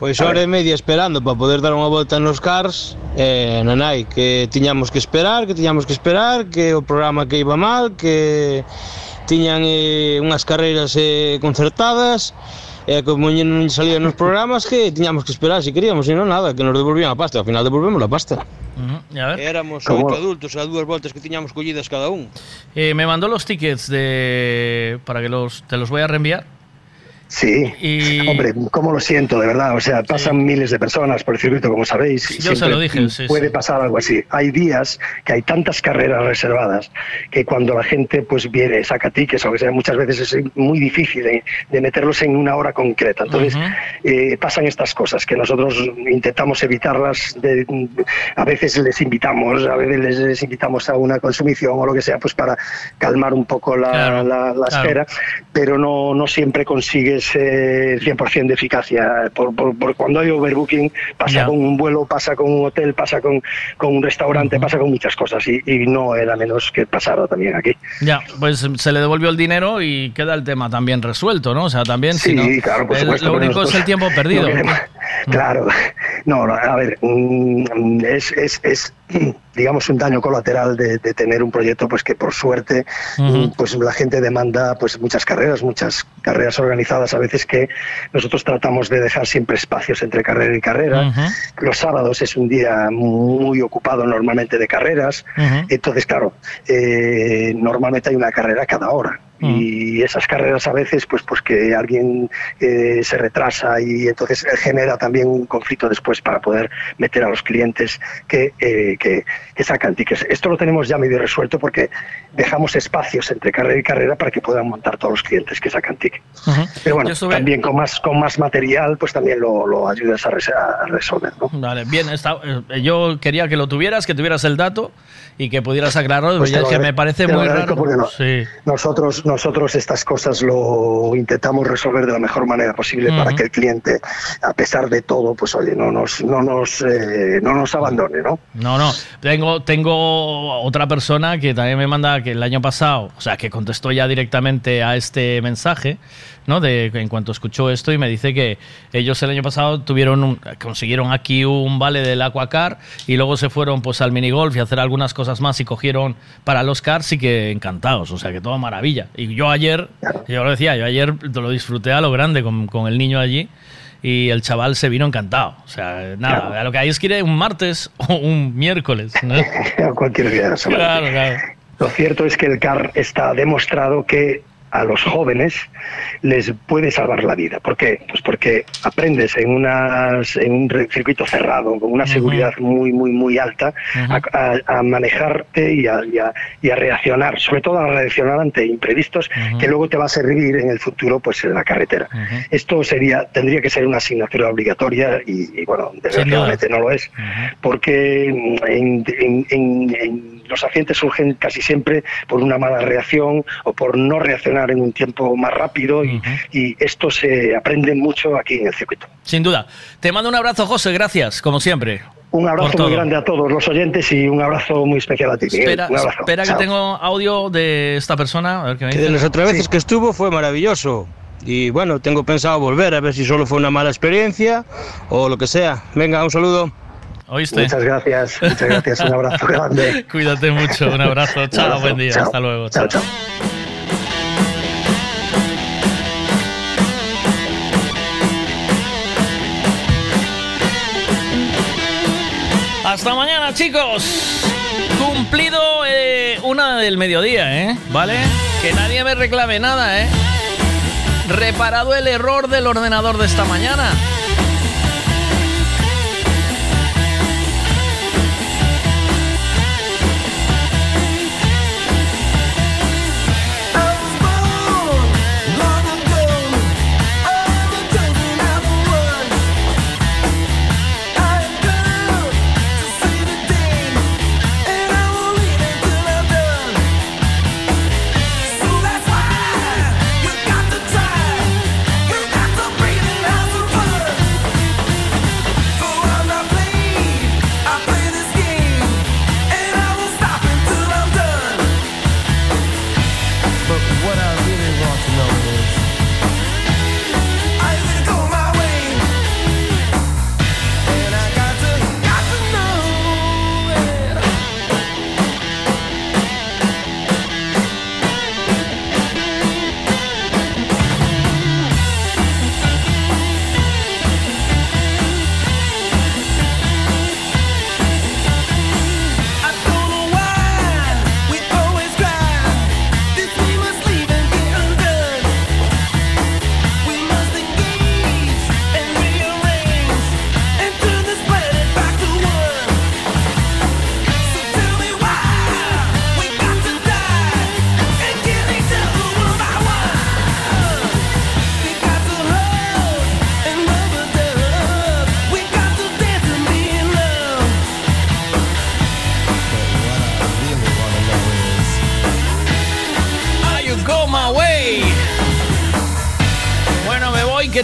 Pois hora e media esperando para poder dar unha volta nos cars e nanai, que tiñamos que esperar, que tiñamos que esperar, que o programa que iba mal, que tiñan eh, unhas carreiras eh, concertadas e como non salían nos programas que tiñamos que esperar se queríamos, e non nada, que nos devolvían a pasta, ao final devolvemos a pasta. Ujú, y a ver. Éramos ¿Cómo? oito adultos a dúas voltas que tiñamos collidas cada un. Eh, me mandó los tickets de para que los te los voy a reenviar. Sí, Y- hombre, cómo lo siento, de verdad. O sea, pasan miles de personas por el circuito, como sabéis. Yo se lo dije, sí, Puede sí. pasar algo así. Hay días que hay tantas carreras reservadas que cuando la gente pues viene, saca tickets o lo que sea, muchas veces es muy difícil de, de meterlos en una hora concreta. Entonces, eh, pasan estas cosas que nosotros intentamos evitarlas. de- a veces les invitamos, a veces les, les invitamos a una consumición o lo que sea, pues para calmar un poco la, Claro, la- la claro. espera, pero no, no siempre consigues eh, el 100% de eficacia. Por, por- por cuando hay overbooking, pasa con un vuelo, pasa con un hotel, pasa con, con un restaurante, pasa con muchas cosas y, y no era menos que pasara también aquí. Ya, pues se le devolvió el dinero y queda el tema también resuelto, ¿no? O sea, también si Sí, no- claro, por el- supuesto. lo único es el tiempo perdido. no claro, no, no, a ver, mm, es, es, es, digamos un daño colateral de, de tener un proyecto pues que por suerte mm, pues la gente demanda pues muchas carreras, muchas carreras organizadas a veces que nosotros tratamos de dejar siempre espacios entre carrera y carrera. Los sábados es un día muy ocupado normalmente de carreras, entonces claro, eh, normalmente hay una carrera cada hora y esas carreras a veces pues pues que alguien eh, se retrasa y entonces genera también un conflicto después para poder meter a los clientes que, eh, que, que sacan tickets. Esto lo tenemos ya medio resuelto porque dejamos espacios entre carrera y carrera para que puedan montar todos los clientes que sacan tickets. Pero bueno, estuve- también con más con más material pues también lo, lo ayudas a, res- a resolver. ¿no? Vale, bien, está, eh, yo quería que lo tuvieras, que tuvieras el dato y que pudieras aclararlo, Pues ya lo que me parece muy raro. porque no- Sí. Nosotros, nosotros estas cosas lo intentamos resolver de la mejor manera posible para que el cliente, a pesar de todo, pues oye, no nos, no nos, eh, no nos abandone. No, no, no. Tengo, tengo otra persona que también me manda que el año pasado, o sea, que contestó ya directamente a este mensaje, ¿no? De en cuanto escuchó esto y me dice que ellos el año pasado tuvieron un- consiguieron aquí un vale del Aquacar y luego se fueron pues al minigolf y a hacer algunas cosas más y cogieron para los cars y que encantados, o sea, que toda maravilla. Y yo ayer, yo lo decía, yo ayer lo disfruté a lo grande con, con el niño allí y el chaval se vino encantado. O sea, nada, Claro. a lo que hay es que ir un martes o un miércoles. ¿no? Cualquier día de la semana. Claro, claro. Lo cierto es que el CAR está demostrado que a los jóvenes les puede salvar la vida. ¿Por qué? Pues porque aprendes en, unas, en un circuito cerrado, con una seguridad muy, muy, muy alta, a, a- a manejarte y a, y a- y a reaccionar, sobre todo a reaccionar ante imprevistos que luego te va a servir en el futuro pues en la carretera. Esto sería tendría que ser una asignatura obligatoria y, y, bueno, desgraciadamente no lo es, porque en, en- en- en los accidentes surgen casi siempre por una mala reacción o por no reaccionar en un tiempo más rápido y, y esto se aprende mucho aquí en el circuito. Sin duda. Te mando un abrazo, José, gracias, como siempre. Un abrazo muy grande a todos los oyentes y un abrazo muy especial a ti. Miguel. Espera, un abrazo. espera que tengo audio de esta persona. A ver qué me Que de las otras veces que estuvo fue maravilloso. Y bueno, tengo pensado volver a ver si solo fue una mala experiencia o lo que sea. Venga, un saludo. ¿Oíste? Muchas gracias, muchas gracias, un abrazo grande. Cuídate mucho, un abrazo. Chao, abrazo, buen día. chao. Hasta luego. Chao, chao. Hasta mañana, chicos. Cumplido eh, una del mediodía, ¿eh? ¿Vale? Que nadie me reclame nada, ¿eh? Reparado el error del ordenador de esta mañana.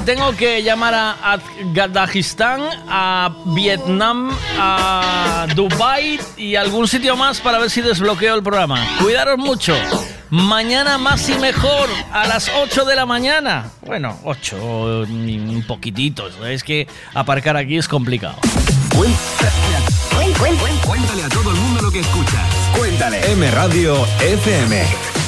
Tengo que llamar a Afganistán, a Vietnam, a Dubai y algún sitio más para ver si desbloqueo el programa. Cuidaros mucho. Mañana más y mejor a las 8 de la mañana. Bueno, 8, un poquitito. Es que aparcar aquí es complicado. Cuéntale a todo el mundo lo que escuchas. Cuéntale. M Radio FM.